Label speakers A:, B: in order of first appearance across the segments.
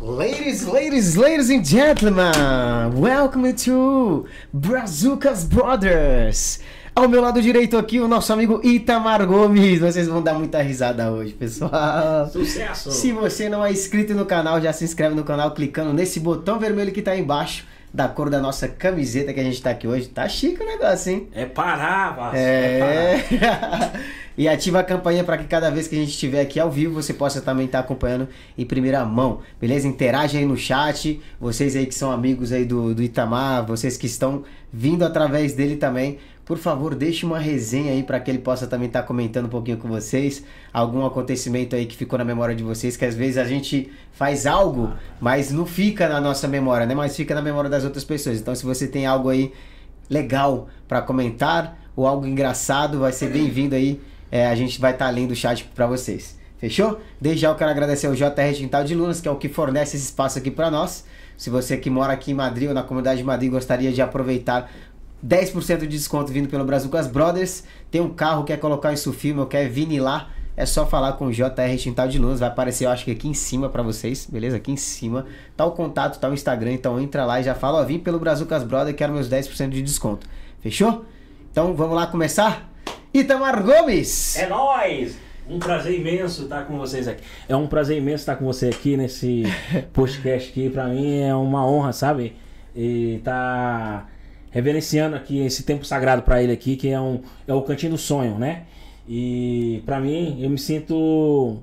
A: Ladies, ladies, ladies and gentlemen, welcome to Brazucas Brothers. Ao meu lado direito aqui, o nosso amigo Itamar Gomes. Vocês vão dar muita risada hoje, pessoal.
B: Sucesso!
A: Se você não é inscrito no canal, já se inscreve no canal clicando nesse botão vermelho que tá aí embaixo, da cor da nossa camiseta que a gente tá aqui hoje. Tá chique o negócio, hein?
B: É parar, Vasco.
A: É. e ativa a campanha para que cada vez que a gente estiver aqui ao vivo, você possa também estar acompanhando em primeira mão, beleza? Interage aí no chat, vocês aí que são amigos aí do, do Itamar, vocês que estão vindo através dele também, por favor, deixe uma resenha aí para que ele possa também estar comentando um pouquinho com vocês, algum acontecimento aí que ficou na memória de vocês, que às vezes a gente faz algo, mas não fica na nossa memória, né? Mas fica na memória das outras pessoas. Então, se você tem algo aí legal para comentar ou algo engraçado, vai ser bem-vindo aí. É, a gente vai estar tá lendo o chat para vocês. Fechou? Desde já eu quero agradecer ao JR Quintal de Lunas, que é o que fornece esse espaço aqui para nós. Se você que mora aqui em Madrid ou na comunidade de Madrid gostaria de aproveitar 10% de desconto vindo pelo Brazucas Brothers. Tem um carro, quer colocar isso filme ou quer vinilar, é só falar com o JR Tintal de Lunas. Vai aparecer, eu acho que aqui em cima para vocês, beleza? Aqui em cima. Tá o contato, tá o Instagram, então entra lá e já fala, ó, vim pelo Brazucas Brothers, quero meus 10% de desconto. Fechou? Então vamos lá começar? Itamar Gomes!
B: É nóis! Um prazer imenso estar com vocês aqui. É um prazer imenso estar com você aqui nesse podcast aqui. Pra mim é uma honra, sabe? E tá reverenciando aqui esse tempo sagrado para ele aqui, que é, um, é o Cantinho do Sonho, né? E para mim, eu me sinto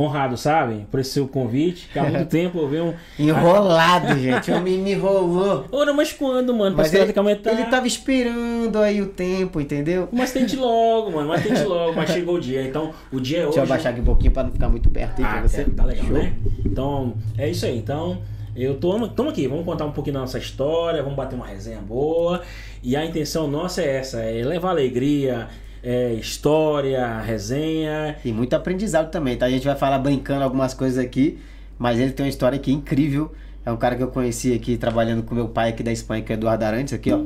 B: honrado, sabe? Por esse seu convite, que há muito tempo eu um...
A: Enrolado, gente. O menino enrolou.
B: Ora, mas quando, mano?
A: Mas ele, ele tava esperando aí o tempo, entendeu?
B: Mas tente logo, mano. Mas tente logo. Mas chegou o dia. Então, o dia é hoje...
A: Deixa eu abaixar aqui um pouquinho pra não ficar muito perto aí
B: ah,
A: pra você.
B: É, tá legal, Show. né? Então, é isso aí. Então... Eu tô, tô aqui, vamos contar um pouquinho da nossa história, vamos bater uma resenha boa. E a intenção nossa é essa, é levar alegria, é, história, resenha.
A: E muito aprendizado também, tá? A gente vai falar brincando algumas coisas aqui, mas ele tem uma história aqui incrível. É um cara que eu conheci aqui trabalhando com meu pai aqui da Espanha, que é Eduardo Arantes, aqui, ó.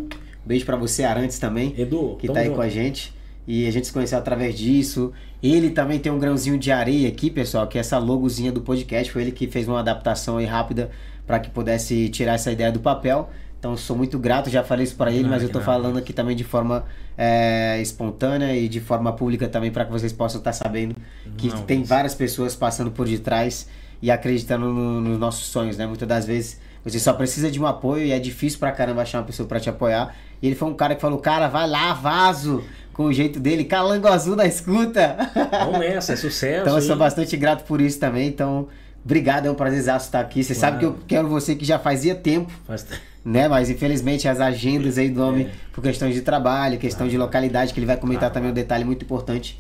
A: Beijo para você, Arantes, também.
B: Edu,
A: que tá aí junto. com a gente. E a gente se conheceu através disso. Ele também tem um grãozinho de areia aqui, pessoal, que é essa logozinha do podcast. Foi ele que fez uma adaptação aí rápida para que pudesse tirar essa ideia do papel. Então sou muito grato, já falei isso para ele, mas eu estou falando aqui também de forma é, espontânea e de forma pública também para que vocês possam estar tá sabendo que Não, tem várias pessoas passando por detrás e acreditando no, nos nossos sonhos, né? Muitas das vezes você só precisa de um apoio e é difícil pra caramba achar uma pessoa para te apoiar. E ele foi um cara que falou, cara, vai lá, vaso, com o jeito dele, calango azul da escuta.
B: Vamos nessa, é sucesso.
A: então eu sou bastante grato por isso também, então Obrigado, é um prazer estar aqui. Você claro. sabe que eu quero você que já fazia tempo. Faz... Né? Mas infelizmente as agendas aí do homem, é. por questões de trabalho, questão de localidade, que ele vai comentar também um detalhe muito importante.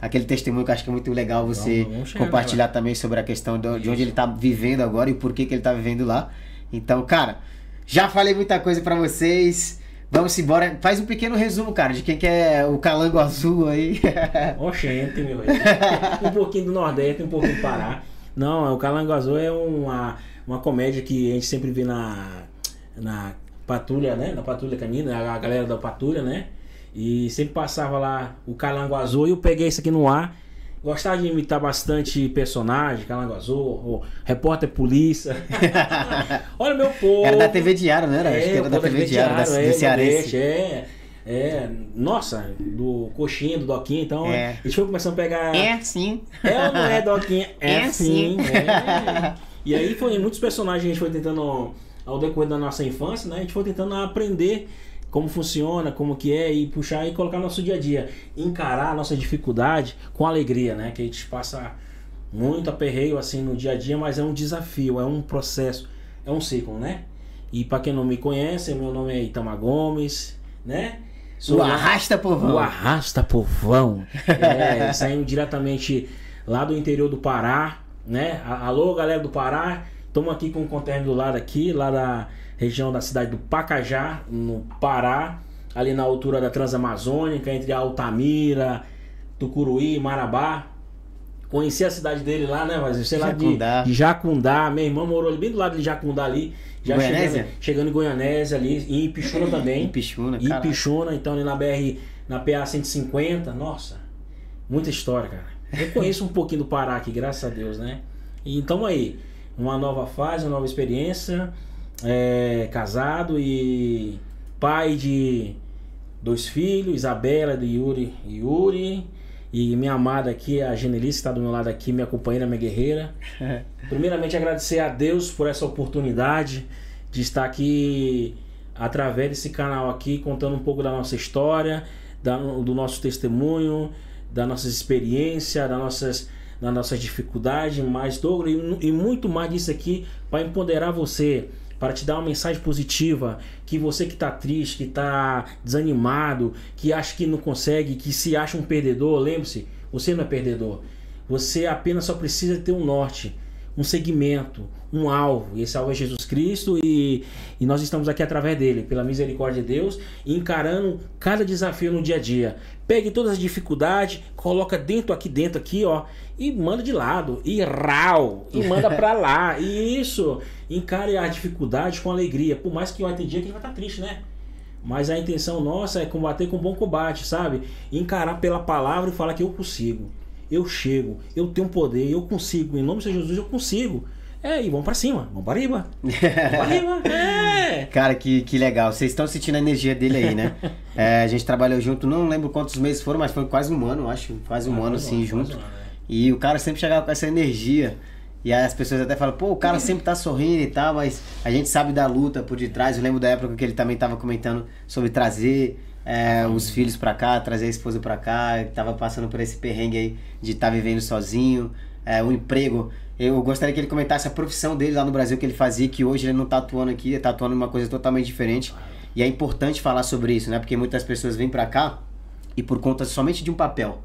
A: Aquele testemunho que eu acho que é muito legal você compartilhar também sobre a questão de, de onde ele está vivendo agora e por que, que ele está vivendo lá. Então, cara, já falei muita coisa para vocês. Vamos embora. Faz um pequeno resumo, cara, de quem que é o calango azul aí.
B: Oxente, meu. um pouquinho do Nordeste, um pouquinho do Pará. Não, o Calango Azul é uma, uma comédia que a gente sempre vê na, na patrulha, né? Na patrulha canina, a galera da patrulha, né? E sempre passava lá o Calango Azul e eu peguei isso aqui no ar. Gostava de imitar bastante personagem, Calango Azul, repórter polícia. Olha meu povo.
A: Era da TV Diário, né? Era?
B: É,
A: Acho que era da TV Diário, da, é, do Cearense.
B: É. É, nossa, do coxinha, do Doquinha, então é. a gente foi começando a pegar.
A: É sim.
B: É ou não é Doquinha? É, é sim. É. E aí foi muitos personagens a gente foi tentando, ao decorrer da nossa infância, né? A gente foi tentando aprender como funciona, como que é, e puxar e colocar no nosso dia a dia. Encarar a nossa dificuldade com alegria, né? Que a gente passa muito aperreio assim no dia a dia, mas é um desafio, é um processo, é um ciclo, né? E para quem não me conhece, meu nome é Itamar Gomes, né?
A: o Arrasta Povão.
B: O Arrasta Povão. É, saindo diretamente lá do interior do Pará, né? Alô, galera do Pará. Estamos aqui com o conterrâneo do lado aqui, lá da região da cidade do Pacajá, no Pará, ali na altura da Transamazônica, entre Altamira, Tucuruí, Marabá. Conheci a cidade dele lá, né? Mas sei lá de, de Jacundá. Minha irmã morou ali bem do lado de Jacundá ali. Já chegando, chegando em Goianésia ali, e em Ipixuna também.
A: Ipixuna,
B: cara. Ipixuna, então ali na BR, na PA 150, nossa, muita história, cara. Eu conheço um pouquinho do Pará aqui, graças a Deus, né? Então aí, uma nova fase, uma nova experiência. É, casado e pai de dois filhos, Isabela de Yuri e Yuri. E minha amada aqui, a Genelice, está do meu lado aqui, minha companheira, minha guerreira. Primeiramente, agradecer a Deus por essa oportunidade de estar aqui através desse canal aqui, contando um pouco da nossa história, da, do nosso testemunho, da nossa experiência, das nossas, das nossas dificuldades, mas Douglas, e, e muito mais disso aqui para empoderar você para te dar uma mensagem positiva, que você que está triste, que está desanimado, que acha que não consegue, que se acha um perdedor, lembre-se, você não é perdedor. Você apenas só precisa ter um norte, um segmento, um alvo. E esse alvo é Jesus Cristo e, e nós estamos aqui através dele, pela misericórdia de Deus, encarando cada desafio no dia a dia. Pegue todas as dificuldades, coloca dentro aqui dentro aqui, ó, e manda de lado, e rau, e manda para lá. E isso, encare a dificuldade com alegria, por mais que vai ter dia que a gente vai estar triste, né? Mas a intenção nossa é combater com bom combate, sabe? Encarar pela palavra e falar que eu consigo. Eu chego, eu tenho poder, eu consigo. Em nome de Jesus, eu consigo. É, e vamos pra cima, vamos para riba. Vamos pra riba, é.
A: Cara, que, que legal. Vocês estão sentindo a energia dele aí, né? É, a gente trabalhou junto, não lembro quantos meses foram, mas foi quase um ano, acho. Quase um ah, ano, assim, junto. Um ano, é. E o cara sempre chegava com essa energia. E aí as pessoas até falam, pô, o cara sempre tá sorrindo e tal, mas a gente sabe da luta por detrás. Eu lembro da época que ele também tava comentando sobre trazer é, os filhos para cá, trazer a esposa para cá, tava passando por esse perrengue aí de estar tá vivendo sozinho, é, o emprego. Eu gostaria que ele comentasse a profissão dele lá no Brasil que ele fazia, que hoje ele não tá atuando aqui, ele tá atuando em uma coisa totalmente diferente. E é importante falar sobre isso, né? Porque muitas pessoas vêm para cá e por conta somente de um papel.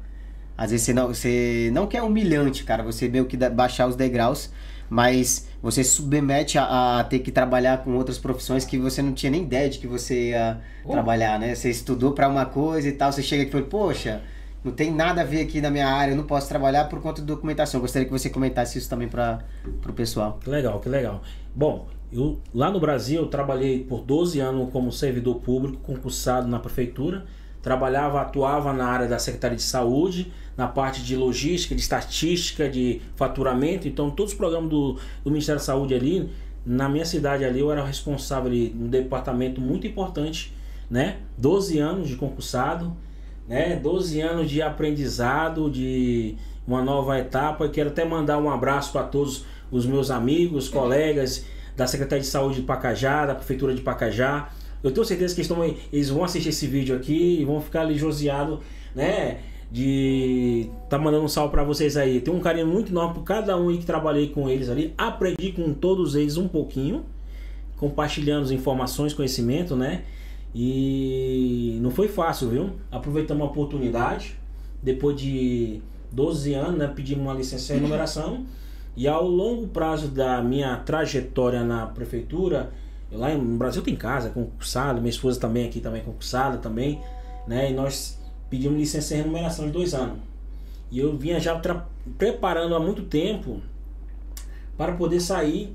A: Às vezes você não, você não quer humilhante, cara, você meio que baixar os degraus, mas você se submete a, a, ter que trabalhar com outras profissões que você não tinha nem ideia de que você ia oh. trabalhar, né? Você estudou para uma coisa e tal, você chega aqui e fala, poxa, não tem nada a ver aqui na minha área, eu não posso trabalhar por conta de documentação. Eu gostaria que você comentasse isso também para o pessoal.
B: Que legal, que legal. Bom, eu lá no Brasil eu trabalhei por 12 anos como servidor público, concursado na prefeitura. Trabalhava, atuava na área da Secretaria de Saúde, na parte de logística, de estatística, de faturamento. Então, todos os programas do, do Ministério da Saúde ali, na minha cidade ali, eu era responsável de um departamento muito importante, né? 12 anos de concursado, né? 12 anos de aprendizado, de uma nova etapa. Quero até mandar um abraço para todos os meus amigos, colegas da Secretaria de Saúde de Pacajá, da Prefeitura de Pacajá. Eu tenho certeza que eles, estão, eles vão assistir esse vídeo aqui e vão ficar ali né? de tá mandando um salve para vocês aí. Tenho um carinho muito enorme por cada um que trabalhei com eles ali. Aprendi com todos eles um pouquinho, compartilhando as informações, conhecimento, né? E não foi fácil, viu? Aproveitamos a oportunidade. Depois de 12 anos, né, pedimos uma licença de numeração. E ao longo prazo da minha trajetória na prefeitura, lá no Brasil tem casa, concursado, minha esposa também aqui também concursada também, né? E nós pedimos licença sem remuneração de dois anos. E eu vinha já preparando há muito tempo para poder sair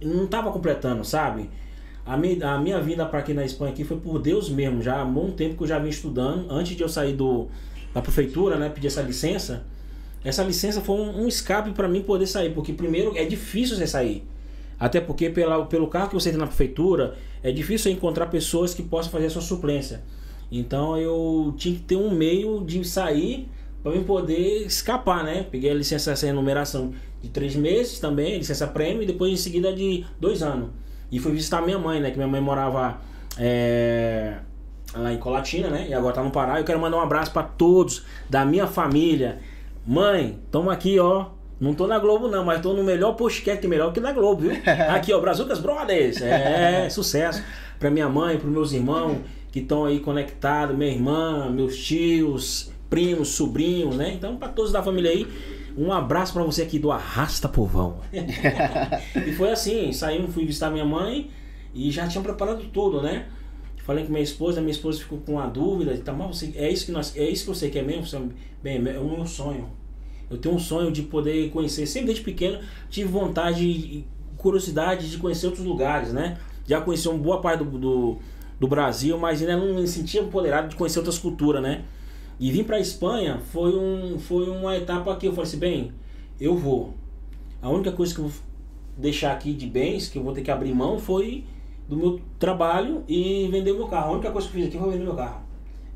B: não estava completando, sabe? A minha, a minha vinda para aqui na Espanha aqui foi por Deus mesmo, já há muito tempo que eu já vim estudando, antes de eu sair do, da prefeitura, né, pedir essa licença. Essa licença foi um, um escape para mim poder sair, porque primeiro é difícil você sair. Até porque pela, pelo carro que você tem na prefeitura, é difícil encontrar pessoas que possam fazer a sua suplência. Então eu tinha que ter um meio de sair para eu poder escapar, né? Peguei a licença sem numeração de três meses também, licença prêmio, e depois em seguida de dois anos. E fui visitar minha mãe, né? Que minha mãe morava é, lá em Colatina, né? E agora tá no Pará. Eu quero mandar um abraço para todos da minha família. Mãe, tamo aqui, ó. Não tô na Globo, não, mas tô no melhor podcast, melhor que na Globo, viu? Aqui, ó, Brazucas Brothers. É, sucesso. Pra minha mãe, pros meus irmãos que estão aí conectados, minha irmã, meus tios, primos, sobrinhos, né? Então, para todos da família aí, um abraço para você aqui do Arrasta Povão. e foi assim, saímos, fui visitar minha mãe e já tinha preparado tudo, né? Falei com minha esposa, minha esposa ficou com uma dúvida, tá, mas você, é isso que nós, é isso que você quer mesmo? Bem, é o meu sonho. Eu tenho um sonho de poder conhecer, sempre desde pequeno tive vontade, curiosidade de conhecer outros lugares, né? Já conheci uma boa parte do, do do Brasil, mas ainda não me sentia empoderado de conhecer outras culturas, né? E vir para a Espanha foi, um, foi uma etapa que eu falei assim, bem, eu vou. A única coisa que eu vou deixar aqui de bens, que eu vou ter que abrir mão, foi do meu trabalho e vender meu carro. A única coisa que eu fiz aqui foi vender meu carro.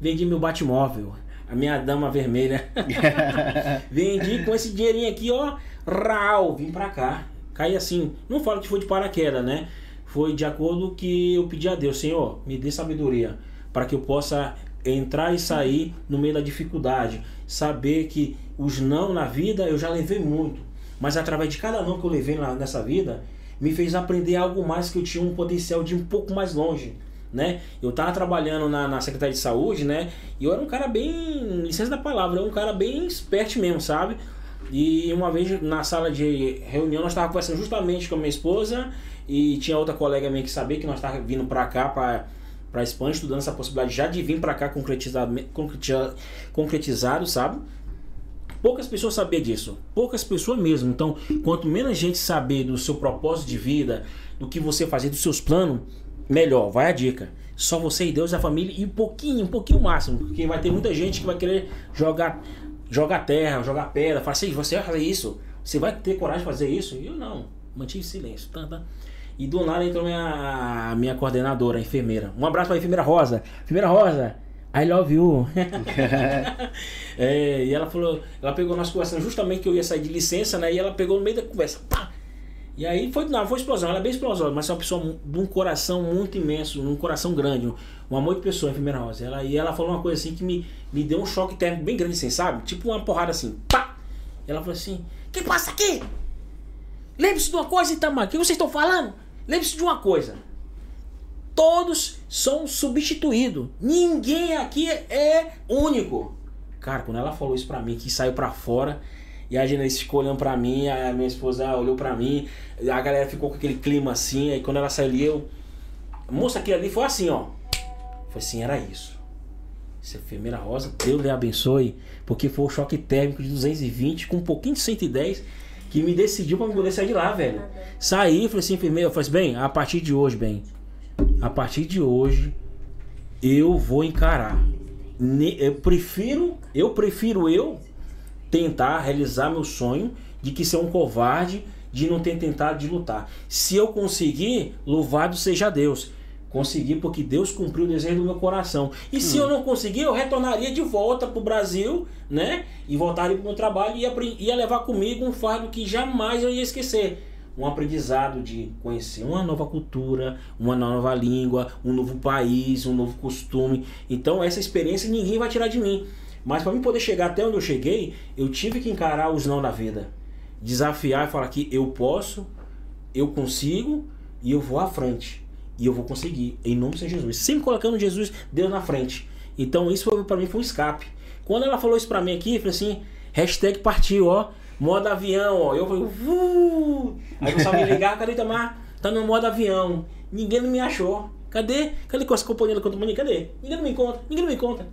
B: Vendi meu Batmóvel, a minha dama vermelha. Vendi com esse dinheirinho aqui, ó, rau, vim pra cá. Caí assim, não falo que foi de paraquedas, né? Foi de acordo que eu pedi a Deus, Senhor, me dê sabedoria para que eu possa entrar e sair no meio da dificuldade. Saber que os não na vida eu já levei muito, mas através de cada não que eu levei nessa vida, me fez aprender algo mais que eu tinha um potencial de ir um pouco mais longe. Né? Eu estava trabalhando na, na Secretaria de Saúde, né? E eu era um cara bem, licença da palavra, eu era um cara bem esperto mesmo, sabe? E uma vez na sala de reunião nós estávamos conversando justamente com a minha esposa e tinha outra colega minha que sabia que nós estávamos vindo para cá para para Espanha estudando essa possibilidade já de vir para cá concretizado, concretizado, concretizado, sabe? Poucas pessoas sabiam disso, poucas pessoas mesmo. Então, quanto menos gente saber do seu propósito de vida, do que você fazer, dos seus planos, melhor. Vai a dica. Só você e Deus, a família e um pouquinho, um pouquinho máximo, porque vai ter muita gente que vai querer jogar, jogar terra, jogar pedra, falar assim, você vai fazer isso, você vai ter coragem de fazer isso? E eu não, mantive silêncio. Tá, tá. E do nada entrou minha, minha coordenadora, a enfermeira. Um abraço para a enfermeira Rosa. Enfermeira Rosa, I love you. é, e ela falou, ela pegou nós conversando justamente que eu ia sair de licença, né? E ela pegou no meio da conversa, pá! E aí foi, não, foi explosão, ela é bem explosiva, mas é uma pessoa de um coração muito imenso, um coração grande, um amor de pessoa, a enfermeira Rosa. Ela, e ela falou uma coisa assim que me, me deu um choque térmico bem grande, assim, sabe? Tipo uma porrada assim, pá! E ela falou assim: que passa aqui? Lembre-se de uma coisa, Itamar, o que vocês estão falando? Lembre-se de uma coisa todos são substituídos. Ninguém aqui é único. Cara, quando ela falou isso pra mim, que saiu pra fora, e a Genesi ficou olhando pra mim, a minha esposa olhou pra mim, a galera ficou com aquele clima assim, aí quando ela saiu ali, eu. Moça, aquilo ali foi assim, ó. Foi assim, era isso. Essa enfermeira rosa, Deus lhe abençoe, porque foi o choque térmico de 220 com um pouquinho de 110 que me decidiu pra me poder sair de lá, velho. Saí, falei assim, enfermeira, eu falei assim, bem, a partir de hoje, bem, a partir de hoje eu vou encarar. Eu prefiro, eu prefiro eu tentar realizar meu sonho de que ser um covarde, de não ter tentado de lutar. Se eu conseguir, louvado seja Deus. Consegui porque Deus cumpriu o desejo do meu coração. E hum. se eu não conseguir, eu retornaria de volta para o Brasil, né? E voltaria para o meu trabalho e ia, ia levar comigo um fardo que jamais eu ia esquecer um aprendizado de conhecer uma nova cultura, uma nova língua, um novo país, um novo costume. Então essa experiência ninguém vai tirar de mim. Mas para mim poder chegar até onde eu cheguei, eu tive que encarar os não da vida. Desafiar e falar que eu posso, eu consigo e eu vou à frente. E eu vou conseguir, em nome de Jesus. Sempre colocando Jesus, Deus na frente. Então isso para mim foi um escape. Quando ela falou isso para mim aqui, eu falei assim, hashtag partiu, ó modo avião, ó. Eu falei, uh! Aí eu só me ligar, cadê Itamar? Tá no modo avião. Ninguém não me achou. Cadê? Cadê com essa companhia da Conta Cadê? Ninguém não me encontra. Ninguém não me encontra.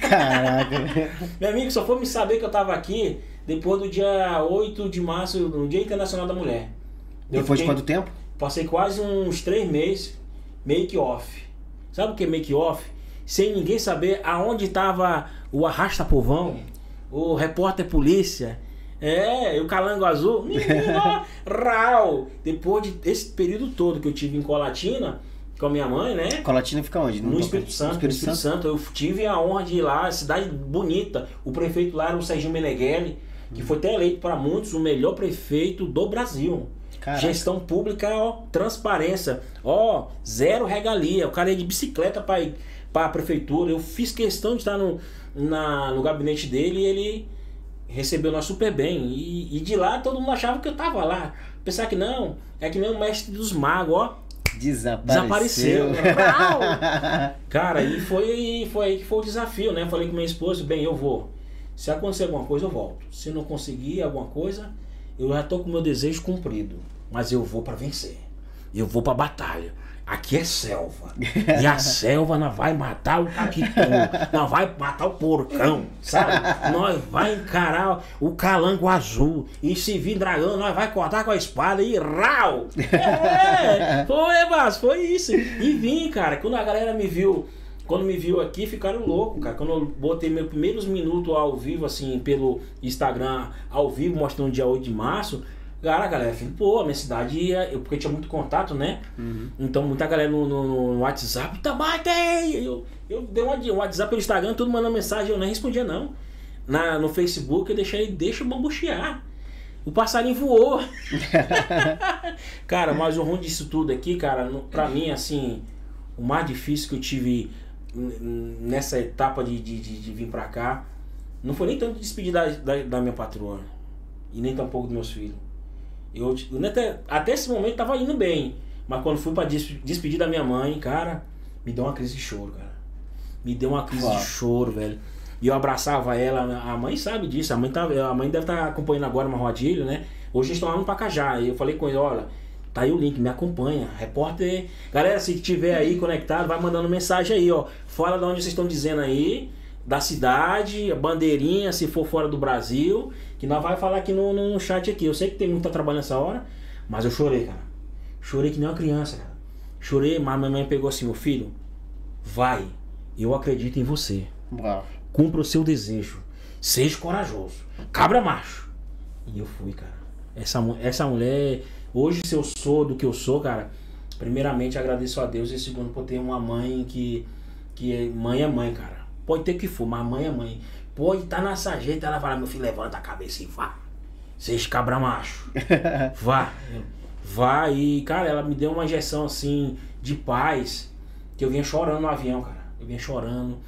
A: Caraca.
B: Meu amigo, só foi me saber que eu tava aqui depois do dia 8 de março, no Dia Internacional da Mulher.
A: Eu depois fiquei, de quanto tempo?
B: Passei quase uns três meses make off. Sabe o que é make off? Sem ninguém saber aonde estava o arrasta povão, o repórter polícia, é, o calango azul, rau. Depois de esse período todo que eu tive em Colatina, com a minha mãe, né?
A: Colatina fica onde?
B: No, no Espírito Santo. No Espírito, Espírito Santo. Santo. Eu tive a honra de ir lá, cidade bonita. O prefeito lá era o Serginho Meneghelli, que foi até eleito para muitos o melhor prefeito do Brasil. Caraca. Gestão pública, ó, transparência, ó, zero regalia. O cara ia de bicicleta para para a prefeitura. Eu fiz questão de estar no, na, no gabinete dele e ele recebeu nós super bem. E, e, de lá todo mundo achava que eu tava lá. Pensar que não, é que nem o mestre dos magos, ó.
A: Desapareceu. Desapareceu.
B: Cara, e foi, foi aí que foi o desafio, né? Falei com minha esposa, bem, eu vou. Se acontecer alguma coisa, eu volto. Se não conseguir alguma coisa, eu já tô com meu desejo cumprido. Mas eu vou para vencer. Eu vou pra batalha. Aqui é selva. E a selva não vai matar o caquitu, não vai matar o porcão, sabe? Nós vai encarar o calango azul. E se vir dragão, nós vai cortar com a espada e rau! É, foi, mas foi isso. E vim, cara. Quando a galera me viu, quando me viu aqui, ficaram loucos, cara. Quando eu botei meus primeiros minutos ao vivo, assim, pelo Instagram, ao vivo, mostrando o dia 8 de março Cara, galera, filho, pô, a minha cidade ia. Eu, porque tinha muito contato, né? Então muita galera no, no, no WhatsApp, tá tem! Eu, eu dei um, WhatsApp pelo Instagram, todo mandando mensagem, eu nem respondia, não. Na, no Facebook eu deixei, deixa o bambuchear. O passarinho voou. cara, mas o ruim disso tudo aqui, cara, no- pra mim, assim, o mais difícil que eu tive nessa etapa de, de, de, de vir pra cá, não foi nem tanto despedir da, da, da minha patroa, e nem tampouco dos meus filhos. Eu, eu até, até esse momento tava indo bem, mas quando fui des- despedir da minha mãe, cara, me deu uma crise de choro, cara. Me deu uma crise
A: Uau.
B: de choro, velho. E eu abraçava ela, a mãe sabe disso, a mãe, tá, a mãe deve estar acompanhando agora uma rodilha, né? Hoje eles estão lá no Pacajá. E eu falei com ele, olha, tá aí o link, me acompanha. Repórter. Galera, se tiver aí conectado, vai mandando mensagem aí, ó. Fala de onde vocês estão dizendo aí, da cidade, a bandeirinha, se for fora do Brasil, que nós vai falar aqui no, no chat aqui. Eu sei que tem muito que tá trabalhando nessa hora, mas eu chorei, cara. Chorei que nem uma criança, cara. Chorei, mas minha mãe pegou assim, meu filho, vai. Eu acredito em você.
A: Uau.
B: Cumpra o seu desejo. Seja corajoso. Cabra macho. E eu fui, cara. Essa, essa mulher, hoje se eu sou do que eu sou, cara, primeiramente agradeço a Deus e segundo por ter uma mãe que que é, mãe é mãe, cara. Pode ter que for, mas mãe é mãe. Pode estar na sarjeta, ela fala, meu filho, levanta a cabeça e vá. Seja cabra macho. Vá. Vá e, cara, ela me deu uma injeção assim de paz que eu vinha chorando no avião, cara. Eu vinha chorando.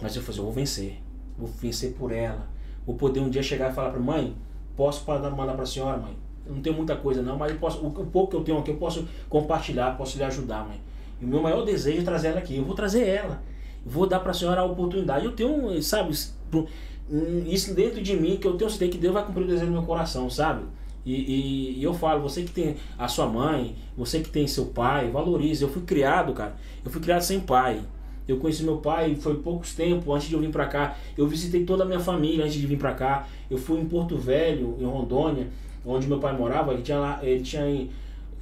B: Mas eu falei, eu vou vencer. Vou vencer por ela. Vou poder um dia chegar e falar pra mãe, posso mandar pra senhora, mãe? Não tenho muita coisa não, mas posso, o, o pouco que eu tenho aqui eu posso compartilhar, posso lhe ajudar, mãe. E o meu maior desejo é trazer ela aqui. Eu vou trazer ela. Vou dar pra senhora a oportunidade. Eu tenho, sabe, hum, isso dentro de mim que eu tenho certeza que Deus vai cumprir o desejo do meu coração, sabe? E, e- e eu falo, você que tem a sua mãe, você que tem seu pai, valorize. Eu fui criado, cara. Eu fui criado sem pai. Eu conheci meu pai foi poucos tempos antes de eu vir pra cá. Eu visitei toda a minha família antes de vir pra cá. Eu fui em Porto Velho, em Rondônia, onde meu pai morava. Ele tinha lá, ele tinha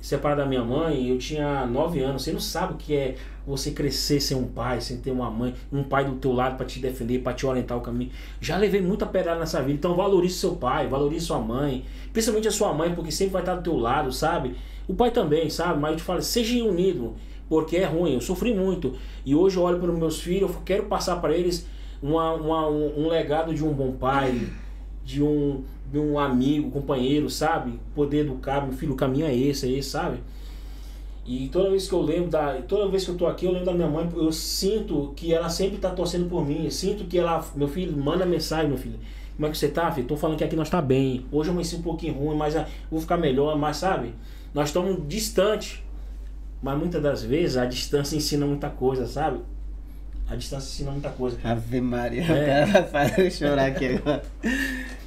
B: separado da minha mãe. Eu tinha nove anos. Você não sabe o que é você crescer sem um pai, sem ter uma mãe, um pai do teu lado pra te defender, pra te orientar o caminho. Já levei muita pedrada nessa vida. Então valorize seu pai, valorize sua mãe, principalmente a sua mãe, porque sempre vai estar do teu lado, sabe? O pai também, sabe? Mas eu te falo, seja unido, porque é ruim. Eu sofri muito e hoje eu olho para os meus filhos, eu quero passar para eles uma, uma- um, um legado de um bom pai, de um, de um amigo, companheiro, sabe? Poder educar, meu filho, o caminho é esse, é esse, sabe? E toda vez que eu lembro da. Toda vez que eu tô aqui, eu lembro da minha mãe, eu sinto que ela sempre tá torcendo por mim. Eu sinto que ela. Meu filho, manda mensagem, meu filho. Como é que você tá, filho? Tô falando que aqui nós tá bem. Hoje eu amanheci um pouquinho ruim, mas ah, vou ficar melhor, mas sabe? Nós estamos distantes. Mas muitas das vezes a distância ensina muita coisa, sabe? A distância ensina muita coisa.
A: Ave Maria,
B: É.
A: cara faz eu chorar aqui agora.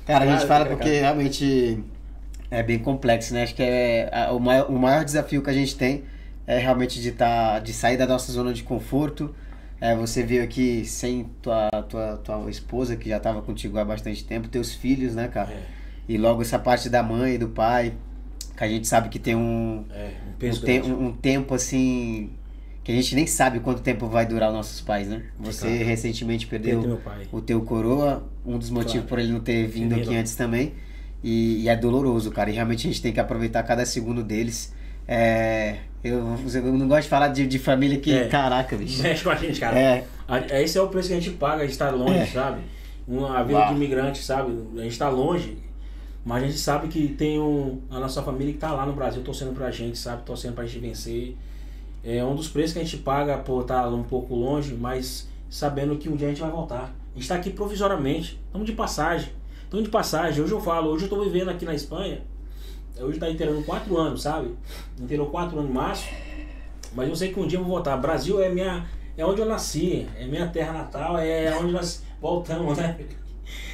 A: Cara, a gente fala porque realmente é bem complexo, né? Acho que é a- o maior, o maior desafio que a gente tem é realmente de, tá, de sair da nossa zona de conforto. É, você veio aqui sem tua, tua, tua esposa, que já estava contigo há bastante tempo, teus filhos, né, cara?
B: É,
A: E logo essa parte da mãe e do pai, que a gente sabe que tem um,
B: é, um
A: um, te- um- um tempo assim que a gente nem sabe quanto tempo vai durar os nossos pais, né? Você
B: Claro.
A: recentemente perdeu o teu coroa, um dos motivos
B: Claro.
A: por ele não ter vindo aqui antes também. E, e é doloroso, cara. E realmente a gente tem que aproveitar cada segundo deles. É, eu, eu não gosto de falar de, de família que,
B: É.
A: caraca, bicho.
B: Mexe com a gente, cara.
A: É,
B: A- Esse é o preço que a gente paga de estar longe,
A: É.
B: sabe? Uma, a vida
A: Uau.
B: de imigrante, sabe? A gente está longe, mas a gente sabe que tem um, a nossa família que está lá no Brasil torcendo pra gente, sabe? Torcendo pra gente vencer. É um dos preços que a gente paga por estar um pouco longe, mas sabendo que um dia a gente vai voltar. A gente está aqui provisoriamente, estamos de passagem. Estamos de passagem. Hoje eu falo, hoje eu estou vivendo aqui na Espanha. Hoje está inteirando quatro anos, sabe? Inteirou quatro anos em março. Mas eu sei que um dia eu vou voltar. Brasil é minha. É onde eu nasci, é minha terra natal, é onde nós voltamos, né?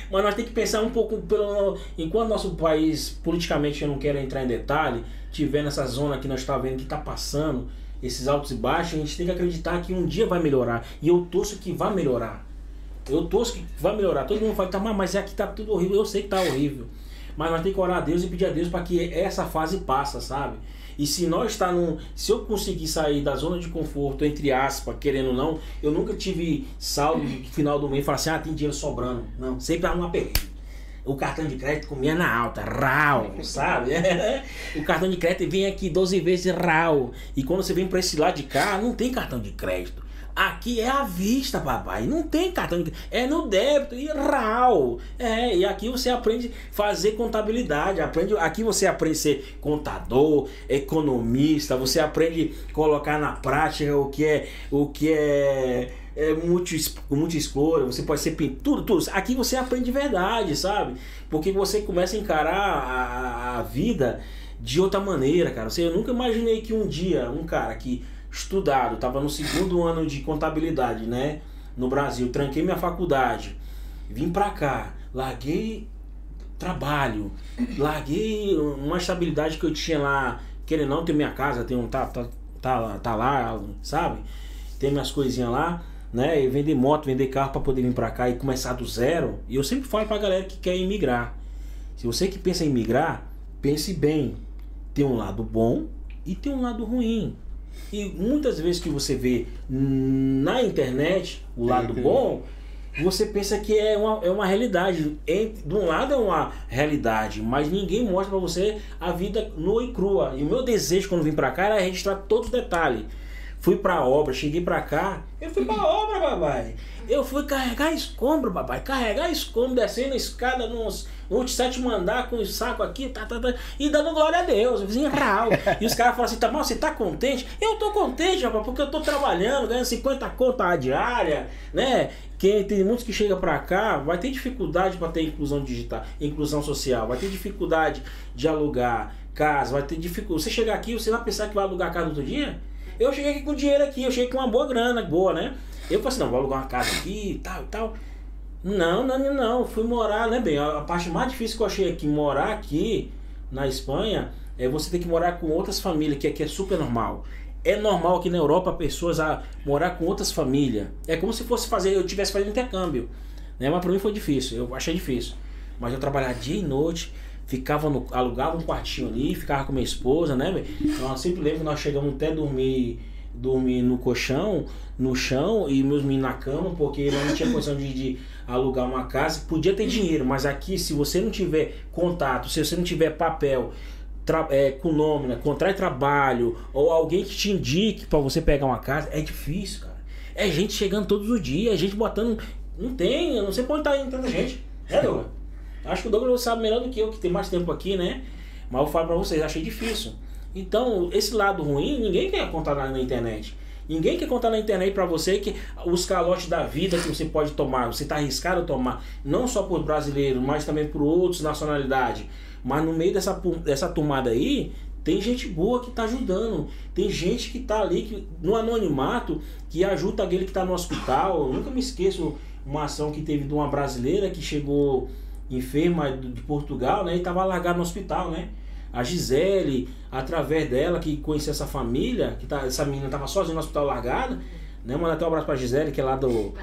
B: Mas nós temos que pensar um pouco pelo. Enquanto nosso país, politicamente, eu não quero entrar em detalhe, tiver nessa zona que nós estamos vendo que está passando, esses altos e baixos, a gente tem que acreditar que um dia vai melhorar. E eu torço que vai melhorar. Eu torço que vai melhorar. Todo mundo fala, tá, mas- mas aqui tá tudo horrível. Eu sei que tá horrível. Mas nós temos que orar a Deus e pedir a Deus para que essa fase passe, sabe? E se nós está num. Se eu conseguir sair da zona de conforto, entre aspas, querendo ou não, eu nunca tive saldo no final do mês e falar assim, ah, tem dinheiro sobrando. Não, sempre há um aperreio. O cartão de crédito comia na alta, rau, sabe? o cartão de crédito vem aqui 12 vezes rau. E quando você vem para esse lado de cá, não tem cartão de crédito. Aqui é à vista, papai. Não tem cartão de É no débito e rau. É, e aqui você aprende fazer contabilidade. Aprende, aqui você aprende ser contador, economista. Você aprende colocar na prática o que é. O que é é, multi, multi você pode ser pintura, tudo. Aqui você aprende de verdade, sabe? Porque você começa a encarar a, a vida de outra maneira, cara. Você, eu nunca imaginei que um dia um cara que estudado, estava no segundo ano de contabilidade, né? No Brasil, tranquei minha faculdade, vim pra cá, larguei trabalho, larguei uma estabilidade que eu tinha lá, querendo não ter minha casa, tem um tá, tá, tá, tá lá, sabe? Tem minhas coisinhas lá né? E vender moto, vender carro para poder vir para cá e começar do zero. E eu sempre falo para galera que quer imigrar. Se você que pensa em migrar, pense bem. Tem um lado bom e tem um lado ruim. E muitas vezes que você vê na internet o lado bom, você pensa que é uma, é uma realidade. De um lado é uma realidade, mas ninguém mostra para você a vida nua e crua. E o meu desejo quando vim para cá era registrar todos os detalhes. Fui pra obra, cheguei pra cá. Eu fui pra obra, papai. Eu fui carregar escombro, papai. Carregar escombro, descendo a escada nos 27 mandar com o saco aqui, tá, tá, tá, e dando glória a Deus. Vizinho real. E os caras falam assim: tá mal, você tá contente? Eu tô contente, rapaz, porque eu tô trabalhando, ganhando 50 contas a diária, né? Quem tem muitos que chega para cá vai ter dificuldade para ter inclusão digital, inclusão social, vai ter dificuldade de alugar casa, vai ter dificuldade. Você chegar aqui, você vai pensar que vai alugar casa outro dia? Eu cheguei aqui com dinheiro aqui, eu cheguei com uma boa grana, boa, né? Eu falei assim, não, vou alugar uma casa aqui e tal e tal. Não, não, não. Fui morar, né, bem? A, a parte mais difícil que eu achei aqui, morar aqui na Espanha, é você ter que morar com outras famílias, que aqui é super normal. É normal aqui na Europa pessoas a morar com outras famílias. É como se fosse fazer, eu tivesse fazendo intercâmbio. Né? Mas para mim foi difícil, eu achei difícil. Mas eu trabalhar dia e noite, ficava no, alugava um quartinho ali, ficava com minha esposa, né? Então, eu sempre lembro que nós chegamos até dormir dormir no colchão, no chão e meus meninos na cama, porque não tinha condição de, de, alugar uma casa. Podia ter dinheiro, mas aqui, se você não tiver contato, se você não tiver papel é, com nome, contrato de trabalho, ou alguém que te indique para você pegar uma casa, é difícil, cara. É gente chegando todos os dias, é gente botando. Não tem, eu não sei pode estar indo tanta gente. É? Acho que o Douglas sabe melhor do que eu, que tem mais tempo aqui, né? Mas eu falo pra vocês, achei difícil. Então, esse lado ruim, ninguém quer contar na, internet. Ninguém quer contar na internet para você que os calotes da vida que você pode tomar, você está arriscado a tomar, não só por brasileiro, mas também por outras nacionalidades. Mas no meio dessa, dessa tomada aí, tem gente boa que está ajudando. Tem gente que está ali que, no anonimato que ajuda aquele que está no hospital. Eu nunca me esqueço uma ação que teve de uma brasileira que chegou enferma de Portugal, né? E estava largado no hospital, né? A Gisele, através dela, que conhecia essa família, que tá, essa menina estava sozinha no hospital largada, né? Manda até um abraço pra Gisele, que é lá do.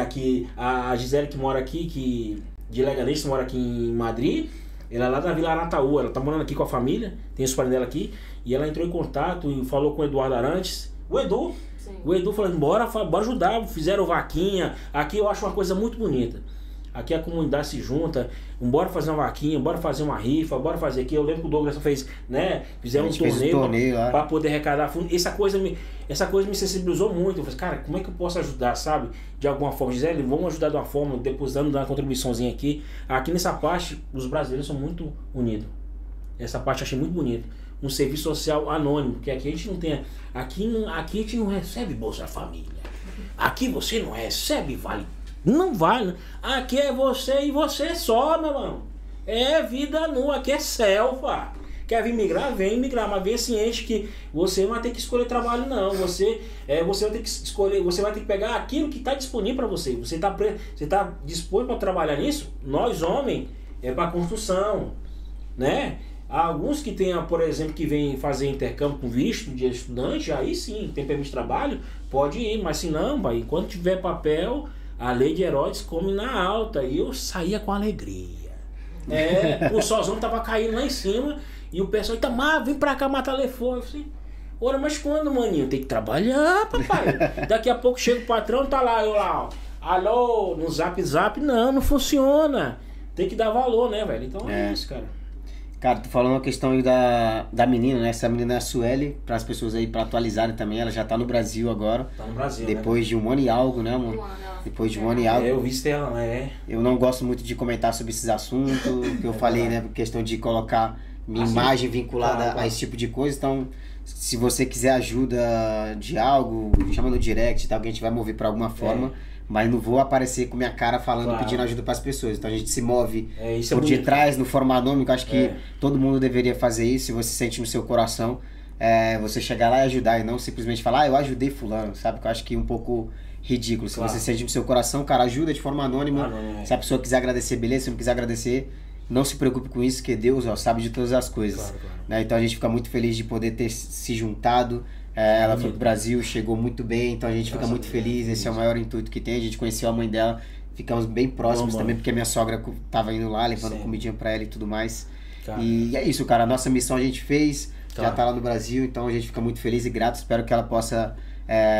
B: Aqui, a, a Gisele que mora aqui, que de Leganês, mora aqui em Madrid. Ela é lá da Vila Arataú, ela tá morando aqui com a família, tem os parentes dela aqui, e ela entrou em contato e falou com o Eduardo Arantes. O Edu, Sim. o Edu falando, bora, bora ajudar, fizeram vaquinha. Aqui eu acho uma coisa muito bonita. Aqui a comunidade se junta, bora fazer uma vaquinha, bora fazer uma rifa, bora fazer aqui. Eu lembro que o Douglas fez, né? Fizeram um torneio, um torneio para poder arrecadar fundo. Essa coisa me, essa coisa me sensibilizou muito. Eu falei, cara, como é que eu posso ajudar, sabe? De alguma forma. Gisele, vamos ajudar de uma forma, depositando uma contribuiçãozinha aqui. Aqui nessa parte, os brasileiros são muito unidos. Essa parte eu achei muito bonita. Um serviço social anônimo, porque aqui a gente não tem. Aqui, aqui a gente não recebe Bolsa Família. Aqui você não recebe Vale não vai, né? Aqui é você e você só, meu irmão. É vida nua, aqui é selva. Quer vir migrar? Vem migrar, mas vem ciente que você não vai ter que escolher trabalho, não. Você, é, você vai ter que escolher, você vai ter que pegar aquilo que está disponível para você. Você está você tá disposto para trabalhar nisso? Nós, homens, é para construção, né? Há alguns que tem, por exemplo, que vêm fazer intercâmbio com visto de estudante, aí sim, tem permisso de trabalho, pode ir, mas se não, vai, enquanto tiver papel, a lei de Herodes come na alta. E eu saía com alegria. É, o solzão tava caindo lá em cima. E o pessoal, Itamar, vem pra cá matar telefone. Eu falei, ora, mas quando, maninho? Tem que trabalhar, papai. Daqui a pouco chega o patrão, tá lá, eu lá, ó. Alô, no zap zap, não, não funciona. tem que dar valor, né, velho? Então é,
A: É.
B: isso, cara.
A: Cara, tu falou uma questão aí da, da menina, né? Essa menina é a Sueli, para as pessoas aí para atualizarem também, ela já tá no Brasil agora.
B: Tá no Brasil, né?
A: Depois de um ano e algo, né, amor?
C: Um ano,
A: Depois de um ano e algo.
B: É, eu vi ela, né?
A: Eu não gosto muito de comentar sobre esses assuntos, que eu falei, né? Questão de colocar minha
B: Ah, sim.
A: imagem vinculada
B: Claro, claro.
A: a esse tipo de coisa. Então, se você quiser ajuda de algo, chama no direct, tá? Que a gente vai mover para alguma forma. Mas não vou aparecer com minha cara falando,
B: Claro.
A: pedindo ajuda para as pessoas. Então a gente se move
B: É, é
A: por
B: bonito.
A: detrás, no forma anônimo. Acho que
B: É.
A: todo mundo deveria fazer isso. Se você sente no seu coração, é, você chegar lá e ajudar e não simplesmente falar, ah, eu ajudei fulano, sabe? Que eu acho que é um pouco ridículo. Se
B: Claro.
A: você sente no seu coração, cara, ajuda de forma anônima.
B: Ah, é.
A: Se a pessoa quiser agradecer, beleza. Se não quiser agradecer, não se preocupe com isso, que Deus ó, sabe de todas as coisas.
B: Claro.
A: Né? Então a gente fica muito feliz de poder ter se juntado. É, ela foi pro Brasil, chegou muito bem, então a gente fica muito feliz. Esse é o maior intuito que tem. A gente conheceu a mãe dela, ficamos bem próximos
B: Bom,
A: também, porque a minha sogra tava indo lá, levando
B: Sim.
A: comidinha pra ela e tudo mais.
B: Cara,
A: E é isso, cara. A nossa missão a gente fez, já
B: Claro.
A: tá lá no Brasil, então a gente fica muito feliz e grato. Espero que ela possa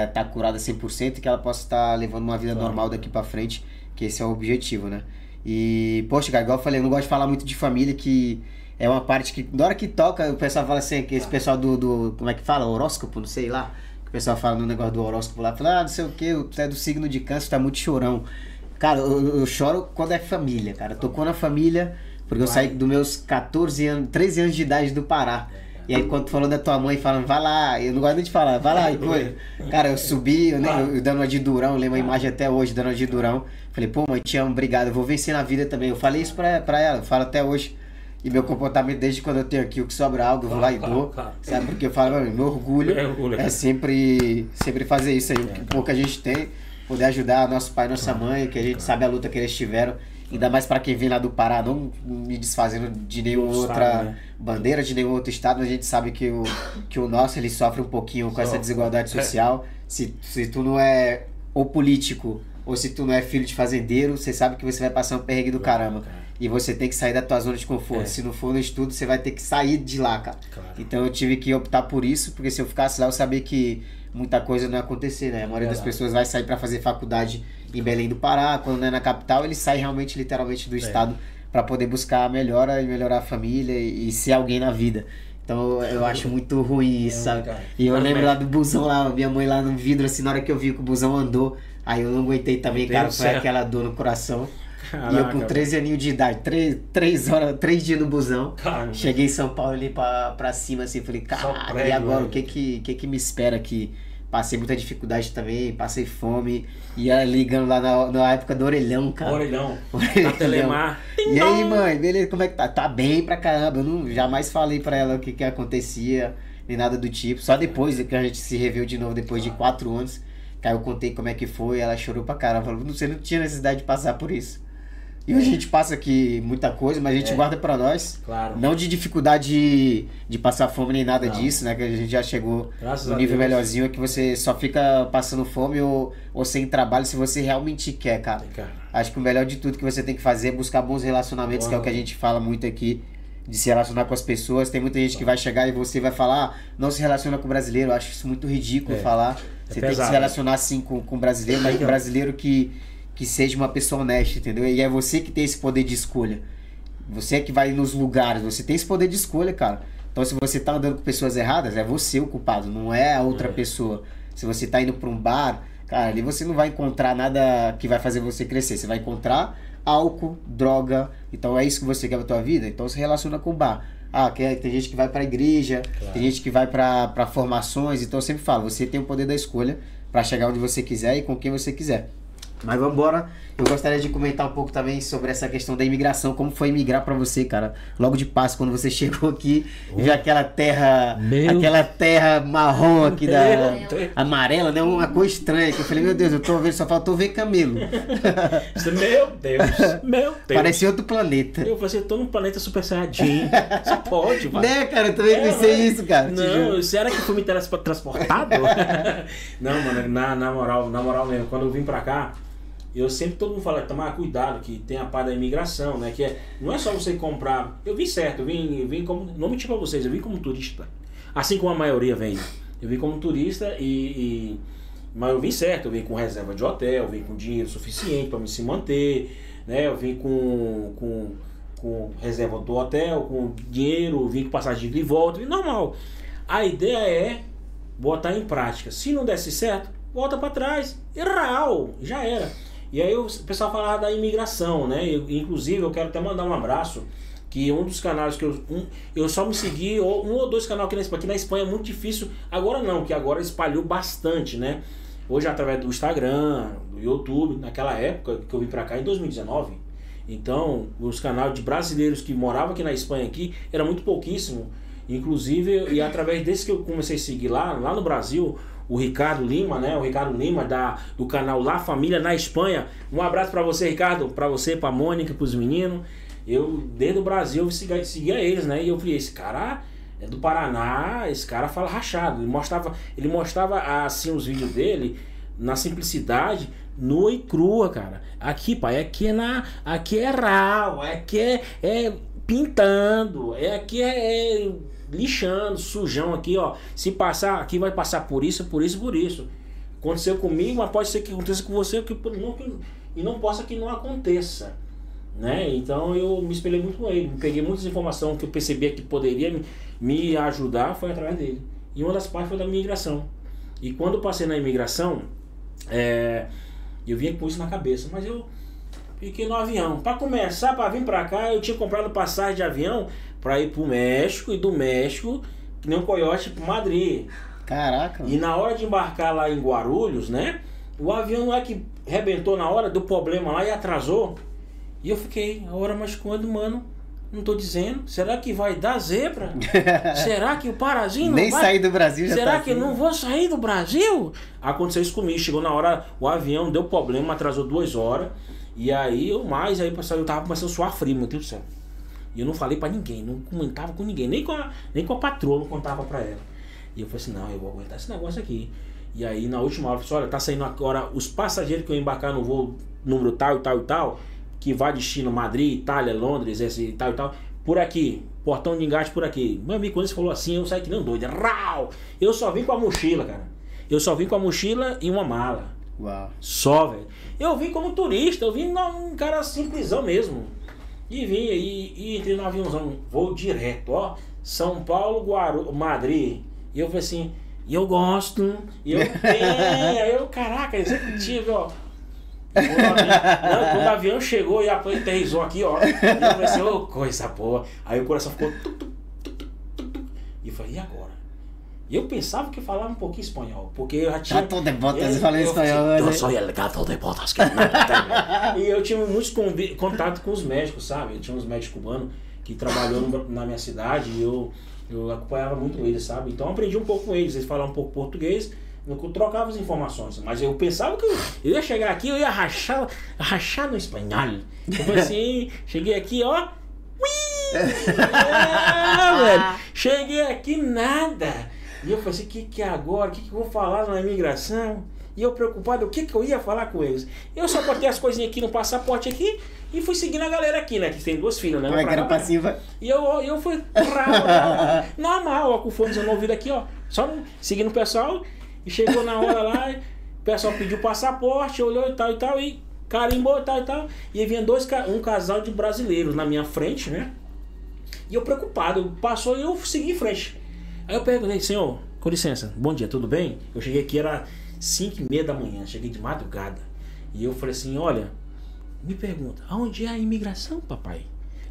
A: estar curada 100% e que ela possa estar levando uma vida
B: Claro.
A: normal daqui pra frente, que esse é o objetivo, né? E, poxa, cara, igual eu falei, eu não gosto de falar muito de família, que é uma parte que, na hora que toca, o pessoal fala assim, que esse
B: Ah.
A: pessoal do, do, como é que fala? Horóscopo, não sei lá. Que o pessoal fala no negócio do horóscopo lá, fala, ah, não sei o que, tu é do signo de câncer, tá muito chorão. Cara, eu, eu choro quando é família, cara. Tocou na família, porque eu saí dos meus 14 anos, 13 anos de idade do Pará. E aí quando falou da tua mãe, falando, vai lá, eu não gosto nem de falar, vai lá e foi. Cara, eu subi, eu, nem- eu dando uma de durão, eu lembro a imagem até hoje, dando uma de durão. Falei, pô, mãe, te amo, obrigado, eu vou vencer na vida também. Eu falei isso pra, pra ela, eu falo até hoje. E meu comportamento desde quando eu tenho aqui, o que sobra algo, eu vou lá e dou. Sabe? Porque eu falo, mano, meu orgulho
B: É orgulho,
A: é sempre, sempre fazer isso aí. O que pouco a gente tem, poder ajudar nosso pai e nossa mãe, que a gente sabe a luta que eles tiveram. Ainda mais pra quem vem lá do Pará, não me desfazendo de nenhuma outra
B: né?
A: bandeira, de nenhum outro estado, mas a gente sabe que o, que o nosso ele sofre um pouquinho com essa desigualdade social. Se, se tu não é ou político, ou se tu não é filho de fazendeiro, você sabe que você vai passar um perrengue do caramba. E você tem que sair da tua zona de conforto.
B: É.
A: Se não for no estudo, você vai ter que sair de lá, cara.
B: Claro.
A: Então eu tive que optar por isso, porque se eu ficasse lá, eu sabia que muita coisa não ia acontecer, né? A maioria das pessoas vai sair para fazer faculdade em Belém do Pará, quando não é na capital, ele sai realmente, literalmente, do estado para poder buscar a melhora e melhorar a família e, e ser alguém na vida. Então eu acho muito ruim isso,
B: É,
A: sabe? E eu lembro lá do busão lá, minha mãe lá no vidro, assim, na hora que eu vi que o busão andou, aí eu não aguentei também, cara, foi aquela dor no coração. E eu com
B: Caraca,
A: 13 aninhos de idade, 3, três horas, 3 dias no busão.
B: Caramba.
A: Cheguei em São Paulo ali pra, pra cima, assim, falei, cara, e agora
B: né?
A: o que que, que que me espera aqui? Passei muita dificuldade também, passei fome, ia ligando lá na, na época do orelhão, cara.
B: Orelhão.
A: Orelhão.
B: Telemar.
A: E aí, mãe, beleza, como é que tá? Tá bem pra caramba. Eu não, jamais falei pra ela o que que acontecia, nem nada do tipo. Só depois que a gente se reviu de novo, depois de quatro anos, que aí eu contei como é que foi, ela chorou pra caramba. Falou, você não tinha necessidade de passar por isso. E hoje a gente passa aqui muita coisa, mas a gente
B: É.
A: guarda pra nós.
B: Claro.
A: Não de dificuldade de, de passar fome nem nada
B: Não.
A: disso, né? Que a gente já chegou
B: Graças
A: no nível
B: Deus.
A: melhorzinho, é que você só fica passando fome ou, ou sem trabalho se você realmente quer, cara.
B: Cara,
A: Acho que o melhor de tudo que você tem que fazer é buscar bons relacionamentos, que é o que a gente fala muito aqui, de se relacionar com as pessoas. Tem muita gente que vai chegar e você vai falar, ah, não se relaciona com o brasileiro. Eu acho isso muito ridículo
B: É.
A: falar.
B: É
A: Você tem que
B: pesado.
A: se relacionar sim com, com o brasileiro, mas
B: ó.
A: brasileiro que, que seja uma pessoa honesta, entendeu? E é você que tem esse poder de escolha. Você é que vai nos lugares, você tem esse poder de escolha, cara. Então se você tá andando com pessoas erradas, é você o culpado, não é a outra
B: É.
A: pessoa. Se você tá indo pra um bar, cara, ali você não vai encontrar nada que vai fazer você crescer. Você vai encontrar álcool, droga. Então é isso que você quer pra tua vida? Então se relaciona com o bar. Ah, quer, tem gente que vai pra igreja,
B: Claro.
A: tem gente que vai pra formações. Então eu sempre falo, você tem o poder da escolha pra chegar onde você quiser e com quem você quiser. Mas vamos embora. Eu gostaria de comentar um pouco também sobre essa questão da imigração. Como foi imigrar pra você, cara? Logo de Páscoa, quando você chegou aqui, viu aquela terra,
B: Meu-
A: aquela terra marrom aqui da
B: Meu
A: amarela, né? Uma cor estranha. Que eu falei, meu Deus, eu tô vendo, só faltou ver camelo.
B: Meu Deus. Meu Deus.
A: Parecia outro planeta.
B: Eu falei, eu tô num planeta super saiyajin. Só pode, vai.
A: Né, cara? Eu também
B: É,
A: pensei
B: mano.
A: isso, cara.
B: Não, será que fui me transportado? não, mano, na, na moral, na moral mesmo, quando eu vim pra cá, eu sempre, todo mundo fala, tomar cuidado, que tem a parte da imigração, né? Que é, não é só você comprar. Eu vim certo, eu vim, eu vim como. Não mentir pra vocês, eu vim como turista. Assim como a maioria vem. Eu vim como turista e. e- mas eu vim certo, eu vim com reserva de hotel, eu vim com dinheiro suficiente pra me se manter. né? Eu vim com, com, com reserva do hotel, com dinheiro, vim com passagem de volta, e normal. A ideia é botar em prática. Se não desse certo, volta para trás. Real, já era. E aí o pessoal falava da imigração, né? Eu, inclusive eu quero até mandar um abraço que um dos canais que eu, um, eu só me segui, ou, um ou dois canais aqui na Espanha, aqui na Espanha é muito difícil, agora não, que agora espalhou bastante, né? Hoje através do Instagram, do YouTube, naquela época que eu vim para cá em 2019. Então, os canais de brasileiros que moravam aqui na Espanha aqui era muito pouquíssimo. Inclusive, e através desse que eu comecei a seguir lá, lá no Brasil, o Ricardo Lima, né? O Ricardo Lima da, do canal La Família na Espanha. Um abraço para você, Ricardo, para você, para Mônica, para os meninos. Eu, desde o Brasil, eu seguia, seguia eles, né? E eu falei, esse cara é do Paraná, esse cara fala rachado. Ele mostrava, ele mostrava assim os vídeos dele na simplicidade, nua e crua, cara. Aqui, pai, aqui é na, aqui é real, aqui é, é pintando, é aqui é, é lixando, sujão aqui, ó. Se passar, aqui vai passar por isso, por isso, por isso. Aconteceu comigo, mas pode ser que aconteça com você que e não possa que não aconteça. Né? Então eu me espelhei muito com ele, peguei muitas informações que eu percebia que poderia me, me ajudar, foi através dele. E uma das partes foi da imigração. E quando eu passei na imigração, é, eu vinha com isso na cabeça, mas eu fiquei no avião. Para começar, para vir para cá, eu tinha comprado passagem de avião para ir pro México e do México, que nem um coiote, pro Madrid.
A: Caraca.
B: E na hora de embarcar lá em Guarulhos, né? O avião não é que rebentou na hora, do problema lá e atrasou. E eu fiquei, a hora mais quando, mano, não tô dizendo. Será que vai dar zebra? Será que o Parazinho não
A: Nem
B: vai?
A: sair do Brasil já
B: Será
A: tá
B: que
A: assim.
B: não vou sair do Brasil? Aconteceu isso comigo. Chegou na hora, o avião deu problema, atrasou duas horas. E aí eu mais, aí eu tava começando a suar frio, meu Deus do céu. E eu não falei pra ninguém, não comentava com ninguém, nem com a, nem com a patroa, não contava pra ela. E eu falei assim, não, eu vou aguentar esse negócio aqui. E aí na última hora eu falei assim, olha, tá saindo agora os passageiros que eu embarcar no voo número tal e tal e tal, que vai destino Madrid, Itália, Londres, esse e tal e tal, por aqui, portão de engate por aqui. Meu amigo, quando ele falou assim, eu saí que nem um doido. Rau! Eu só vim com a mochila, cara. Eu só vim com a mochila e uma mala.
A: Uau.
B: Só, velho. Eu vim como turista, eu vim um cara simplesão mesmo. E vim e, e entrei no aviãozão, vou direto, ó. São Paulo, Guaru, Madrid. E eu falei assim, e eu gosto, e eu tenho, aí eu, caraca, executivo, ó. Quando o, avião, não, quando o avião chegou e aterrizou aqui, ó. E eu falei assim, ô, coisa boa. Aí o coração ficou. Tuc, tuc, tuc. E eu falei, e agora? Eu pensava que falava um pouquinho espanhol, porque eu já tinha.
A: Gato de botas,
B: eu, eu-
A: espanhol,
B: Eu
A: né?
B: sou el gato de botas que. E eu tive muitos contato com os médicos, sabe? Eu tinha uns médicos cubanos que trabalhou no- na minha cidade e eu, eu acompanhava muito eles, sabe? Então eu aprendi um pouco com eles. Eles falavam um pouco português, eu trocava as informações. Mas eu pensava que eu, eu ia chegar aqui, eu ia rachar, rachar no espanhol. Eu falei assim, cheguei aqui, ó. Ui! É, velho. Cheguei aqui, nada. E eu falei assim, o que, que é agora? O que, que eu vou falar na imigração? E eu preocupado, o que, que eu ia falar com eles? Eu só botei as coisinhas aqui no passaporte aqui e fui seguindo a galera aqui, né? Que tem duas filhas, né?
A: Como é
B: Uma
A: que era passiva?
B: E eu, eu fui normal, ó, com o fonezinho no ouvido aqui, ó. Só seguindo o pessoal. E chegou na hora lá, o pessoal pediu passaporte, olhou e tal e tal, e carimbou e tal e tal. E vinha dois, um casal de brasileiros na minha frente, né? E eu preocupado, passou e eu segui em frente. Aí eu perguntei, senhor, com licença, bom dia, tudo bem? Eu cheguei aqui, era 5 e meia da manhã, cheguei de madrugada. E eu falei assim, olha, me pergunta, aonde é a imigração, papai?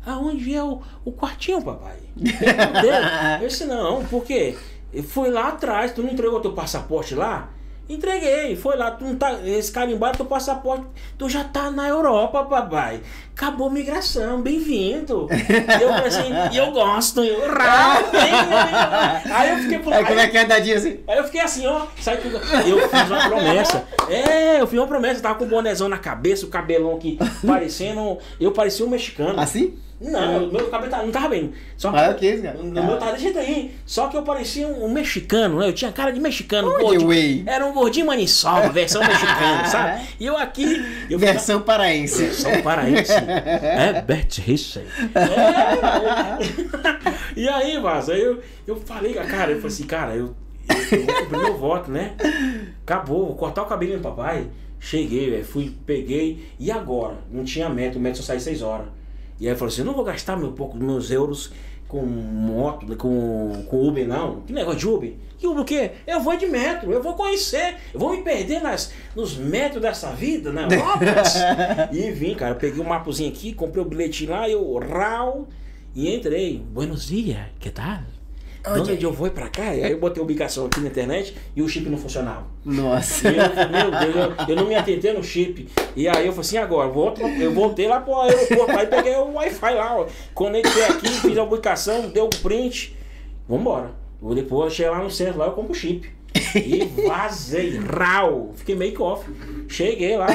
B: Aonde é o, o quartinho, papai? Eu disse, não, por quê? Eu fui lá atrás, tu não entregou teu passaporte lá? Entreguei, foi lá, tu não tá, esse carimbaram teu passaporte, tu já tá na Europa, papai. Acabou a migração, bem-vindo. E eu assim, e eu gosto, eu. Aí eu fiquei por
A: Aí como é que é dadinho assim?
B: Aí eu fiquei assim, ó, sabe que eu fiz uma promessa. É, eu fiz uma promessa, tava com o bonezão na cabeça, o cabelão aqui parecendo. Eu parecia um mexicano.
A: Assim?
B: Não, meu cabelo tá- não tava bem. Só que,
A: Ah, que isso, cara?
B: No meu tava desse jeito aí. Só que eu parecia um, um mexicano, né? Eu tinha cara de mexicano.
A: Onde,
B: gordinho. Era um gordinho maniçoba, versão mexicana, sabe? E eu aqui. Eu
A: Versão paraense.
B: são paraense. É Bert Rissey. É. E aí, Vaza, eu, eu falei, cara, eu falei assim, cara, eu, eu vou cumprir meu voto, né? Acabou, vou cortar o cabelo do papai. Cheguei, velho, fui, peguei. E agora? Não tinha metro, o metro só saía 6 horas. E aí eu falei assim, eu não vou gastar meu pouco, meus euros com moto, com, com Uber, não. Que negócio de Uber? Que Uber o quê? Eu vou de metro, eu vou conhecer, eu vou me perder nas, nos metros dessa vida, Europa. e vim, cara, peguei um mapozinho aqui, comprei o bilhetinho lá, eu rau e entrei. Buenos dias, que tal? De onde eu vou pra cá? E aí eu botei a ubicação aqui na internet e o chip não funcionava.
A: Nossa.
B: Eu, meu Deus, eu, eu não me atentei no chip. E aí eu falei assim, agora, volto, eu voltei lá pro aeroporto, aí peguei o Wi-Fi lá, ó, conectei aqui, fiz a ubicação, deu o print, vambora. Vou depois cheguei lá no centro, lá eu compro o chip. E vazei, rau, fiquei make off. Cheguei lá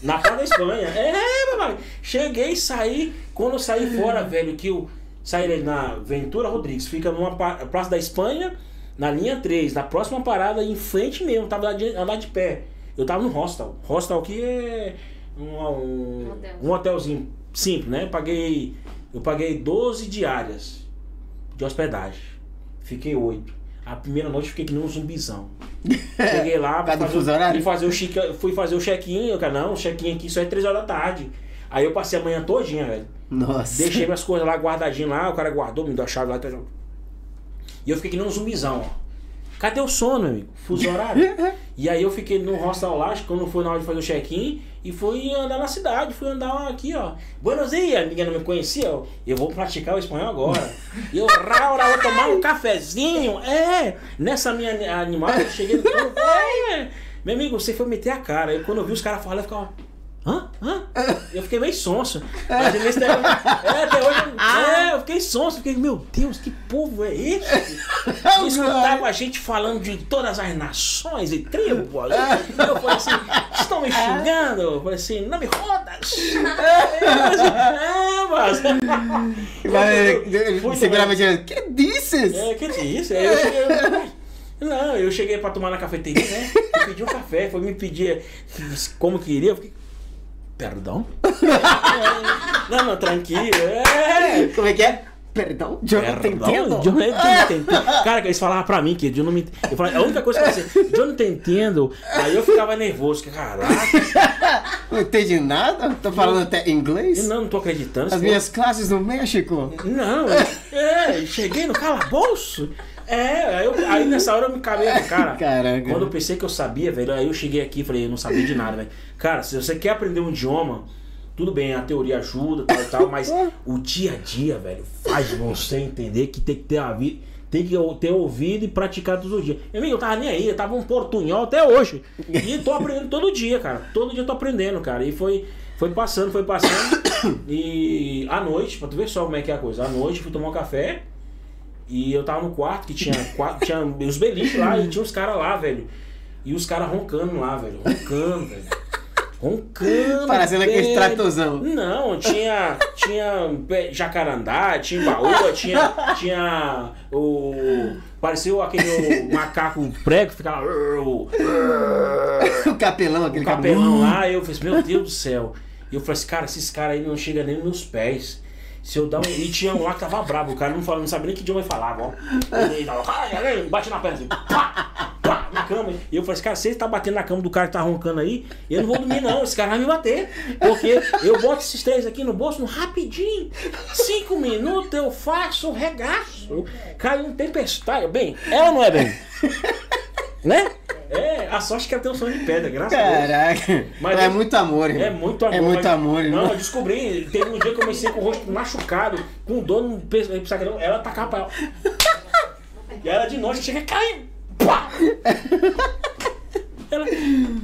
B: na praia da Espanha. É, papai. Cheguei, saí, quando eu saí fora, velho, que eu saí na Ventura Rodrigues, fica numa Praça da Espanha, na linha 3, na próxima parada, em frente mesmo, tava lá de, lá de pé. Eu tava no hostel. Hostel aqui é um, um,
C: Hotel.
B: um hotelzinho simples, né? Paguei, eu paguei 12 diárias de hospedagem. Fiquei 8. A primeira noite eu fiquei que nem um zumbizão. Cheguei lá,
A: do
B: fazer, fui fazer o chique- fui fazer o check-in, eu cara, não, o check-in aqui só é 3 horas da tarde. Aí eu passei a manhã todinha, velho.
A: Nossa.
B: Deixei minhas coisas lá guardadinhas lá, o cara guardou, me deu a chave lá. tá- E eu fiquei que nem um zumbizão, ó. Cadê o sono, meu amigo? Fuso horário. e aí eu fiquei no hostel lá, quando foi na hora de fazer o check-in, e fui andar na cidade, fui andar aqui, ó. Buenos dias, ninguém não me conhecia, ó. Eu vou praticar o espanhol agora. E eu, Raura, vou tomar um cafezinho. É, nessa minha animal, eu cheguei no é. Meu amigo, você foi meter a cara. Aí quando eu vi os caras falando, eu ficava. Hã? Hã? Eu fiquei meio sonso. Mas nesse tempo, é, até hoje. É, eu fiquei sonso. Fiquei, meu Deus, que povo é esse? Eu escutava a gente falando de todas as nações e tribos. Eu falei assim, estão me xingando? Eu falei assim, não me rodas. É, mas.
A: Mas, de. Que disses?
B: É, que? Aí eu. Não, eu cheguei pra tomar na cafeteria, né? Eu pedi um café, foi me pedir como queria. Eu fiquei. Perdão? Não, não, tranquilo. É.
A: Como é que é? Perdão? Eu não te
B: Perdão?
A: entendo.
B: Eu não te entendo. Cara, eles falavam pra mim que eu não me. Eu falava, a única coisa que eu não te entendo. Aí eu ficava nervoso, que caraca,
A: Não entendi nada? Tô falando até inglês?
B: eu não, não tô acreditando.
A: As minhas classes no México.
B: Não, é, cheguei no calabouço. É, aí, eu- aí nessa hora eu me cabei, cara.
A: Caraca.
B: Quando eu pensei que eu sabia, velho, aí eu cheguei aqui e falei, eu não sabia de nada, velho. Cara, se você quer aprender um idioma, tudo bem, a teoria ajuda, tal e tal, mas o dia a dia, velho, faz você entender que tem que ter a vida. Tem que ter ouvido e praticar todos os dias. Amigo, eu tava nem aí, eu tava um portunhol até hoje. E tô aprendendo todo dia, cara. Todo dia eu tô aprendendo, cara. E foi, foi passando, foi passando. E à noite, pra tu ver só como é que é a coisa. À noite fui tomar um café. E eu tava no quarto que tinha, quatro, tinha os beliches lá e tinha os caras lá, velho. E os caras roncando lá, velho. Roncando, velho. Roncando.
A: Parecendo aquele tratozão.
B: Não, tinha, tinha jacarandá, tinha baúa, tinha, tinha o. Pareceu aquele macaco prego que ficava.
A: O capelão, aquele
B: O capelão lá, eu falei, meu Deus do céu. E eu falei assim, cara, esses caras aí não chegam nem nos meus pés. Se eu dar um. E tinha um lá que tava bravo, o cara não, falava, não sabia nem que idioma ele falava, ó. Ele tava, bate na perna assim, pá, cama. E eu falei assim, cara, ele tá batendo na cama do cara que tá roncando aí, eu não vou dormir, não. Esse cara vai me bater. Porque eu boto esses três aqui no bolso no rapidinho. Cinco minutos eu faço o regaço. Cai um tempestade. Bem, é ou não é bem? Né? É, a sorte que ela tem um sonho de pedra, graças a Deus.
A: Caraca.
B: Mas
A: é
B: eu-
A: muito amor, irmão.
B: É muito amor.
A: É muito
B: mas-
A: amor,
B: Não,
A: irmão.
B: eu descobri. Teve um dia que eu comecei com o rosto machucado, com dor no sabe, Ela tacava pra ela. E ela de noite chega e cai. Pá! Ela.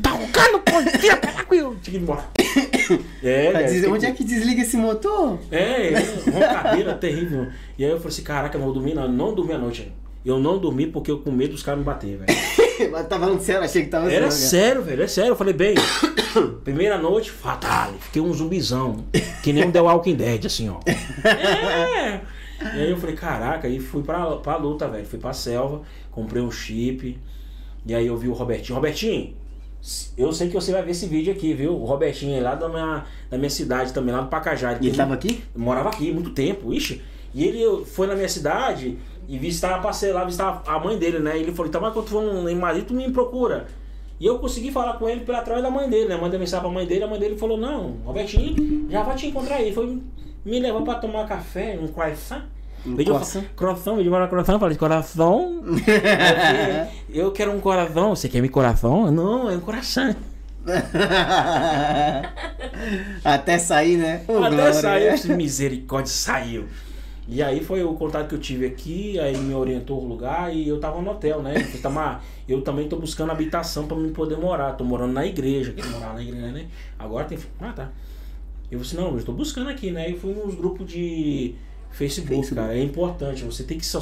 B: Tá um cara no ponteiro, pera com eu. Tinha que ir embora. É,
A: Tá diz-
B: fiquei-
A: Onde é que desliga esse motor?
B: É, é, roncadeira terrível. E aí eu falei assim: caraca, eu não vou dormir, não. Eu não dormi a noite. Eu não dormi porque eu com medo dos caras me bater, velho.
A: Mas tá falando sério, achei que tava
B: Era
A: zoando,
B: sério, velho, é sério. Eu falei, bem, primeira noite, fatal. Fiquei um zumbizão. Que nem um The Walking Dead, assim, ó. É. E aí eu falei, caraca, aí fui pra, pra luta, velho. Fui pra selva, comprei um chip. E aí eu vi o Robertinho. Robertinho, eu sei que você vai ver esse vídeo aqui, viu? O Robertinho é lá da minha, da minha cidade também, lá do Pacajá.
A: E ele tava aqui?
B: morava aqui muito tempo, ixi. E ele foi na minha cidade e visitava, passei lá, visitava a mãe dele, né? E ele falou, então, mas quando tu for em Madrid, tu me procura. E eu consegui falar com ele pela através da mãe dele, né? Mandei mensagem pra mãe dele, a mãe dele falou, não, Robertinho já vai te encontrar aí. Foi me levar pra tomar café, um croissant.
A: Um? Croissant,
B: veio de croissant, eu falei, coração. eu quero um coração. Você quer me coração? Não, é um coração.
A: Até sair, né?
B: Até
A: glória.
B: esse misericórdia, saiu. E aí foi o contato que eu tive aqui, aí me orientou o lugar e eu tava no hotel, né? Eu, falei, "Tamar, eu também tô buscando habitação pra me poder morar. Tô morando na igreja, quero morar na igreja, né? Agora tem. Ah, tá. Eu falei assim, não, eu tô buscando aqui, né? E fui nos grupos de Facebook,
A: Facebook.
B: cara. É importante, você tem que se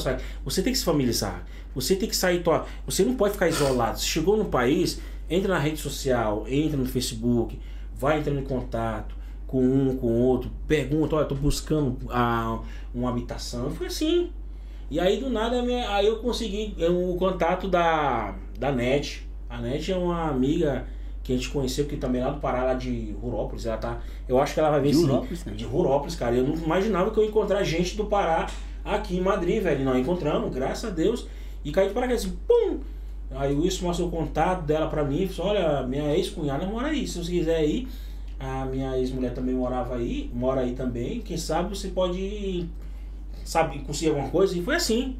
B: você tem que se familiarizar. Você tem que sair, tua- você não pode ficar isolado. Se chegou no país, entra na rede social, entra no Facebook, vai entrando em contato com um, com outro, pergunta, olha, tô buscando ah, uma habitação. Foi assim. E aí do nada a aí eu consegui o contato da, da NET. A NET é uma amiga que a gente conheceu, que também é lá do Pará, lá de Rurópolis. Ela tá. Eu acho que ela vai ver
A: De
B: esse-
A: Rurópolis?
B: De Rurópolis, cara. Eu não imaginava que eu ia encontrar gente do Pará aqui em Madrid, velho. Não encontramos, graças a Deus. E caí de paraquedas, assim, pum! Aí o Wilson mostrou o contato dela pra mim. Falou, olha, minha ex-cunhada mora aí. Se você quiser ir, a minha ex-mulher também morava aí, mora aí também. Quem sabe você pode, sabe, conseguir alguma coisa. E foi assim.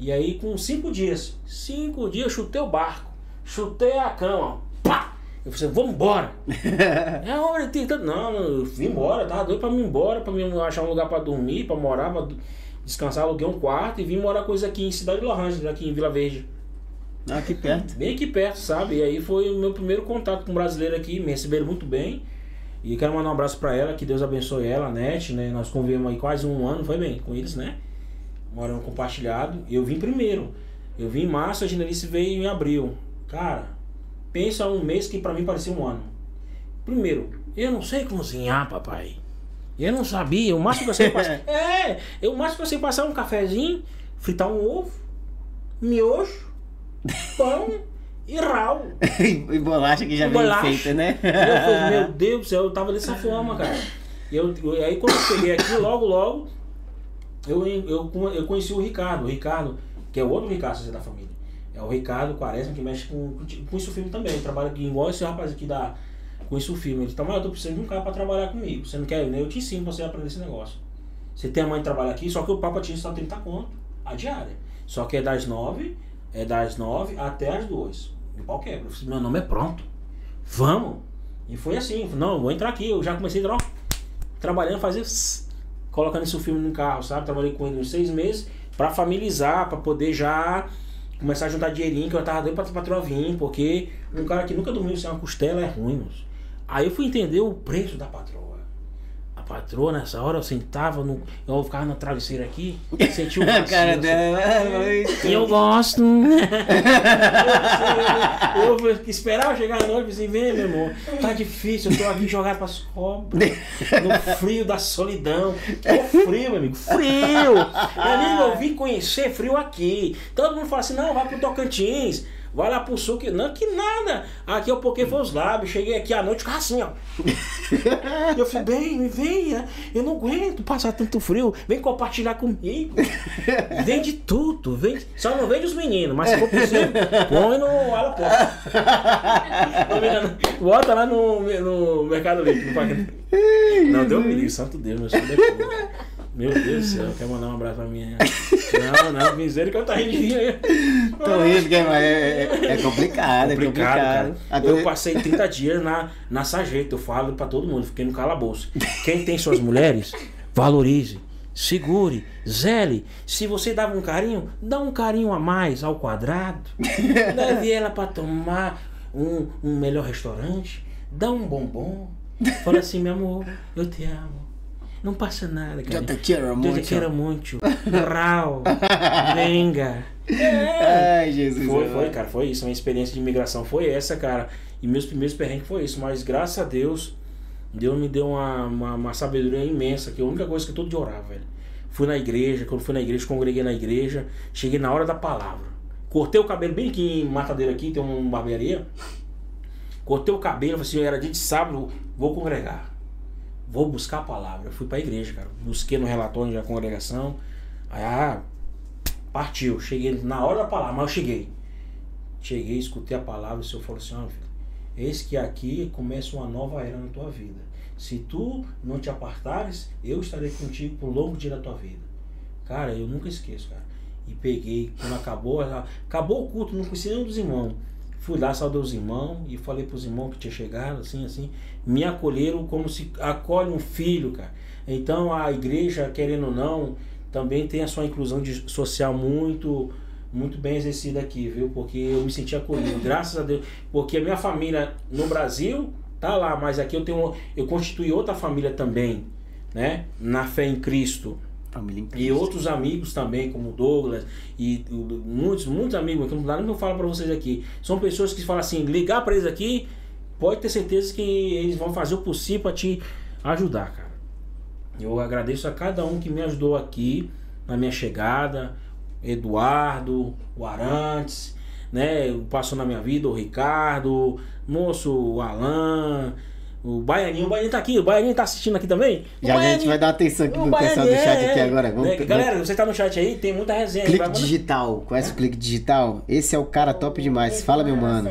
B: E aí, com cinco dias, cinco dias, eu chutei o barco, chutei a cama, pá! Eu falei, vamos embora. é hora de ter. Não, eu vim embora, tava doido pra mim ir embora, pra mim achar um lugar pra dormir, pra morar, pra descansar, aluguei um quarto e vim morar coisa aqui em Cidade de Los Angeles, aqui em Vila Verde.
A: Ah, aqui perto.
B: Bem aqui perto, sabe? E aí foi o meu primeiro contato com um brasileiro aqui, me receberam muito bem. E quero mandar um abraço pra ela, que Deus abençoe ela, a Net, né? Nós convivemos aí quase um ano, foi bem, com eles, né? Morando compartilhado. Eu vim primeiro. Eu vim em março, a Genelice veio em abril. Cara, pensa um mês que pra mim parecia um ano. Primeiro, eu não sei cozinhar, papai. Eu não sabia. O máximo que eu sei passar. é, eu, o máximo que eu sei passar é um cafezinho, fritar um ovo, miojo, pão e rau.
A: e bolacha que já
B: E
A: vem
B: bolacha.
A: feita, né?
B: Eu falei, meu Deus do céu, eu tava dessa forma, cara. E eu, eu- aí quando eu cheguei aqui, logo, logo, eu, eu, eu conheci o Ricardo. O Ricardo, que é o outro Ricardo da família. É o Ricardo Quaresma, que mexe com, com isso filme também. Trabalha aqui, igual esse rapaz aqui da, com isso filme. Ele tá, mas eu tô precisando de um cara pra trabalhar comigo. Você não quer? Eu te ensino você aprender esse negócio. Você tem a mãe que trabalha aqui, só que o papo tinha só 30 conto a diária. Só que é das 9, é das 9 até as 2. E o pau quebra. Meu nome é pronto. Vamos! E foi assim, não, vou entrar aqui. Eu já comecei a trabalhando, fazer colocando esse filme no carro, sabe? Trabalhei com ele uns seis meses pra familiarizar, pra poder já começar a juntar dinheirinho que eu tava doido pra patroa vir, porque um cara que nunca dormiu sem uma costela é ruim, moço. Aí eu fui entender o preço da patroa. Patroa, nessa hora, eu sentava no. Eu ficava na travesseira aqui, sentia o
A: cara
B: assim.
A: dela.
B: E eu gosto. eu, eu, eu esperava chegar à noite e assim, vem, meu irmão, tá difícil, eu tô aqui jogado pras cobras, no frio da solidão. Tô frio, meu amigo, frio! Meu amigo, eu vim conhecer frio aqui. Todo mundo fala assim, não, vai pro Tocantins. Vai lá pro sul, que não, que nada. Aqui eu porque foi os lábios. Cheguei aqui à noite, ficava assim, ó. Eu falei, bem, me venha. Eu não aguento passar tanto frio. Vem compartilhar comigo. Vende tudo. Vende... Só não vende os meninos, mas se for possível, põe no Alapó. Bota lá no, no Mercado Livre. No não, deu um milho, santo Deus, meu é fogo. Meu Deus do céu, quer mandar um abraço pra minha. Não, não, miséria tá rindo de mim aí.
A: Tô rindo, que é, é, é complicado, é
B: Complicado,
A: complicado. Agora-
B: Eu passei 30 dias na, na sarjeta, eu falo pra todo mundo, fiquei no calabouço. Quem tem suas mulheres, valorize, segure, zele. Se você dava um carinho, dá um carinho a mais ao quadrado. Leve ela pra tomar um, um melhor restaurante, dá um bombom. Fala assim, meu amor, eu te amo. Não passa nada, cara.
A: Eu te quero
B: Eu
A: muito.
B: te quero muito. Rau, venga.
A: Ai, Jesus.
B: Foi, foi, cara, foi isso. Minha experiência de imigração foi essa, cara. E meus primeiros perrengues foi isso. Mas graças a Deus, Deus me deu uma, uma, uma sabedoria imensa, que é a única coisa que eu todo dia orava, velho. Fui na igreja, quando fui na igreja, congreguei na igreja, cheguei na hora da palavra. Cortei o cabelo bem aqui em Matadeira aqui, tem uma barbearia. Cortei o cabelo, falei assim, era dia de sábado, vou congregar. Vou buscar a palavra. Eu fui pra igreja, cara. Busquei no relatório da congregação. Aí, ah, partiu. Cheguei na hora da palavra, mas eu cheguei. cheguei, escutei a palavra, o Senhor falou assim, ó, filho, eis que aqui começa uma nova era na tua vida. Se tu não te apartares, eu estarei contigo por longo dia da tua vida. Cara, eu nunca esqueço, cara. E peguei, quando acabou, acabou o culto, não conheci nenhum dos irmãos. Fui lá, saudei os irmãos e falei para os irmãos que tinha chegado, assim, assim. Me acolheram como se acolhe um filho, cara. Então a igreja, querendo ou não, também tem a sua inclusão de, social muito muito bem exercida aqui, viu? Porque eu me senti acolhido, graças a Deus. Porque a minha família no Brasil tá lá, mas aqui eu tenho eu constituí outra família também, né? Na fé em Cristo.
A: Família
B: E outros amigos também, como Douglas, e muitos, muitos amigos, que não dá nem eu falo para vocês aqui. São pessoas que falam assim, ligar para eles aqui, pode ter certeza que eles vão fazer o possível para te ajudar, cara. Eu agradeço a cada um que me ajudou aqui na minha chegada, Eduardo, o Arantes, né? Passou na minha vida, o Ricardo, moço, o Alan, o Baianinho, o Baianinho tá aqui, o Baianinho tá assistindo aqui também.
A: O já a gente vai dar atenção aqui pro pessoal do chat aqui
B: é,
A: agora.
B: Vamos, né? Galera, você tá no chat aí, tem muita resenha.
A: Clique digital, conhece o clique digital? Esse é o cara top demais. Fala, meu mano.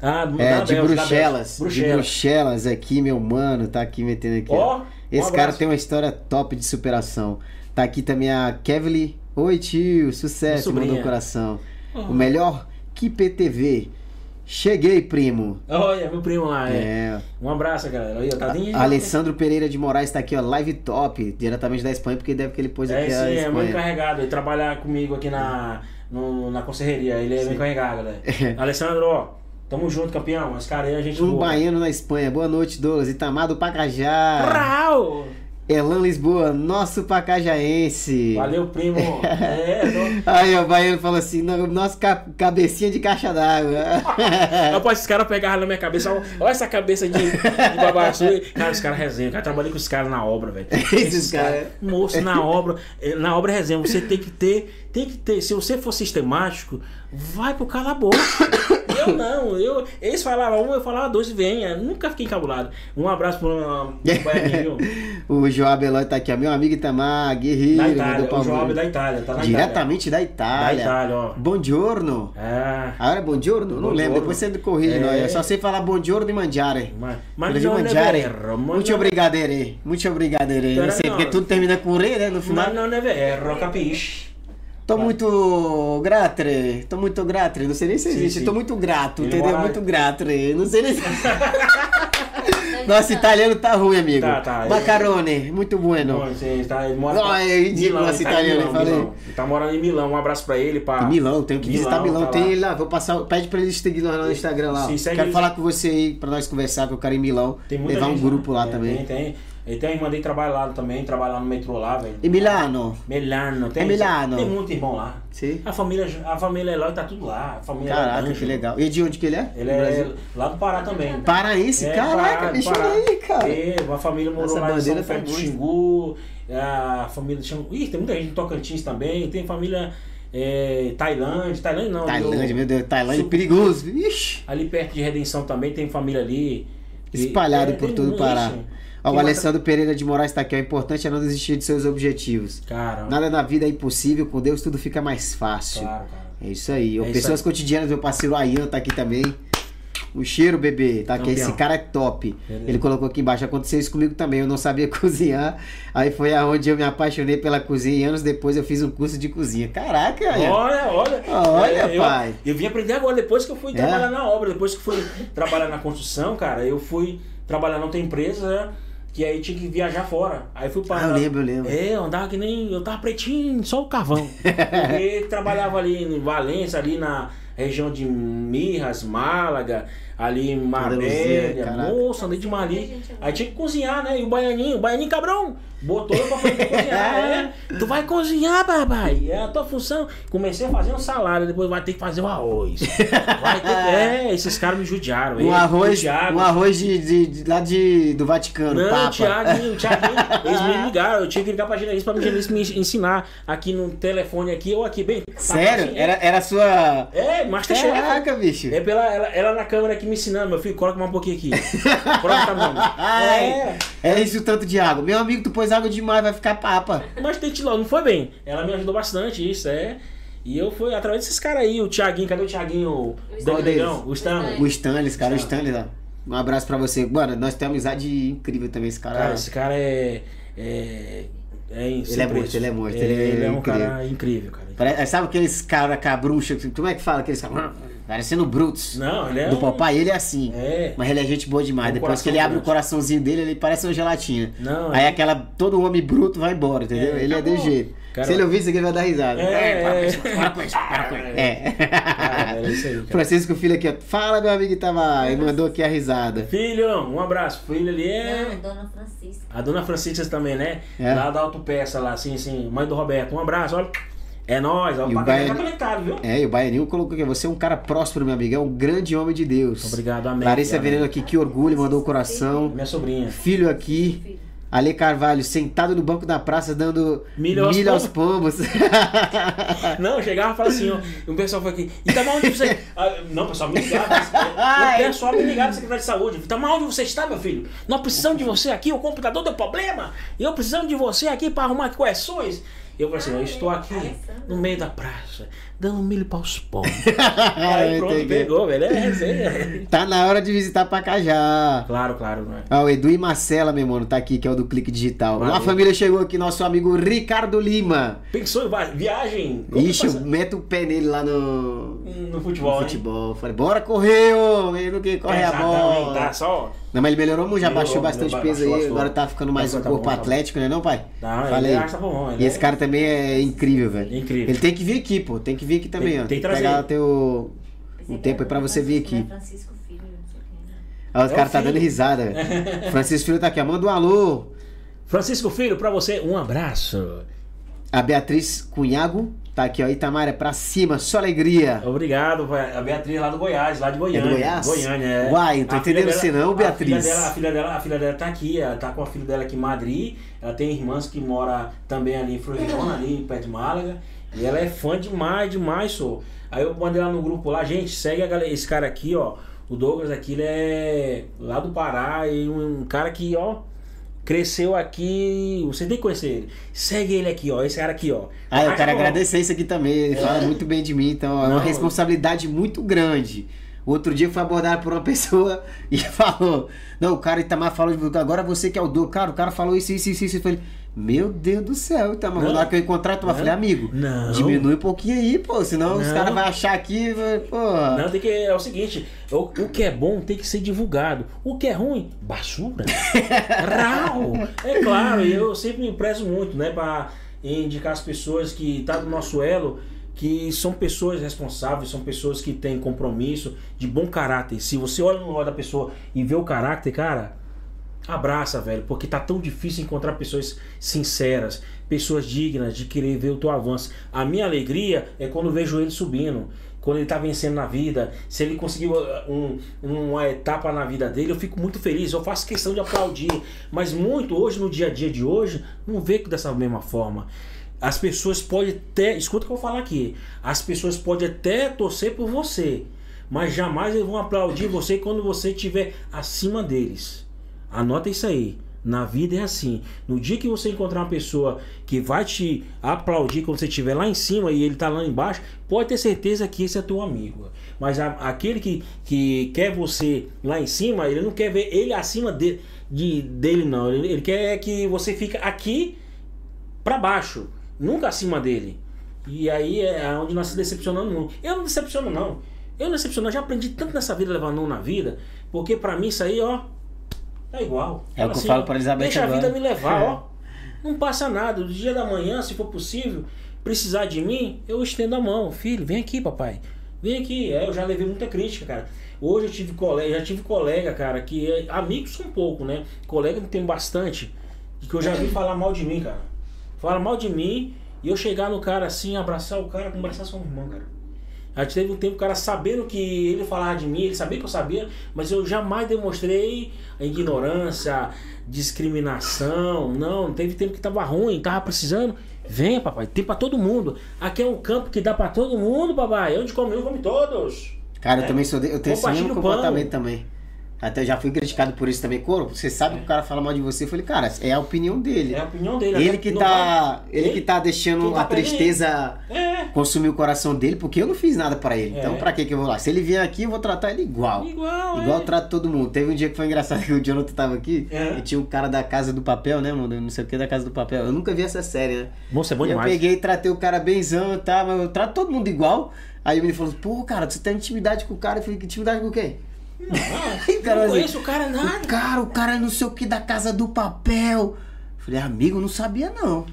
B: Ah,
A: é, de Bruxelas. Bruxelas. De Bruxelas aqui, meu mano, tá aqui metendo aqui. Ó, Esse um cara tem uma história top de superação. Tá aqui também a Kevly. Oi, tio, sucesso, mandou um coração. Uhum. O melhor que PTV. Cheguei, primo.
B: Olha, meu primo lá, é. é. Um abraço, galera. Olha, tá
A: a, Alessandro Pereira de Moraes tá aqui, ó, live top, diretamente da Espanha, porque deve que ele pôs
B: é,
A: aqui
B: sim,
A: a
B: Espanha. é muito encarregado. Ele trabalha comigo aqui na, no, na conserreria. Ele é sim. bem encarregado, galera. Alessandro, ó, tamo junto, campeão. Esse cara aí a gente.
A: Um boa. baiano na Espanha. Boa noite, Douglas. Itamar do Pacajá. Rau! Elan Lisboa, nosso pacajaense.
B: Valeu, primo. É,
A: tô... Aí o baiano falou assim: nosso cabecinha de caixa d'água.
B: Rapaz, esses caras pegaram na minha cabeça. Olha essa cabeça de, de babaçu. Cara, os caras resenham. Cara, trabalhei com os caras na obra, velho.
A: Esses caras. Cara,
B: moço, na obra. Eh, na obra resenha. Você tem que ter. Tem que ter. Se você for sistemático, vai pro calabouço. Eu não, eu, eles falavam um, eu falava dois e venha. Nunca fiquei encabulado. Um abraço pro, pro Baianinho.
A: o Joab Eloy tá aqui, ó. Meu amigo Itamar, guerreiro.
B: Da Itália, o Joab é da Itália, tá na
A: Diretamente
B: Itália.
A: da Itália. Da
B: Itália, ó.
A: Buongiorno.
B: É.
A: Agora é buongiorno? Não lembro, depois você corrige é. nós. Eu só sei falar buongiorno e mangiare.
B: Mas, mas não mangiare.
A: Muito obrigado, Muito obrigado, Não sei, porque tudo termina com re, né, no final.
B: Mas não é vero, capisci?
A: Tô muito grato, tô muito grato, não sei nem se existe, sim, sim. tô muito grato, Ele entendeu? Mora... Muito grato, não sei nem se... Nossa, italiano tá ruim, amigo. Tá, tá. Macarone, muito bueno.
B: Bom, sim, tá, ele mora...
A: Não, é ridículo nosso tá italiano,
B: Milão, falei. Milão. Ele tá morando em Milão, um abraço pra ele. Pra...
A: Em Milão, tenho que Milão, visitar Milão, tá tem lá. ele lá, vou passar, pede pra ele seguir lá no Instagram lá. Sim, quero falar com você aí, pra nós conversar, que eu quero ir em Milão, levar um grupo lá, lá também.
B: Tem, tem. Ele tem a irmã dele trabalha lá também, trabalha lá no metrô lá, velho.
A: Em Milano?
B: Milano.
A: Tem, é Milano.
B: Tem muito irmão lá.
A: Sim.
B: A família, a família Eloy tá tudo lá. A família
A: Caraca, que legal. E de onde que ele é?
B: Ele é lá do Pará também.
A: Paraense? É, Caraca, Pará, bicho aí, cara.
B: É, uma família morou Essa lá em São Fé do Xingu. A família Xingu. Ih, tem muita gente em Tocantins também. Tem família... É, Tailândia, Tailândia não.
A: Tailândia, meu Deus, Tailândia é perigoso. Ixi.
B: Ali perto de Redenção também tem família ali.
A: Espalhado é, por todo o Pará. Ixi. Ó, o Alessandro Pereira de Moraes está aqui. O importante é não desistir de seus objetivos. Nada na vida é impossível, com Deus tudo fica mais fácil.
B: Claro, cara. É
A: isso aí. É Pessoas aí. cotidianas, meu parceiro Ayan tá aqui também. O cheiro, bebê, tá aqui. Esse cara é top. Beleza. Ele colocou aqui embaixo. Aconteceu isso comigo também. Eu não sabia cozinhar. Aí foi aonde eu me apaixonei pela cozinha. E anos depois eu fiz um curso de cozinha. Caraca,
B: Ayan. Olha, olha.
A: Olha, é, pai.
B: Eu, eu vim aprender agora, depois que eu fui é? trabalhar na obra, depois que fui trabalhar na construção, cara, eu fui trabalhar na outra empresa que aí tinha que viajar fora. Aí fui para.
A: Ah, eu lembro, eu lembro.
B: É, eu andava que nem. Eu tava pretinho, só o carvão. Porque trabalhava ali em Valência, ali na região de Mirras, Málaga ali em Marbella. Moça, andei de Mali. Aí tinha que cozinhar, né? E o baianinho, o baianinho cabrão, botou eu pra fazer cozinhar. é, tu vai cozinhar, papai. É a tua função. Comecei a fazer um salário, depois vai ter que fazer o arroz. Vai ter, é, esses caras me judiaram.
A: Um arroz, um arroz de, de, de, lá de, do Vaticano,
B: Não,
A: Papa.
B: o Thiaguinho, o Thiaguinho, eles me ligaram. Eu tinha que ligar pra Genelise pra Genelise me ensinar aqui no telefone aqui ou aqui, bem.
A: Sério? Era, era a sua...
B: É, Masterchef.
A: Caraca, bicho.
B: É pela, ela, ela na câmera aqui me ensinando, meu filho, coloca mais um pouquinho aqui. Coloca tá
A: É. É isso o tanto de água. Meu amigo, tu pôs água demais, vai ficar papa.
B: Mas tem lá, não foi bem. Ela me ajudou bastante, isso é. E eu fui através desses caras aí, o Thiaguinho, cadê o Thiaguinho? O? Negão? O Stanley.
A: O Stanley, cara, o Stanley, ó. Um abraço pra você. Mano, nós temos uma amizade incrível também, esse cara.
B: Cara, esse cara é. É. é
A: Ele é monstro, ele é monstro,
B: É,
A: ele é
B: ele é um
A: incrível.
B: cara incrível, cara.
A: Parece- sabe aqueles caras cabrucha, como é que fala? Aqueles caras. Parecendo Brutus.
B: Não, ele é.
A: Do
B: um-
A: papai, ele é assim.
B: É.
A: Mas ele é gente boa demais.
B: Um
A: Depois que ele abre o
B: grande.
A: coraçãozinho dele, ele parece uma gelatina.
B: Não,
A: Aí
B: é-
A: aquela. Todo homem bruto vai embora, entendeu?
B: É,
A: ele é de
B: acabou.
A: jeito.
B: Cara,
A: Se ele ouvir isso aqui, ele vai dar risada.
B: É,
A: para com
B: é.
A: isso, para com isso, para com isso. É.
B: Ah, é isso aí, cara.
A: Francisco Filho aqui, ó. Fala, meu amigo Itamar. E mandou aqui a risada.
B: Filho, um abraço. Filho ali é.
C: é Dona Francisca.
B: A dona Francisca também, né?
A: É.
B: Lá da Autopeça, lá, assim, assim. Mãe do Roberto. Um abraço, olha. É nóis, ó.
A: E
B: O
A: o
B: tá conectado, viu?
A: É, e o Baianinho colocou aqui. Você é um cara próspero, meu amigo. É um grande homem de Deus.
B: Obrigado, amém.
A: Larissa
B: Amém.
A: Veneno aqui, que orgulho, mandou o coração.
B: Minha sobrinha.
A: Filho aqui.
C: Filho.
A: Ale Carvalho, sentado no banco da praça, dando
B: Milho aos
A: aos pombos.
B: Não, chegava e falava assim, ó. E o pessoal foi aqui. E tá mal onde você. Ah, não, pessoal me ligava.
A: Ai.
B: O pessoal me ligava, secretário de saúde. Tá mal onde você está, meu filho? Nós precisamos de você aqui, o computador deu problema. E eu precisamos de você aqui para arrumar correções. Eu falei assim, eu estou aqui no meio da praça, dando milho para os pombos. Aí pronto,
A: Entendi.
B: pegou, velho. É resenha.
A: Tá na hora de visitar Pacajá.
B: Claro, claro?
A: Ah, o Edu e Marcela, meu mano, tá aqui, que é o do Clique Digital.
B: Valeu.
A: A família chegou aqui, nosso amigo Ricardo Lima.
B: Pensou em viagem? Como
A: Ixi, eu meto o pé nele lá no,
B: No futebol,
A: no
B: hein?
A: futebol. Falei, bora correr, ô, menino que corre a
B: Pesadão, hein?
A: bola.
B: Tá só.
A: Não, mas ele melhorou muito, já baixou bastante peso aí,
B: baixou,
A: agora
B: baixou.
A: tá ficando mais
B: Tá
A: um
B: bom,
A: corpo
B: tá bom.
A: atlético, né não, pai?
B: Tá,
A: Falei.
B: ele acha bom, ele
A: E esse
B: é-
A: cara também é incrível, velho.
B: Incrível.
A: Ele tem que vir aqui, pô, tem que vir aqui também,
B: Tem-
A: ó.
B: tem que trazer.
A: Pegar teu... Um
C: que
A: tempo aí pra
C: Dona
A: você vir aqui.
C: mas Francisco Filho, não sei quem. né?
A: Os
B: É
A: caras tá
B: filho.
A: dando risada, velho. Francisco Filho tá aqui, ó. Manda um alô.
B: Francisco Filho, pra você, um abraço.
A: A Beatriz Cunhago tá aqui, ó. Itamar é pra cima, só alegria.
B: Obrigado, vai- a Beatriz lá do Goiás, lá de Goiânia.
A: É do Goiás?
B: Goiânia, é.
A: Uai, não tô
B: A
A: entendendo você não,
B: a
A: Beatriz.
B: filha dela- A filha, dela, a filha dela tá aqui, ela tá com a filha dela aqui em Madrid. Ela tem irmãs que mora também ali em Floriana, ali perto de Málaga. E ela é fã demais, demais, sou. Aí eu mandei lá no grupo lá, gente, segue a galera, esse cara aqui, ó. O Douglas aqui, ele é lá do Pará e um, um cara que, ó, cresceu aqui. Você tem que conhecer ele. Segue ele aqui, ó. Esse cara aqui, ó.
A: Ah, eu quero agradecer isso aqui também. Ele fala muito bem de mim, então é uma responsabilidade muito grande. Outro dia fui abordado por uma pessoa e falou: Não, o cara Itamar falou de agora você que é o do Cara, o cara falou isso, isso, isso, isso. Eu falei: Meu Deus do céu.
B: Não.
A: Na hora que eu encontrar, eu
B: Não.
A: falei: Amigo,
B: Não.
A: diminui um pouquinho aí, pô. Senão os
B: Não.
A: caras vão achar aqui, pô.
B: Não, tem que. É o seguinte: o, o que é bom tem que ser divulgado. O que é ruim, basura. Rau! É claro, eu sempre me prezo muito, né? Pra indicar as pessoas que tá no nosso elo, que são pessoas responsáveis, são pessoas que têm compromisso, de bom caráter. Se você olha no olho da pessoa e vê o caráter, cara, abraça, velho, porque tá tão difícil encontrar pessoas sinceras, pessoas dignas de querer ver o teu avanço. A minha alegria é quando vejo ele subindo, quando ele tá vencendo na vida, se ele conseguiu uh, um- uma etapa na vida dele, eu fico muito feliz, eu faço questão de aplaudir, mas muito hoje, no dia a dia de hoje, não vê dessa mesma forma. As pessoas podem até, escuta o que eu vou falar aqui, as pessoas podem até torcer por você, mas jamais eles vão aplaudir você quando você estiver acima deles. Anota isso aí. Na vida é assim. No dia que você encontrar uma pessoa que vai te aplaudir quando você estiver lá em cima e ele tá lá embaixo, pode ter certeza que esse é teu amigo. Mas a- aquele que, que quer você lá em cima, ele não quer ver ele acima de, de- dele, não. Ele, ele quer que você fique aqui para baixo, nunca acima dele. E aí é onde nós se decepcionamos. Não. Eu não decepciono, não. Eu não decepciono, eu já aprendi tanto nessa vida levar não na vida, porque para mim isso aí, ó, é igual.
A: É o que eu falo pra Elizabeth
B: Deixa
A: agora.
B: a vida me levar,
A: É.
B: ó. Não passa nada. Do dia da manhã, se for possível, precisar de mim, eu estendo a mão. Filho, vem aqui, papai. Vem aqui. É, eu já levei muita crítica, cara. Hoje eu tive colega, já tive colega, cara, que é, amigos são pouco, né? Colega que tem bastante, que eu já vi falar mal de mim, cara. Fala mal de mim e eu chegar no cara assim, abraçar o cara como abraçar sua irmã, cara. Aí teve um tempo o cara sabendo que ele falava de mim, ele sabia que eu sabia, mas eu jamais demonstrei a ignorância, discriminação. Não, teve tempo que tava ruim, tava precisando. Venha, papai, tem pra todo mundo. Aqui é um campo que dá pra todo mundo, papai. Onde come um, come todos.
A: Cara, eu
B: É.
A: também sou. de- Eu tenho esse mesmo
B: o pão.
A: comportamento também. Até já fui criticado por isso também. Coro, você sabe que o cara fala mal de você. Eu falei, cara, é a opinião dele.
B: É a opinião dele.
A: Ele que tá.
B: vai-
A: Ele que tá deixando
B: tá
A: a
B: perdendo?
A: tristeza
B: É.
A: consumir o coração dele, porque eu não fiz nada pra ele.
B: É.
A: Então pra que que eu vou lá? Se ele vier aqui, eu vou tratar ele igual.
B: Igual,
A: Igual
B: é.
A: eu trato todo mundo. Teve um dia que foi engraçado que o Jonathan tava aqui
B: É.
A: e tinha um cara da Casa do Papel, né, mano? Eu Não sei o que da Casa do Papel. Eu nunca vi essa série, né?
B: Moça, é bom
A: E eu
B: demais.
A: peguei e tratei o cara benzão e tal, mas eu trato todo mundo igual. Aí ele falou, pô, cara, você tem intimidade com o cara. Eu falei, que intimidade com quem?
B: Não,
A: Cara,
B: não
A: assim,
B: conheço o cara nada.
A: O cara, o cara não sei o que da Casa do Papel. Eu falei, amigo, eu não sabia não.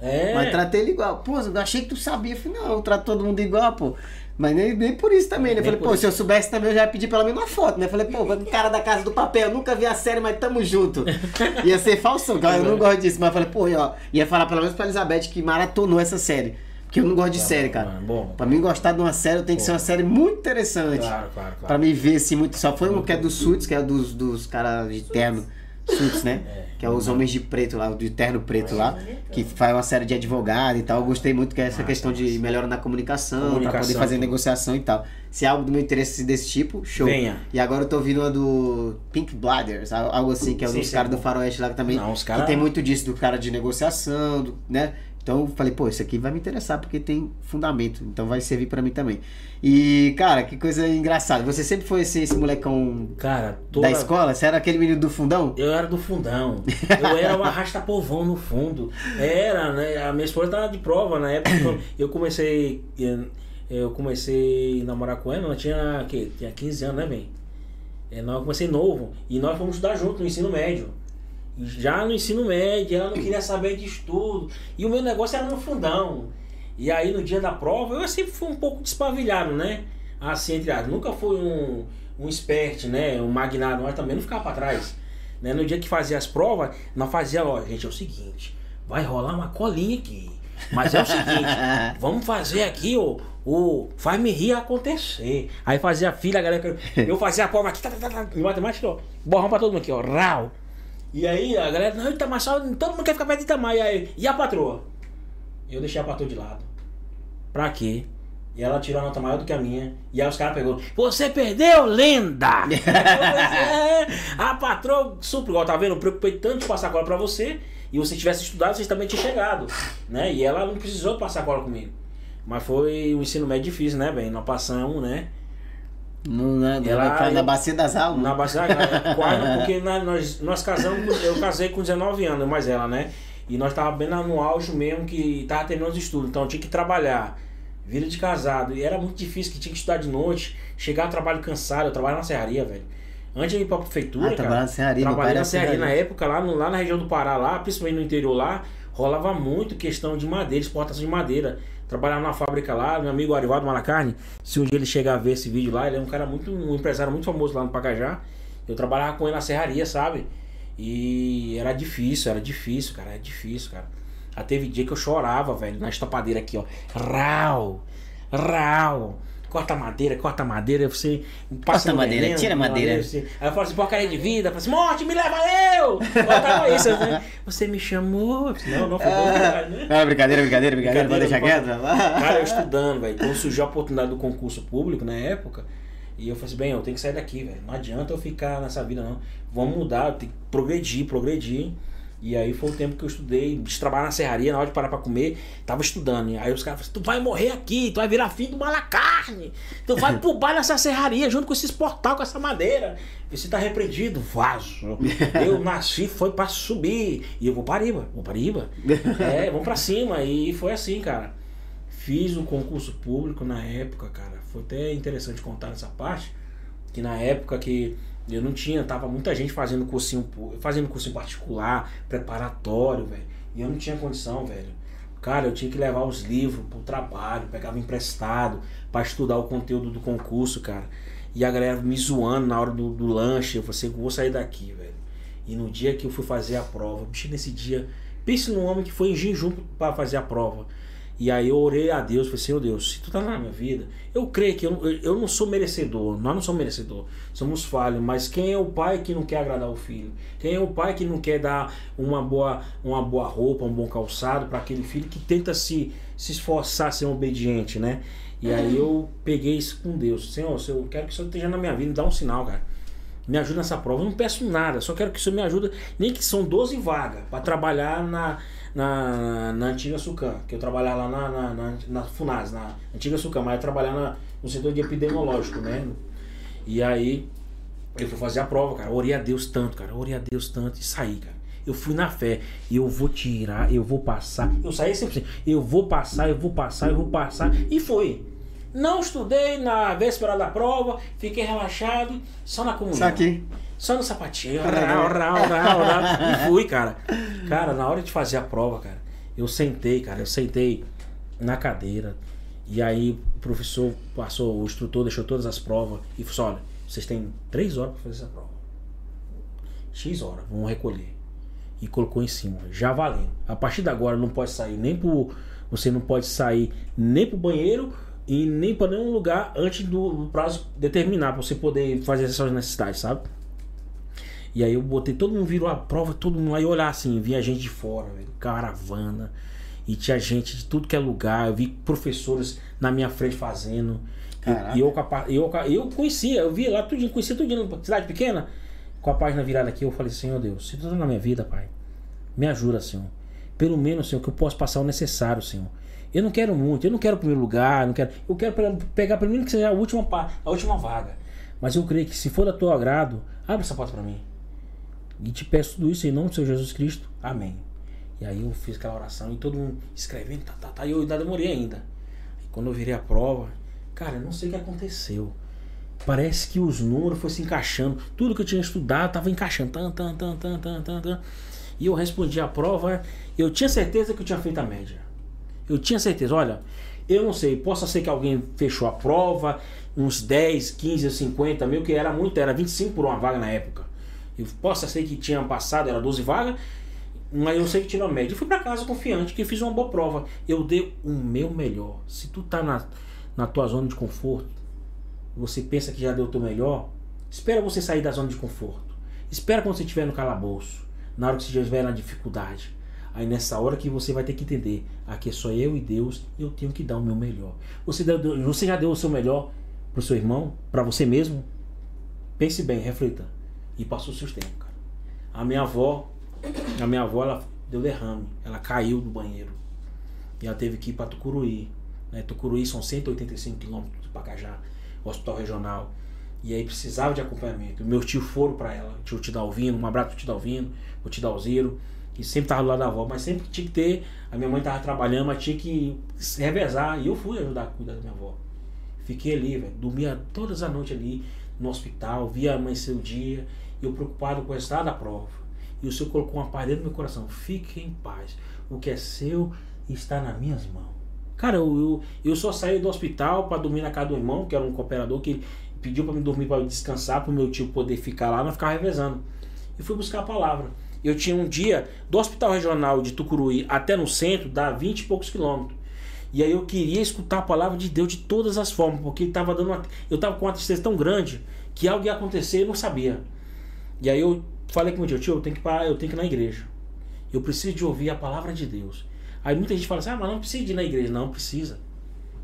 B: É.
A: Mas tratei ele igual. Pô, eu achei que tu sabia. Eu falei, não, eu trato todo mundo igual, pô. Mas nem, nem por isso também, né? Eu falei, pô,
B: isso.
A: se eu soubesse também, eu já ia pedir pelo menos uma foto, né? Eu falei, pô, o cara da Casa do Papel, nunca vi a série, mas tamo junto. Ia ser falsão, cara, eu não gosto disso. Mas eu falei, pô, ó, ia falar pelo menos pra Elizabeth que maratonou essa série. Porque eu não gosto de série, cara.
B: mano, bom.
A: Pra mim gostar de uma série, tem que ser uma série muito interessante.
B: Claro, claro, claro.
A: Pra me ver assim muito. Só foi um que é do Suits, que é dos, dos caras de terno. Suits, né? Que é os homens de preto lá, de terno preto lá. Que faz uma série de advogado e tal. Eu gostei muito que é essa questão de melhora na comunicação, pra
B: Comunicação,
A: poder fazer negociação e tal. Se é algo do meu interesse desse tipo, show.
B: Venha.
A: E agora eu tô ouvindo uma do Pink Blinders, al- algo assim, que é um
B: Sim,
A: dos caras
B: bom.
A: do Faroeste lá também.
B: Não, os
A: Que
B: cara-
A: tem muito disso, do cara de negociação, do- né? Então eu falei, pô, isso aqui vai me interessar porque tem fundamento, então vai servir pra mim também. E, cara, que coisa engraçada. Você sempre foi esse, esse molecão
B: Cara, toda...
A: da escola? Você era aquele menino do fundão?
B: Eu era do fundão. Eu era o arrasta-povão no fundo. Era, né? A minha esposa tava de prova na época. Eu comecei. Eu comecei a namorar com ela, ela tinha, que, tinha 15 anos, né, bem? É, nós comecei novo. E nós fomos estudar junto no ensino médio. Já no ensino médio, ela não queria saber de estudo. E o meu negócio era no fundão. E aí no dia da prova, eu sempre fui um pouco despavilhado, né? Assim, entre aspas. Nunca fui um, um expert, né? Um magnado, mas também não ficava pra trás. Né? No dia que fazia as provas, nós fazia, ó, gente, é o seguinte, vai rolar uma colinha aqui. Mas é o seguinte, vamos fazer aqui o, o faz-me rir acontecer. Aí fazia a filha, a galera, eu fazia a prova aqui, tá, tá, tá, tá, em matemática, ó, borrão pra todo mundo aqui, ó, rau. E aí a galera, não, Itamar, só, todo mundo quer ficar perto de Itamar. E aí, e a patroa? Eu deixei a patroa de lado. Pra quê? E ela tirou a nota maior do que a minha. E aí os caras pegou, você perdeu, lenda! Falei, "É, a patroa super igual, tá vendo? Eu preocupei tanto de passar cola pra você. E você tivesse estudado, vocês também tinham chegado. Né? E ela não precisou passar cola comigo. Mas foi um ensino médio difícil, né, bem? Nós passamos, né?
A: No, na, na-
B: Ela-
A: na, na bacia das almas.
B: Na base da quase, porque na- nós, nós casamos, eu casei com 19 anos, mais ela, né? E nós tava bem no auge mesmo, que tava terminando os estudos, então eu tinha que trabalhar, vida de casado, e era muito difícil, que tinha que estudar de noite, chegar ao trabalho cansado, eu trabalhava na serraria, velho. Antes de ir pra prefeitura,
A: Ah,
B: cara,
A: trabalhava na serraria,
B: trabalhei na serraria na época, lá, no- lá na região do Pará, lá, principalmente no interior lá, rolava muito questão de madeira, exportação de madeira. Trabalhava na fábrica lá, meu amigo Arivaldo Malacarne, se um dia ele chegar a ver esse vídeo lá, ele é um cara muito, um empresário muito famoso lá no Pacajá. Eu trabalhava com ele na serraria, sabe? E era difícil, era difícil, cara, era difícil, cara. Já teve dia que eu chorava, velho, na estopadeira aqui, ó. Rau, rau. Corta madeira, corta madeira, você passa
A: Corta madeira,
B: veneno,
A: tira a madeira.
B: assim. Aí eu falo assim, porcaria de vida, eu falo assim, morte, me leva eu! Botava isso, né? Você me chamou. Eu Não, não foi bom, cara, né?
A: Ah, brincadeira, brincadeira, brincadeira, pode deixar quieto?
B: não Cara, eu estudando, velho. Quando surgiu a oportunidade do concurso público na época, e eu falei assim, bem, eu tenho que sair daqui, velho. Não adianta eu ficar nessa vida, não. Vamos mudar, eu tenho que progredir, progredir. E aí foi o tempo que eu estudei, de trabalhar na serraria, na hora de parar pra comer, tava estudando. E aí os caras falaram assim, tu vai morrer aqui, tu vai virar filho do malacarne, tu vai pro bar nessa serraria junto com esses portal, com essa madeira. E você tá repreendido, vaso. Eu nasci, foi pra subir. E eu vou para riba, vou para riba. É, vamos pra cima. E foi assim, cara. Fiz o concurso público na época, cara. Foi até interessante contar essa parte. Que na época que eu não tinha, tava muita gente fazendo cursinho, fazendo cursinho particular, preparatório, velho. E eu não tinha condição, velho. Cara, eu tinha que levar os livros pro trabalho, pegava emprestado pra estudar o conteúdo do concurso, cara. E a galera me zoando na hora do, do lanche. Eu falei assim, vou sair daqui, velho. E no dia que eu fui fazer a prova, bicho, nesse dia, pense num homem que foi em jejum para fazer a prova. E aí eu orei a Deus, falei, Senhor Deus, se tu tá na minha vida, eu creio que eu, eu, não sou merecedor, nós não somos merecedor, somos falhos, mas quem é o pai que não quer agradar o filho? Quem é o pai que não quer dar uma boa, uma boa roupa, um bom calçado para aquele filho que tenta se, se esforçar ser obediente, né? E aí eu peguei isso com Deus, Senhor, se eu quero que o Senhor esteja na minha vida, me dá um sinal, cara. Me ajuda nessa prova. Eu não peço nada, só quero que o senhor me ajude. Nem que são 12 vagas para trabalhar na, na, na antiga Sucam, que eu trabalhava lá na, na, na, na FUNAS, na antiga Sucam, mas eu trabalhava no setor de epidemiológico, né? E aí eu fui fazer a prova, cara. Orei a Deus tanto, cara. Orei a Deus tanto e saí, cara. Eu fui na fé. Eu vou tirar, eu vou passar. Eu saí sempre assim. Eu vou passar, eu vou passar, eu vou passar. E foi. Não estudei na véspera da prova, fiquei relaxado, só na comunhão.
A: Só aqui.
B: Só no sapatinho. Rau, rau, rau, rau. E fui, cara. Cara, na hora de fazer a prova, cara, eu sentei, cara, eu sentei na cadeira. E aí o professor passou, o instrutor deixou todas as provas e falou assim, olha, vocês têm três horas para fazer essa prova. X horas, vamos recolher. E colocou em cima, já valendo. A partir de agora não pode sair nem pro. Você não pode sair nem pro banheiro e nem para nenhum lugar antes do, do prazo determinar para você poder fazer essas necessidades, sabe? E aí eu botei, todo mundo virou a prova, todo mundo aí olhar assim, via gente de fora, velho, caravana. E tinha gente de tudo que é lugar, eu vi professores na minha frente fazendo. E eu, eu, eu conhecia, eu via lá tudinho, conhecia tudinho, cidade pequena. Com a página virada aqui, eu falei, Senhor Deus, se tu tá na minha vida, Pai, me ajuda, Senhor. Pelo menos, Senhor, que eu possa passar o necessário, Senhor. Eu não quero muito, eu não quero o primeiro lugar, não quero, eu quero pe- pegar pelo menos que seja a última, a última vaga. Mas eu creio que se for da teu agrado, abre essa porta para mim. E te peço tudo isso em nome do Senhor Jesus Cristo. Amém. E aí eu fiz aquela oração e todo mundo escrevendo, tá, tá, tá. E eu ainda demorei ainda. E quando eu virei a prova, cara, eu não sei o que aconteceu. Parece que os números foram se encaixando. Tudo que eu tinha estudado estava encaixando. Tan, tan, tan, tan, tan, tan, tan. E eu respondi a prova. Eu tinha certeza que eu tinha feito a média. Eu tinha certeza. Olha, eu não sei. Possa ser que alguém fechou a prova, uns 10, 15, 50 mil, que era muito, era 25 por uma vaga na época. Eu possa ser que tinha passado, era 12 vagas, mas eu sei que tirou a média. Eu fui para casa confiante que fiz uma boa prova. Eu dei o meu melhor. Se tu tá na, na tua zona de conforto, você pensa que já deu o teu melhor, espera você sair da zona de conforto. Espera quando você estiver no calabouço, na hora que você estiver na dificuldade. Aí nessa hora que você vai ter que entender, aqui é só eu e Deus, e eu tenho que dar o meu melhor. Você, deu- você já deu o seu melhor pro seu irmão, para você mesmo? Pense bem, reflita. E passou o seu tempo, cara. A minha avó, a minha avó, ela deu derrame, ela caiu do banheiro. E ela teve que ir para Tucuruí. Né? Tucuruí são 185 quilômetros de Pacajá, hospital regional. E aí precisava de acompanhamento. Meus tios foram para ela, tio Tidalvino, um abraço pro Tidalvino, o Tidalzeiro, que sempre tava do lado da avó, mas sempre tinha que ter. A minha mãe tava trabalhando, mas tinha que se revezar. E eu fui ajudar a cuidar da minha avó. Fiquei ali, velho. Dormia todas as noites ali no hospital, via amanhecer o dia, eu preocupado com o resultado da prova. E o Senhor colocou uma paz dentro do meu coração. Fique em paz. O que é seu está nas minhas mãos. Cara, eu, eu, eu só saí do hospital para dormir na casa do irmão, que era um cooperador, que pediu para me dormir para descansar, para o meu tio poder ficar lá, não ficar revezando. E fui buscar a palavra. Eu tinha um dia do hospital regional de Tucuruí até no centro, dá 20 e poucos quilômetros. E aí eu queria escutar a palavra de Deus de todas as formas, porque tava dando uma, eu estava com uma tristeza tão grande que algo ia acontecer e eu não sabia. E aí eu falei com o meu tio, tio, eu tenho que parar, eu tenho que ir na igreja. Eu preciso de ouvir a palavra de Deus. Aí muita gente fala assim: "Ah, mas não precisa de ir na igreja". Não precisa.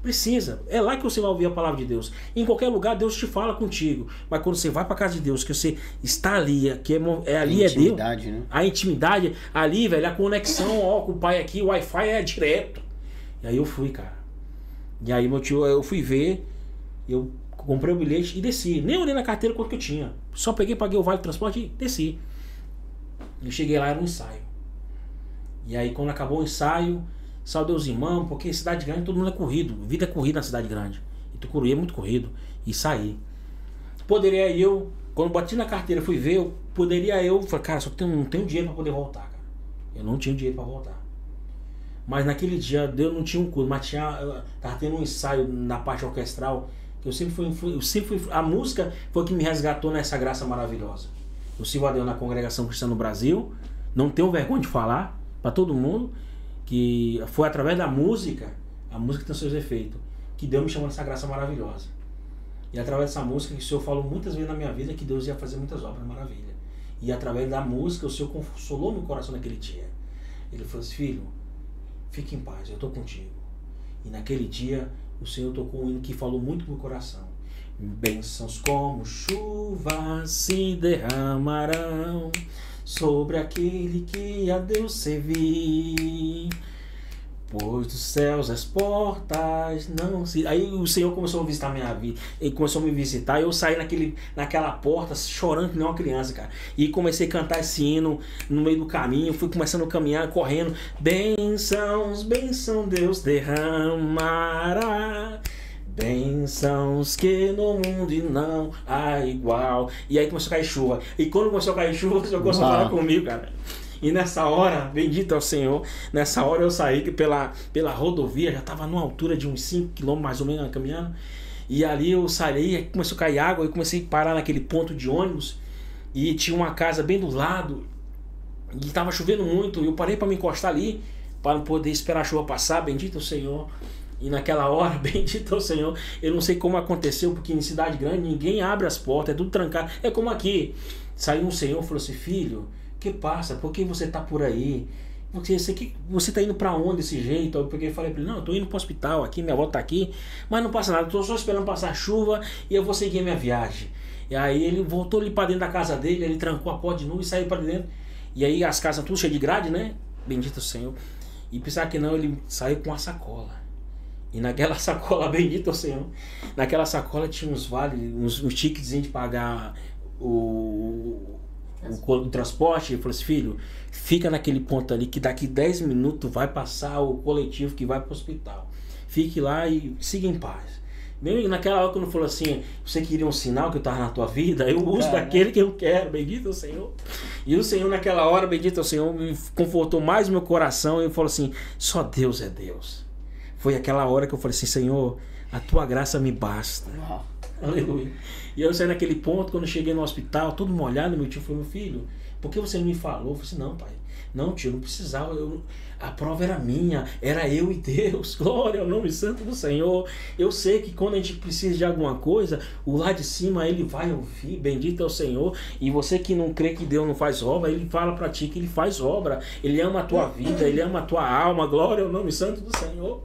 B: Precisa. É lá que você vai ouvir a palavra de Deus. Em qualquer lugar Deus te fala contigo. Mas quando você vai para casa de Deus, que você está ali, que é, é ali é Deus.
A: Intimidade, né?
B: A intimidade ali, velho, a conexão, ó, com o pai aqui, o Wi-Fi é direto. E aí eu fui, cara. E aí meu tio, eu fui ver, eu comprei o bilhete e desci. Nem olhei na carteira quanto que eu tinha. Só peguei, paguei o vale de transporte e desci. Eu cheguei lá, era um ensaio. E aí quando acabou o ensaio, saudei os irmãos, porque cidade grande todo mundo é corrido. Vida é corrida na cidade grande. E Tucuruí é muito corrido. E saí. Poderia eu, quando bati na carteira fui ver, eu, poderia eu, falei, cara, só que eu não tenho dinheiro para poder voltar, cara. Eu não tinha dinheiro para voltar. Mas naquele dia Deus não tinha um culto, mas tinha, eu tava tendo um ensaio na parte orquestral, que eu sempre fui, eu sempre fui, a música foi que me resgatou nessa graça maravilhosa. Eu sirvo a Deus na congregação cristã no Brasil, não tenho vergonha de falar para todo mundo que foi através da música, a música tem seus efeitos, que Deus me chamou nessa graça maravilhosa. E através dessa música que o Senhor falou muitas vezes na minha vida que Deus ia fazer muitas obras maravilhas. E através da música o Senhor consolou meu coração naquele dia. Ele falou assim, filho, fique em paz, eu estou contigo. E naquele dia o Senhor tocou um hino que falou muito no meu coração. Bênçãos como chuva se derramarão sobre aquele que a Deus servir. Pois dos céus as portas não se. Aí o Senhor começou a visitar minha vida. Ele começou a me visitar. E eu saí naquele, naquela porta chorando que nem uma criança, cara. E comecei a cantar esse hino no meio do caminho. Fui começando a caminhar, correndo. Bênçãos, bênção Deus derramará. Bênçãos que no mundo não há igual. E aí começou a cair chuva. E quando começou a cair chuva, o Senhor começou a falar
A: Uau.
B: comigo, cara. E nessa hora, bendito é o Senhor, nessa hora eu saí pela, pela rodovia, já estava numa altura de uns 5 km mais ou menos caminhando. E ali eu saí, aí começou a cair água, eu comecei a parar naquele ponto de ônibus. E tinha uma casa bem do lado. E estava chovendo muito. Eu parei para me encostar ali, para poder esperar a chuva passar. Bendito é o Senhor. E naquela hora, bendito é o Senhor. Eu não sei como aconteceu, porque em cidade grande ninguém abre as portas, é tudo trancado. É como aqui. Saiu um senhor e falou assim: Filho, que passa? Por que você tá por aí? Você, você, que- você tá indo para onde desse jeito? Eu peguei e falei pra ele: Não, eu tô indo pro hospital aqui, minha avó tá aqui, mas não passa nada, eu tô só esperando passar chuva e eu vou seguir a minha viagem. E aí ele voltou ali para dentro da casa dele, ele trancou a porta de novo e saiu para dentro. E aí as casas tudo cheias de grade, né? Bendito o Senhor. E pensar que não, ele saiu com a sacola. E naquela sacola, bendito o Senhor, naquela sacola tinha uns vales, uns, uns tickets de pagar o, o, o transporte. Ele falou assim, filho, fica naquele ponto ali que daqui 10 minutos vai passar o coletivo que vai para o hospital. Fique lá e siga em paz. Bem, naquela hora quando falou assim, você queria um sinal que eu estava na tua vida, eu uso
A: Caraca.
B: daquele que eu quero, bendito é o Senhor. E o Senhor naquela hora, bendito é o Senhor, me confortou mais meu coração e falou assim, só Deus é Deus. Foi aquela hora que eu falei assim, Senhor, a tua graça me basta.
A: Uau.
B: Aleluia. E eu saí naquele ponto, quando eu cheguei no hospital, todo molhado, meu tio falou, meu filho, por que você não me falou? Eu falei assim, não, pai. Não, tio, não precisava. Eu, a prova era minha, era eu e Deus. Glória ao nome santo do Senhor. Eu sei que quando a gente precisa de alguma coisa, o lá de cima ele vai ouvir. Bendito é o Senhor. E você que não crê que Deus não faz obra, ele fala pra ti que ele faz obra. Ele ama a tua vida, ele ama a tua alma. Glória ao nome santo do Senhor.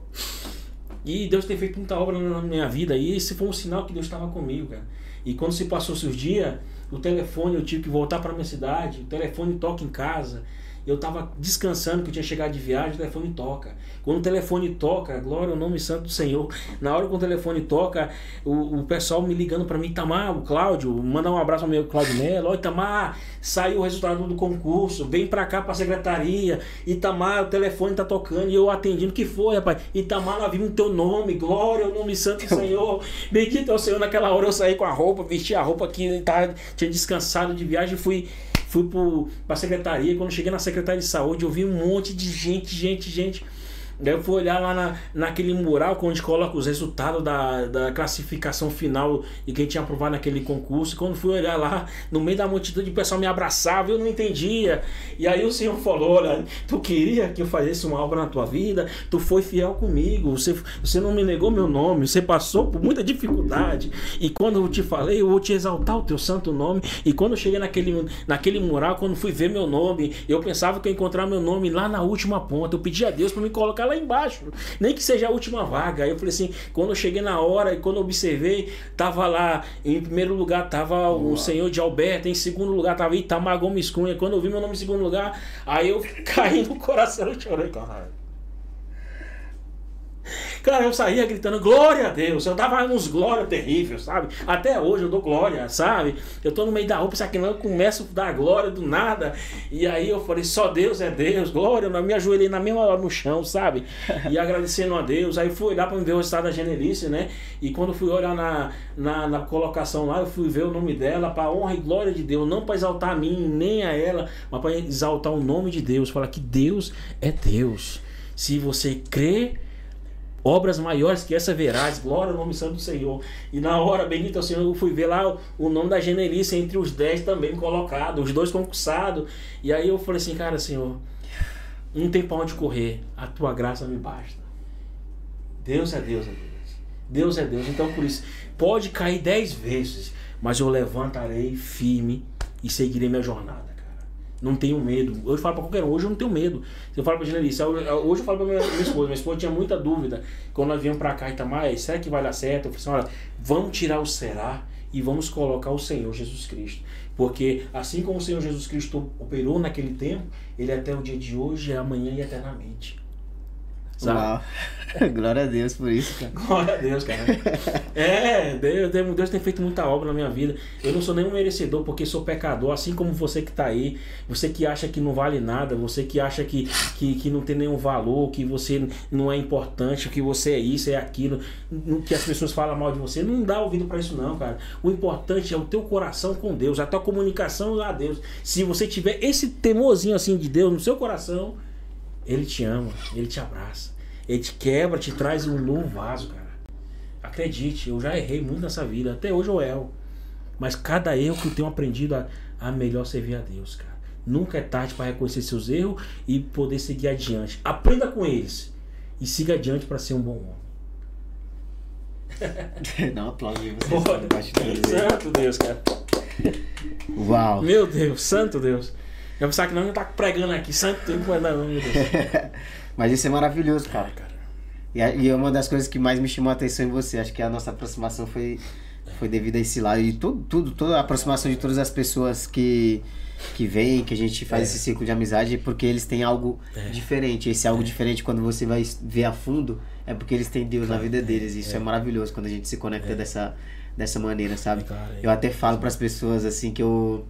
B: E Deus tem feito muita obra na minha vida. E esse foi um sinal que Deus estava comigo, cara. E quando se passou os dias, o telefone, eu tive que voltar para minha cidade. O telefone toca em casa. Eu estava descansando, que eu tinha chegado de viagem, o telefone toca. Quando o telefone toca, glória ao nome santo do Senhor. Na hora que o telefone toca, o, o pessoal me ligando para mim, Itamar, o Cláudio, mandar um abraço ao meu Cláudio Melo. Ó, Itamar, saiu o resultado do concurso, vem para cá para a secretaria. Itamar, o telefone tá tocando e eu atendendo. O que foi, rapaz? Itamar, nós vimos o teu nome, glória ao nome santo do Senhor. Bendito é o Senhor. Naquela hora eu saí com a roupa, vesti a roupa que tava, tinha descansado de viagem e fui fui para a secretaria. Quando cheguei na secretaria de saúde, eu vi um monte de gente, gente, gente. Daí eu fui olhar lá na, naquele mural onde coloca os resultados da, da classificação final de quem tinha aprovado naquele concurso. E quando fui olhar lá, no meio da multidão de pessoal me abraçava, eu não entendia. E aí o Senhor falou: Olha, tu queria que eu fizesse uma obra na tua vida, tu foi fiel comigo, você, você não me negou meu nome, você passou por muita dificuldade. E quando eu te falei, eu vou te exaltar o teu santo nome. E quando eu cheguei naquele, naquele mural, quando fui ver meu nome, eu pensava que eu ia encontrar meu nome lá na última ponta. Eu pedi a Deus para me colocar lá embaixo, nem que seja a última vaga. Aí eu falei assim, quando eu cheguei na hora e quando eu observei, tava lá, em primeiro lugar tava o senhor de Alberto, em segundo lugar tava Itamar Gomes Cunha. Quando eu vi meu nome em segundo lugar, aí eu caí no coração e chorei, caralho. Cara, eu saía gritando glória a Deus. Eu dava uns glória terríveis, sabe? Até hoje eu dou glória, sabe? Eu tô no meio da roupa, sabe que não? Eu começo a dar glória do nada. E aí eu falei, só Deus é Deus, glória. Eu me ajoelhei na mesma hora no chão, sabe? E agradecendo a Deus. Aí fui olhar para ver o estado da Genelice, né? E quando fui olhar na, na, na colocação lá, eu fui ver o nome dela para honra e glória de Deus. Não para exaltar a mim, nem a ela, mas para exaltar o nome de Deus. Falar que Deus é Deus. Se você crê obras maiores que essa verás, glória ao nome santo do Senhor. E na hora, bendito é o Senhor, eu fui ver lá o nome da Genelice entre os dez também colocado, os dois concursados. E aí eu falei assim, cara, Senhor, não tem pra onde correr, a tua graça me basta. Deus é Deus, é Deus. Deus é Deus. Então por isso, pode cair dez vezes, mas eu levantarei firme e seguirei minha jornada. Não tenho medo. Eu falo pra qualquer um, hoje eu não tenho medo. Se eu falo pra Genelice, hoje eu falo pra minha, minha esposa, minha esposa tinha muita dúvida. Quando nós viemos pra cá, Itamar, será que vai dar certo? Eu falei assim, olha, vamos tirar o será e vamos colocar o Senhor Jesus Cristo. Porque assim como o Senhor Jesus Cristo operou naquele tempo, ele até o dia de hoje, amanhã e eternamente. Sabe?
A: Uau. Glória a Deus por isso, cara.
B: Glória a Deus, cara. É, Deus, Deus tem feito muita obra na minha vida. Eu não sou nenhum merecedor porque sou pecador, assim como você que está aí, você que acha que não vale nada, você que acha que, que, que não tem nenhum valor, que você não é importante, que você é isso, é aquilo, que as pessoas falam mal de você. Não dá ouvido para isso, não, cara. O importante é o teu coração com Deus, a tua comunicação a Deus. Se você tiver esse temorzinho assim de Deus no seu coração, ele te ama, ele te abraça. Ele te quebra, te traz um novo vaso, cara. Acredite, eu já errei muito nessa vida. Até hoje eu erro. Mas cada erro que eu tenho aprendido a, a melhor servir a Deus, cara. Nunca é tarde para reconhecer seus erros e poder seguir adiante. Aprenda com eles e siga adiante para ser um bom homem.
A: Dá um aplauso aí vocês.
B: Santo Deus, cara.
A: Uau.
B: Meu Deus, santo Deus. Eu pensava que não, eu tá pregando aqui, santo Deus, não, meu Deus.
A: Mas isso é maravilhoso, cara. E, e é uma das coisas que mais me chamou a atenção em você. Acho que a nossa aproximação foi, foi devido a esse lado. E tudo, tudo, toda a aproximação de todas as pessoas que, que vêm, que a gente faz
B: É.
A: esse ciclo de amizade, é porque eles têm algo
B: É.
A: diferente. Esse algo diferente, quando você vai ver a fundo, é porque eles têm Deus na vida deles. Isso é, maravilhoso quando a gente se conecta dessa, dessa maneira, sabe?
B: É claro, é.
A: Eu até falo para as pessoas assim que eu.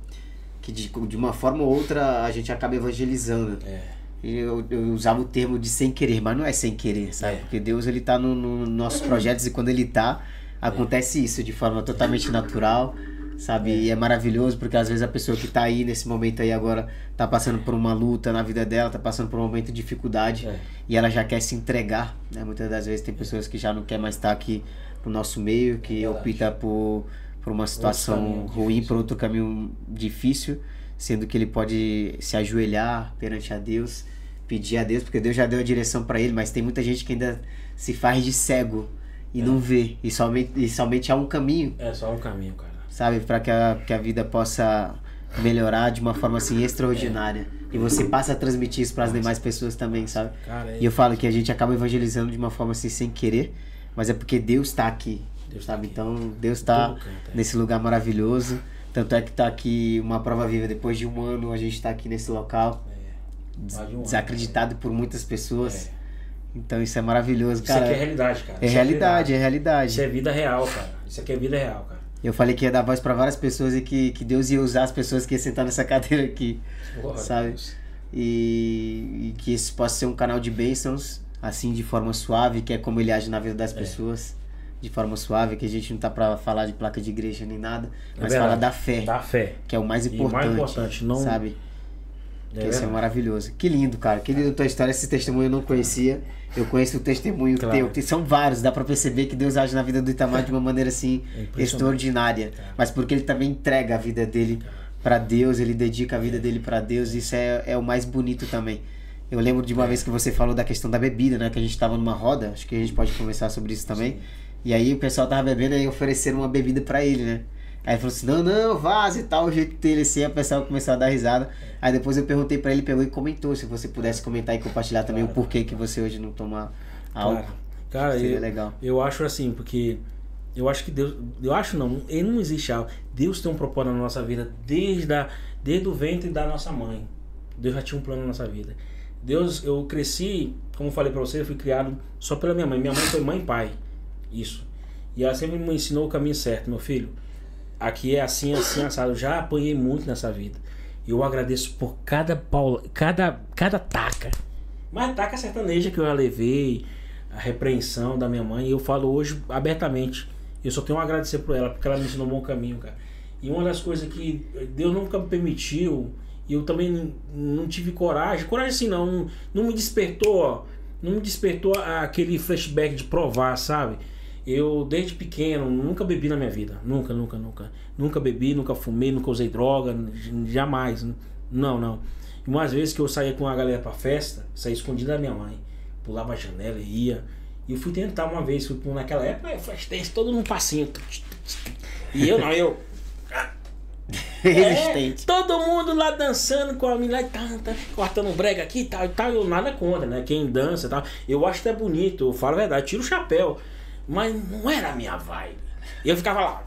A: Que de, de uma forma ou outra a gente acaba evangelizando.
B: É.
A: Eu, eu usava o termo de sem querer, mas não é sem querer, sabe?
B: É.
A: Porque Deus ele tá no, no nossos projetos e quando ele tá, acontece isso de forma totalmente natural, sabe? E é maravilhoso porque às vezes a pessoa que tá aí nesse momento aí agora tá passando por uma luta na vida dela, tá passando por um momento de dificuldade
B: É.
A: e ela já quer se entregar, né? Muitas das vezes tem pessoas que já não quer mais estar aqui no nosso meio, que
B: É
A: opta por, por uma situação
B: caminho
A: ruim, por outro caminho difícil, sendo que ele pode se ajoelhar perante a Deus, pedir a Deus, porque Deus já deu a direção para ele, mas tem muita gente que ainda se faz de cego e não vê, e somente, e somente há um caminho,
B: É só um caminho, cara.
A: sabe, para que a, que a vida possa melhorar de uma forma assim extraordinária. E você passa a transmitir isso para as demais pessoas também, sabe?
B: Cara, é
A: E eu falo que a gente acaba evangelizando de uma forma assim sem querer, mas é porque Deus está aqui,
B: Deus tá
A: sabe?
B: aqui.
A: Então Deus está
B: é.
A: nesse lugar maravilhoso. Tanto é que tá aqui uma prova viva depois de um ano, a gente está aqui nesse local,
B: É. Um ano,
A: desacreditado por muitas pessoas.
B: É.
A: Então isso é maravilhoso,
B: Isso
A: cara.
B: aqui é realidade, cara.
A: É
B: Isso
A: realidade, é
B: Isso
A: realidade.
B: é vida real, cara. Isso aqui é vida real, cara.
A: Eu falei que ia dar voz para várias pessoas e que, que Deus ia usar as pessoas que iam sentar nessa cadeira aqui,
B: Glória a
A: sabe? E, e que esse possa ser um canal de bênçãos, assim, de forma suave, que é como ele age na vida
B: É.
A: das pessoas. De forma suave, que a gente não tá pra falar de placa de igreja nem nada,
B: É
A: mas
B: verdade.
A: falar da fé,
B: Da fé.
A: que é o mais
B: E o
A: importante.
B: mais importante, não-
A: Sabe?
B: É
A: Que isso é maravilhoso. Que lindo, cara. Que lindo a tua história. Esse testemunho eu não conhecia. Eu conheço o testemunho
B: Claro.
A: teu. que São vários. Dá pra perceber que Deus age na vida do Itamar de uma maneira assim
B: É
A: extraordinária. Mas porque ele também entrega a vida dele pra Deus. Ele dedica a vida dele pra Deus. Isso é, é o mais bonito também. Eu lembro de uma
B: É.
A: vez que você falou da questão da bebida, né? Que a gente tava numa roda. Acho que a gente pode conversar sobre isso também. E aí o pessoal tava bebendo e ofereceram uma bebida pra ele, né? Aí ele falou assim, não, não, vaza e tal, o jeito dele assim, a pessoa começou a dar risada. Aí depois eu perguntei pra ele, pegou e comentou, se você pudesse comentar e compartilhar também o porquê que você hoje não toma álcool.
B: Claro. Cara,
A: Seria
B: eu,
A: legal.
B: eu acho assim, porque eu acho que Deus. Eu acho não, ele não existe algo. Deus tem um propósito na nossa vida desde, a, desde o ventre da nossa mãe. Deus já tinha um plano na nossa vida. Deus, eu cresci, como eu falei pra você, eu fui criado só pela minha mãe. Minha mãe foi mãe e pai. Isso. E ela sempre me ensinou o caminho certo, meu filho. Aqui é assim, assim, assado. Eu já apanhei muito nessa vida. E eu agradeço por cada paula, cada, cada taca. Mas taca sertaneja que eu levei, a repreensão da minha mãe. E eu falo hoje abertamente. Eu só tenho a agradecer por ela, porque ela me ensinou um bom caminho, cara. E uma das coisas que Deus nunca me permitiu, e eu também não tive coragem, coragem assim não, não, não me despertou, ó, não me despertou aquele flashback de provar, sabe? Eu, desde pequeno, nunca bebi na minha vida. Nunca, nunca, nunca. Nunca bebi, nunca fumei, nunca usei droga, jamais. Não, não. E umas vezes que eu saía com a galera pra festa, saía escondido da minha mãe. Pulava a janela e ia. E eu fui tentar uma vez, fui naquela época, é flash dance, todo num passinho. E eu não, eu.
A: Resistente.
B: É, todo mundo lá dançando com a menina, tá, tá, cortando um brega aqui e tal, e tal. Eu nada contra, né? Quem dança e tal. Eu acho até bonito, eu falo a verdade, tiro o chapéu. Mas não era a minha vibe. E eu ficava lá.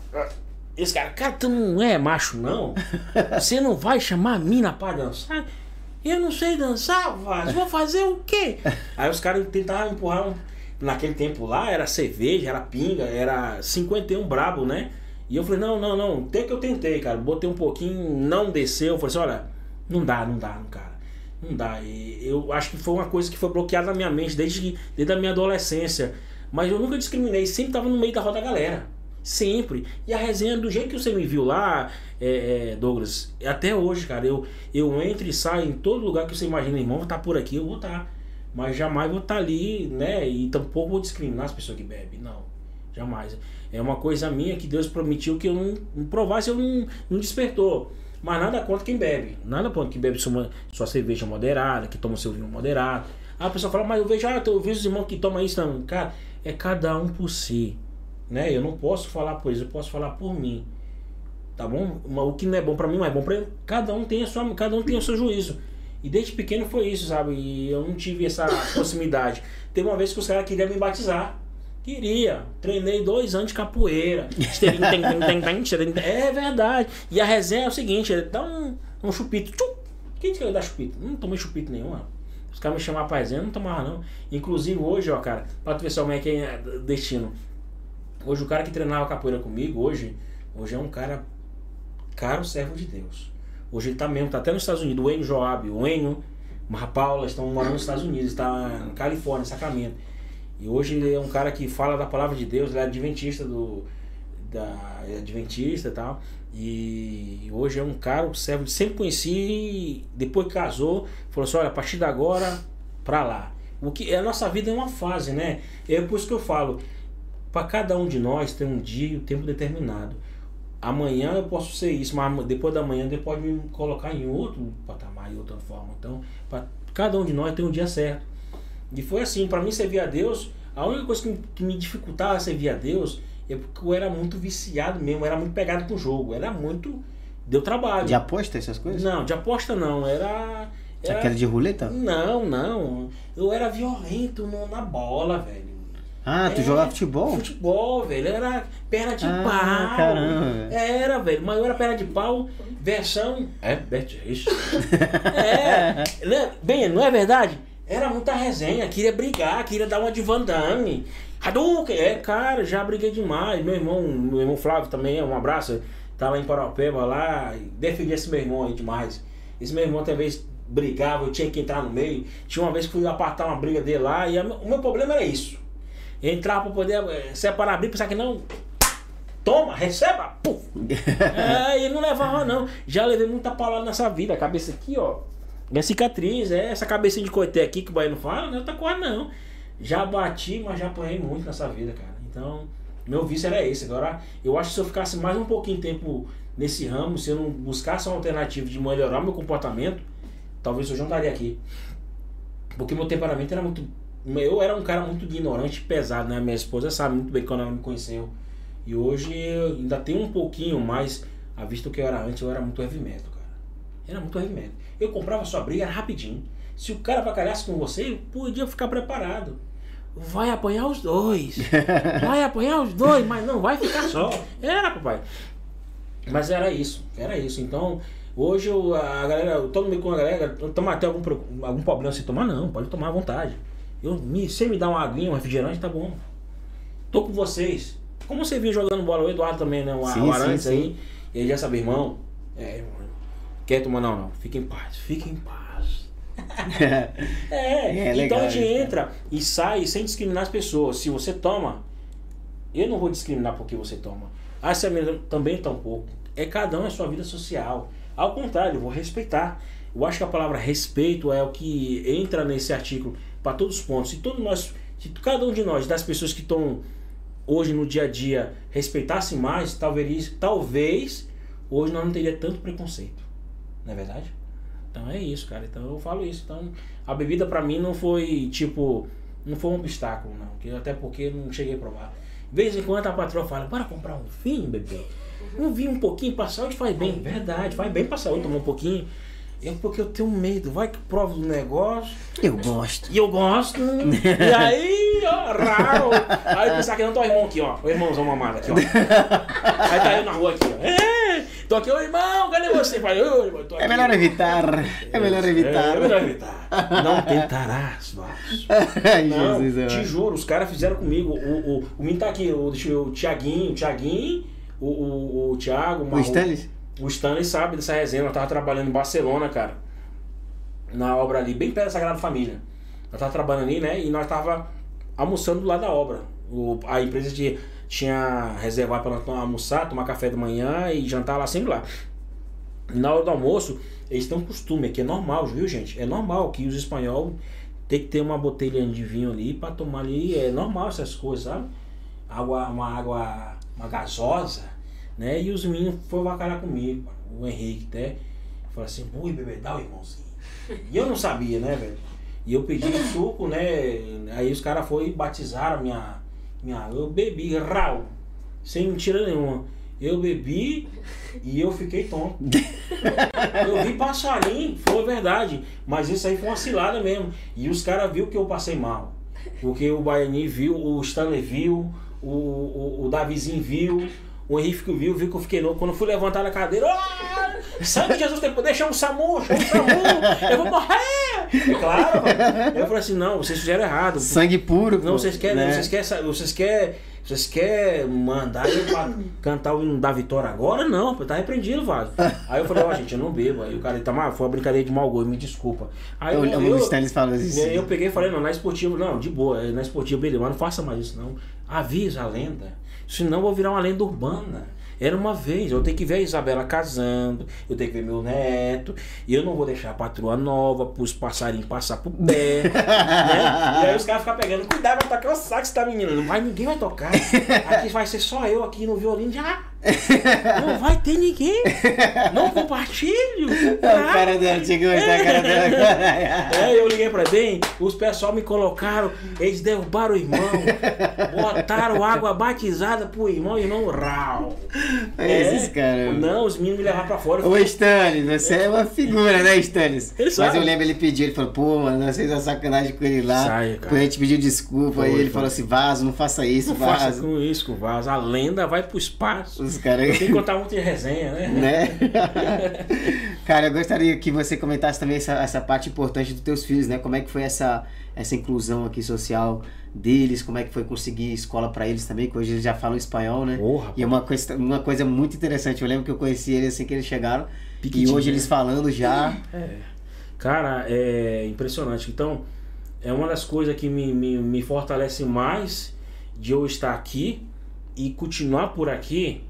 B: Esse cara, cara, tu não é macho, não? Você não vai chamar a mina pra dançar? Eu não sei dançar, Vaz. Vou fazer o quê? Aí os caras tentavam empurrar um. Naquele tempo lá era cerveja, era pinga, era 51 brabo, né? E eu falei, não, não, não. Até que eu tentei, cara. Botei um pouquinho, não desceu. Eu falei assim, olha, não dá, não dá, cara. Não dá. E eu acho que foi uma coisa que foi bloqueada na minha mente desde, desde a minha adolescência. Mas eu nunca discriminei, sempre tava no meio da roda da galera. Sempre. E a resenha, do jeito que você me viu lá, é, é, Douglas, até hoje, cara, eu, eu entro e saio em todo lugar que você imagina, irmão, vou estar por aqui, eu vou estar. Mas jamais vou estar ali, né? E tampouco vou discriminar as pessoas que bebem. Não, jamais. É uma coisa minha que Deus permitiu que eu não, não provasse, eu não, não despertou. Mas nada contra quem bebe. Nada contra quem bebe sua, sua cerveja moderada, que toma seu vinho moderado. Aí a pessoa fala, mas eu vejo, ah, eu vejo os irmãos que tomam isso. Não. Cara, é cada um por si. Né? Eu não posso falar por isso, eu posso falar por mim. Tá bom? O que não é bom para mim, não é bom para ele. Cada um tem a sua, cada um tem o seu juízo. E desde pequeno foi isso, sabe? E eu não tive essa proximidade. Teve uma vez que os caras queriam me batizar. Queria. Treinei dois anos de capoeira. É verdade. E a resenha é o seguinte: dá um, um chupito. Quem que dar chupito? Não tomei chupito nenhum, ó. Os caras me chamavam pra resenha, não tomava não. Inclusive hoje, ó, cara, pra tu ver só como é que é destino. Hoje o cara que treinava capoeira comigo, hoje, hoje é um cara caro servo de Deus. Hoje ele tá mesmo, tá até nos Estados Unidos. O Enio Joab, o Enio, Marra Paula estão morando nos Estados Unidos, está na Califórnia, Sacramento. E hoje ele é um cara que fala da palavra de Deus, ele é adventista do. Da, é adventista e tal. E hoje é um cara, o servo, sempre conheci, depois que casou, falou assim: olha, a partir de agora, pra lá. O que, a nossa vida é uma fase, né? É por isso que eu falo: para cada um de nós tem um dia e um tempo determinado. Amanhã eu posso ser isso, mas depois da manhã Deus pode me colocar em outro patamar, em outra forma. Então, para cada um de nós tem um dia certo. E foi assim, para mim servir a Deus, a única coisa que me dificultava servir a Deus é porque eu era muito viciado mesmo, era muito pegado com o jogo, era muito. Deu trabalho.
A: De aposta essas coisas?
B: Não, de aposta não, era.
A: Era... Aquela de roleta?
B: Não, não. Eu era violento no, na bola, velho.
A: Ah, tu é, jogava futebol?
B: Futebol, velho. Era perna de
A: ah,
B: pau.
A: Caramba.
B: Era, velho. Mas eu era perna de pau, versão. É, Betis. é. Né? Bem, não é verdade? Era muita resenha. Queria brigar, queria dar uma de Van Damme. Hadouken! É, cara, já briguei demais. Meu irmão, meu irmão Flávio também, um abraço. Tá lá em Paropeba lá. Defendi esse meu irmão aí demais. Esse meu irmão talvez brigava, eu tinha que entrar no meio. Tinha uma vez que fui apartar uma briga dele lá. E a, o meu problema era isso entrar para poder eh, separar a Bíblia, pensar que não. Toma, receba! Puf. é, e não levava, não. Já levei muita palavra nessa vida. A cabeça aqui, ó. Minha cicatriz, é essa cabecinha de coité aqui que o baiano fala, não é outra coisa, não. Já bati, mas já apanhei muito nessa vida, cara. Então, meu vício era esse. Agora, eu acho que se eu ficasse mais um pouquinho de tempo nesse ramo, se eu não buscasse uma alternativa de melhorar meu comportamento, talvez eu não estaria aqui. Porque meu temperamento era muito eu era um cara muito ignorante pesado, né? Minha esposa sabe muito bem quando ela me conheceu. E hoje eu ainda tenho um pouquinho mais, a vista do que eu era antes, eu era muito heavy metal, cara. Era muito heavy metal. Eu comprava sua briga rapidinho. Se o cara bacalhasse com você, eu podia ficar preparado. Vai apanhar os dois. Vai apanhar os dois, mas não vai ficar só. Era, papai. Mas era isso, era isso. Então, hoje eu, a galera, eu tô no meio com a galera, tomar até algum, algum problema se tomar, não, pode tomar à vontade. Eu, me, você me dá uma aguinha, um refrigerante, tá bom. Tô com vocês. Como você viu jogando bola, o Eduardo também, né? O, sim, o Arantes aí. Ele já sabe, irmão. É, irmão. Quer tomar não, não. Fica em paz. Fica em paz. é, é, então a gente entra e sai sem discriminar as pessoas. Se você toma, eu não vou discriminar porque você toma. A minha também tá um pouco. É cada um é sua vida social. Ao contrário, eu vou respeitar. Eu acho que a palavra respeito é o que entra nesse artigo para todos os pontos. Se todos nós, se cada um de nós, das pessoas que estão hoje no dia a dia, respeitasse mais, talvez, talvez hoje nós não teria tanto preconceito. Não é verdade? Então é isso, cara. Então eu falo isso. Então a bebida para mim não foi tipo, não foi um obstáculo, não. Até porque não cheguei a provar. De vez em quando a patroa fala, bora comprar um vinho, bebê. Um vinho um pouquinho pra saúde faz bem. Verdade, faz bem pra saúde tomar um pouquinho. Eu, porque eu tenho medo, vai que prova do negócio.
A: Eu gosto.
B: E eu gosto. e aí, ó, raro. Aí pensar que não tô irmão aqui, ó. O irmãozão mamado aqui, ó. Aí tá eu na rua aqui, ó. É, tô aqui, ô irmão, cadê você? Falei, ô irmão, tô aqui.
A: É melhor evitar. É melhor evitar.
B: É, melhor evitar. Não tentarás, Vasco.
A: Ai,
B: Não,
A: Jesus,
B: te
A: amado.
B: juro, os caras fizeram comigo. O, o, o menino tá aqui, o, deixa eu ver, o Tiaguinho, o Tiaguinho, o, o, o Thiago,
A: O
B: Mauro-
A: Stanley?
B: O Stanley sabe dessa resenha, nós tava trabalhando em Barcelona, cara. Na obra ali, bem perto da Sagrada Família. Nós tava trabalhando ali, né? E nós tava almoçando do lado da obra. O, a empresa de, tinha reservado para nós almoçar, tomar café da manhã e jantar lá sempre lá. Na hora do almoço, eles têm um costume, que é normal, viu, gente? É normal que os espanhóis tem que ter uma botelha de vinho ali para tomar ali. É normal essas coisas, sabe? Água, uma água, uma gasosa, né? E os meninos foram vacalhar comigo, o Henrique até. Falou assim, ui, bebê, dá o irmãozinho. E eu não sabia, né, velho? E eu pedi suco, né? Aí os caras foram e batizaram minha, minha. Eu bebi, rau, sem mentira nenhuma. Eu bebi e eu fiquei tonto. Eu vi passarinho, foi verdade. Mas isso aí foi uma cilada mesmo. E os caras viu que eu passei mal. Porque o Baiani viu, o Stanley viu, o, o, o Davizinho viu, o Henrique viu, viu que eu fiquei louco. Quando eu fui levantar da cadeira, "Ah, Sangue de Jesus, tem poder, chama o SAMU, chama o SAMU, eu vou morrer. É claro, mano. Eu falei assim, não, vocês fizeram errado.
A: Sangue puro.
B: Não,
A: pô,
B: vocês querem,
A: né?
B: vocês querem, vocês querem, vocês querem mandar eu cantar o hino da vitória agora? Não, tá repreendido, Vaso. Aí eu falei, ó, gente, eu não bebo. Aí o cara, tá, mas foi uma brincadeira de mau gosto, me desculpa. Aí
A: Eu,
B: eu,
A: o
B: eu,
A: Stanley falou isso.
B: eu peguei e falei, não, na esportiva, não, de boa, na esportiva, beleza, mas não faça mais isso, não. Avisa a lenda. Senão eu vou virar uma lenda urbana. Era uma vez, eu tenho que ver a Isabela casando, eu tenho que ver meu neto, e eu não vou deixar a patroa nova pros passarinhos passar pro pé. né? E aí os caras ficam pegando, cuidado, vai tocar o sax essa menina. Não vai, ninguém vai tocar. Aqui vai ser só eu aqui no violino já. Não vai ter ninguém. Não compartilho.
A: O cara dela, que mostrar a cara dela.
B: É, eu liguei pra bem, os pessoal me colocaram, eles derrubaram o irmão, botaram água batizada pro irmão, irmão rau.
A: Esses caras.
B: Não, os meninos me levaram pra fora.
A: Ô
B: fiquei-
A: Stannis, você é uma figura, né, Stannis? Mas eu lembro ele pediu, ele falou, pô, mano, nós fez uma sacanagem com ele lá.
B: Sai, cara.
A: A gente pediu desculpa, aí ele
B: foi.
A: falou assim, vaso, não faça isso,
B: Não faça
A: vaso.
B: com isso, com o vaso. A lenda vai pro espaço.
A: Os caras.
B: Tem que contar muita resenha, né?
A: né? Cara, eu gostaria que você comentasse também essa, essa parte importante dos teus filhos, né? Como é que foi essa, essa inclusão aqui social deles, como é que foi conseguir escola pra eles também, que hoje eles já falam espanhol, né?
B: Porra,
A: E é uma coisa, uma coisa muito interessante. Eu lembro que eu conheci eles assim que eles chegaram. E hoje
B: né?
A: eles falando já.
B: Cara, é impressionante. Então, é uma das coisas que me, me, me fortalece mais de eu estar aqui e continuar por aqui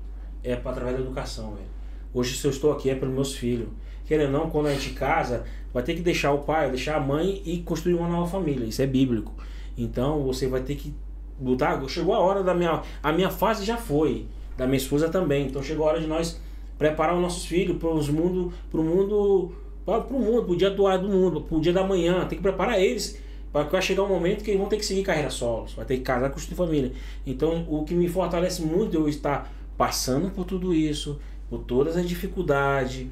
B: é através da educação, velho. Hoje, se eu estou aqui, é pelos meus filhos. Querendo ou não, quando a gente casa, vai ter que deixar o pai, deixar a mãe e construir uma nova família. Isso é bíblico. Então, você vai ter que lutar. Chegou a hora da minha. A minha fase já foi, da minha esposa também. Então, chegou a hora de nós preparar os nossos filhos para os mundo, para o mundo, para o mundo, para o dia do, do mundo, para o dia da manhã. Tem que preparar eles para que vai chegar um momento que eles vão ter que seguir carreira solos, vai ter que casar, construir família. Então, o que me fortalece muito é eu estar passando por tudo isso, por todas as dificuldades,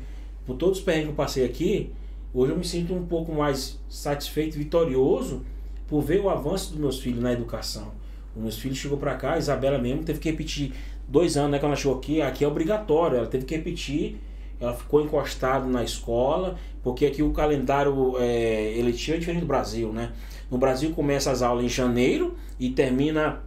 B: por todos os perrengues que eu passei aqui. Hoje eu me sinto um pouco mais satisfeito, vitorioso por ver o avanço dos meus filhos na educação. Os meus filhos chegou para cá, a Isabela mesmo teve que repetir dois anos, né? Quando ela chegou aqui, aqui é obrigatório, ela teve que repetir. Ela ficou encostada na escola, porque aqui o calendário é, eletivo é diferente do Brasil, né? No Brasil começa as aulas em janeiro e termina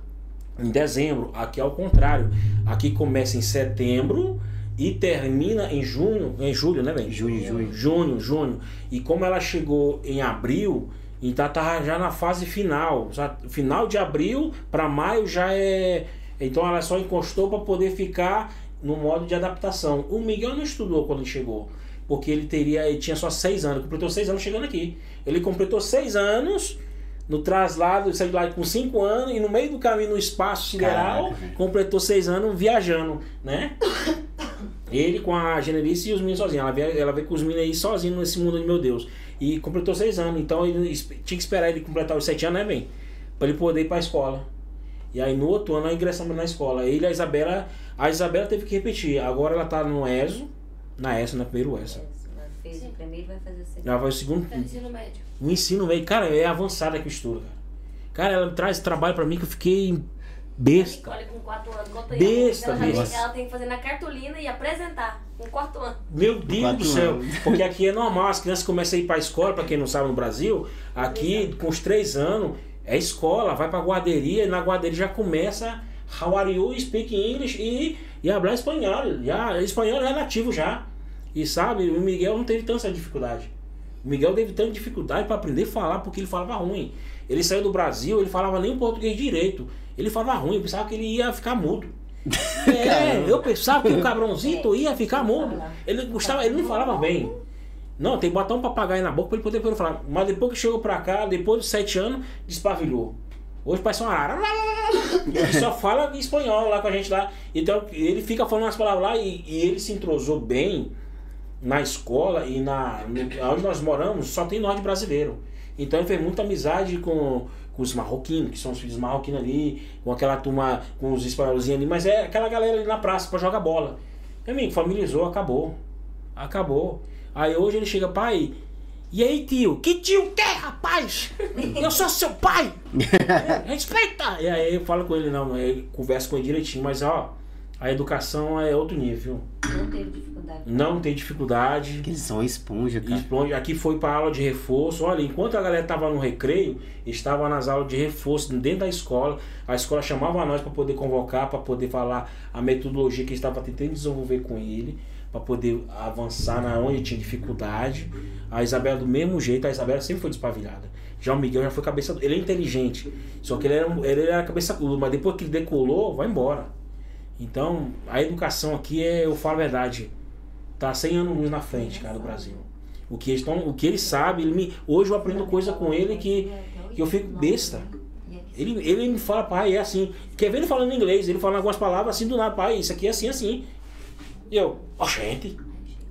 B: em dezembro. Aqui é o contrário. Aqui começa em setembro e termina em junho, em julho, né, velho?
A: Junho, junho.
B: Junho, junho. E como ela chegou em abril, então tá já na fase final. Já- Final de abril para maio já é. Então ela só encostou para poder ficar no modo de adaptação. O Miguel não estudou quando ele chegou. Porque ele teria. Ele tinha só seis anos. Completou seis anos chegando aqui. Ele completou seis anos no traslado, saiu de lá com cinco anos, e no meio do caminho, no espaço sideral, completou seis anos viajando, né? Ele com a Generice e os meninos sozinhos. Ela veio, ela veio com os meninos aí sozinho nesse mundo de meu Deus. E completou seis anos. Então ele tinha que esperar ele completar os sete anos, né, bem? Pra ele poder ir pra escola. E aí no outro ano nós ingressamos na escola. Ele e a Isabela. A Isabela teve que repetir. Agora ela tá no ESO. Na ESO, na primeiro ESO.
C: Ela fez o primeiro vai fazer o segundo.
B: Ela vai o segundo.
D: Tá no ensino médio.
B: O ensino médio. Cara, é avançada que eu estudo, cara. Cara, ela traz trabalho pra mim que eu fiquei besta.
D: Nicole com 4 anos,
B: Besta,
D: ela, ela tem que fazer na cartolina e apresentar com 4 anos.
B: Meu Deus
A: Quatro
B: do céu.
A: anos.
B: Porque aqui é normal, as crianças começam a ir pra escola, pra quem não sabe no Brasil, aqui com os três anos é escola, vai pra guarderia e na guarderia já começa How are you? Speak English e, e hablar espanhol. Já, espanhol é nativo já. E sabe, o Miguel não teve tanta dificuldade. O Miguel teve tanta dificuldade para aprender a falar porque ele falava ruim. Ele saiu do Brasil, ele falava nem o português direito. Ele falava ruim, eu pensava que ele ia ficar mudo. É, eu pensava que o cabrãozito ia ficar mudo. Ele gostava, ele não falava bem. Não, tem que botar um papagaio na boca pra ele poder, poder falar. Mas depois que chegou pra cá, depois de sete anos, despavilhou. Hoje parece uma arara. Ele só fala espanhol lá com a gente lá. Então ele fica falando umas palavras lá e, e ele se entrosou bem na escola e na no- onde nós moramos só tem norte brasileiro. Então ele fez muita amizade com, com os marroquinos, que são os filhos marroquinos ali, com aquela turma, com os espanholzinhos ali, mas é aquela galera ali na praça pra jogar bola. Meu amigo, familiarizou, acabou. Acabou. Aí hoje ele chega, pai, e aí tio? Que tio que é, rapaz? Eu sou seu pai! Respeita! E aí eu falo com ele, não, eu converso com ele direitinho, mas ó, a educação é outro nível.
C: Não teve dificuldade.
B: Não tem dificuldade.
A: Que eles são esponja, cara.
B: Explode. Aqui foi para aula de reforço. Olha, enquanto a galera estava no recreio, estava nas aulas de reforço dentro da escola. A escola chamava nós para poder convocar, para poder falar a metodologia que estava tentando desenvolver com ele, para poder avançar na onde tinha dificuldade. A Isabela do mesmo jeito, a Isabela sempre foi despavilhada. Já o Miguel já foi cabeça, ele é inteligente, só que ele era, ele era cabeça dura, mas depois que ele decolou, vai embora. Então, a educação aqui é, eu falo a verdade, tá 100 anos luz na frente, cara, do Brasil. O que, eles tão, o que ele sabe, ele me, hoje eu aprendo coisa com ele que, que eu fico besta. Ele, ele me fala, pai, é assim. Quer ver ele falando inglês? Ele fala algumas palavras assim do nada, pai, isso aqui é assim, assim. E eu, ó, gente.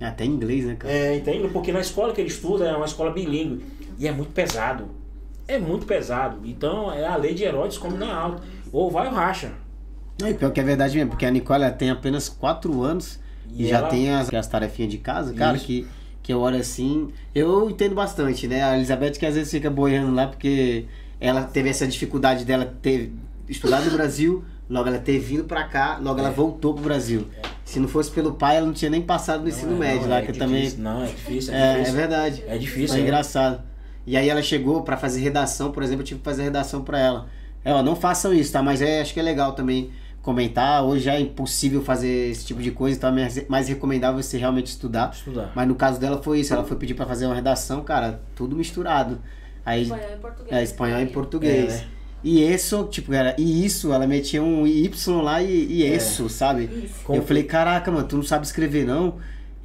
A: É Até em inglês, né, cara?
B: É, entende? Porque na escola que ele estuda é uma escola bilíngue. E é muito pesado. É muito pesado. Então é a lei de Herodes como na alta. Ou vai ou racha.
A: Não, e pior que é verdade mesmo, porque a Nicole tem apenas 4 anos e,
B: E
A: já
B: ela-
A: tem as, as tarefinhas de casa, cara,
B: Isso.
A: que, que eu olho assim. Eu entendo bastante, né? A Elizabeth que às vezes fica boiando lá porque ela teve essa dificuldade dela ter estudado no Brasil, logo ela ter vindo pra cá, logo ela voltou pro Brasil. Se não fosse pelo pai, ela não tinha nem passado no ensino
B: Não, é-
A: médio
B: não,
A: lá,
B: é
A: que
B: difícil.
A: também.
B: Não, é difícil. É,
A: É, é
B: difícil.
A: verdade.
B: É difícil, é.
A: engraçado. E aí ela chegou pra fazer redação, por exemplo, eu tive que fazer redação pra ela. É, ó, não façam isso, tá? Mas é, acho que é legal também comentar. Hoje é impossível fazer esse tipo de coisa, então é mais, recomendável você realmente estudar.
B: Estudar.
A: Mas no caso dela foi isso, ela foi pedir pra fazer uma redação, cara, tudo misturado. Aí
D: Espanhol e português.
A: é espanhol e português.
B: É, né?
A: E isso, tipo, era, e isso, ela metia um Y lá e, e
B: É.
A: isso, sabe?
B: Como-
A: Eu falei, caraca, mano, tu não sabe escrever, não?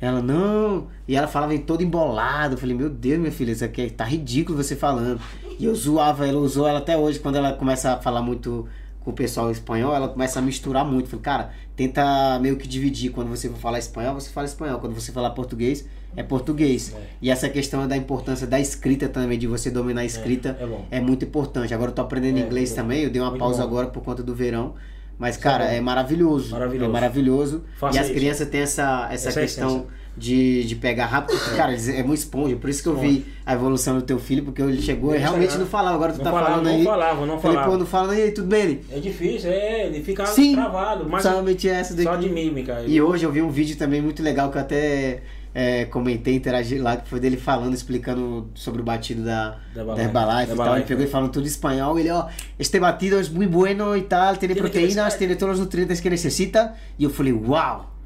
A: Ela, não. E ela falava em todo embolado. Eu falei, meu Deus, minha filha, isso aqui é- tá ridículo você falando. E eu zoava ela, usou ela até hoje, quando ela começa a falar muito o pessoal espanhol, ela começa a misturar muito. Cara, tenta meio que dividir. Quando você for falar espanhol, você fala espanhol. Quando você falar português, é português.
B: É.
A: E essa questão da importância da escrita também, de você dominar a escrita,
B: é
A: é muito importante. Agora eu tô aprendendo
B: É,
A: inglês
B: é
A: também, eu dei uma
B: muito
A: pausa
B: bom.
A: agora por conta do verão. Mas, cara,
B: é
A: é maravilhoso.
B: Maravilhoso.
A: É maravilhoso.
B: Faça
A: e as
B: isso.
A: crianças têm essa, essa,
B: Essa é
A: questão
B: essência.
A: De, de pegar rápido. Porque, cara, é uma esponja. Por isso que eu vi a evolução do teu filho, porque ele chegou e realmente não falava. Agora tu
B: Não
A: tá
B: falava,
A: falando
B: não
A: aí.
B: falava, não
A: Falei,
B: falava.
A: pô, não fala aí, tudo bem? Ele,
B: É difícil, é, ele fica
A: Sim,
B: travado. Mas
A: somente essa daqui.
B: só de mímica.
A: E hoje eu vi um vídeo também muito legal que eu até é, comentei, interagi lá, que foi dele falando, explicando sobre o batido da,
B: Da
A: da
B: Herbalife.
A: E tal. Ele pegou e falando tudo em espanhol. Ele, ó, este batido es muy bueno e tal, Tiene proteínas, tiene todos os nutrientes que necessita. E eu falei, uau!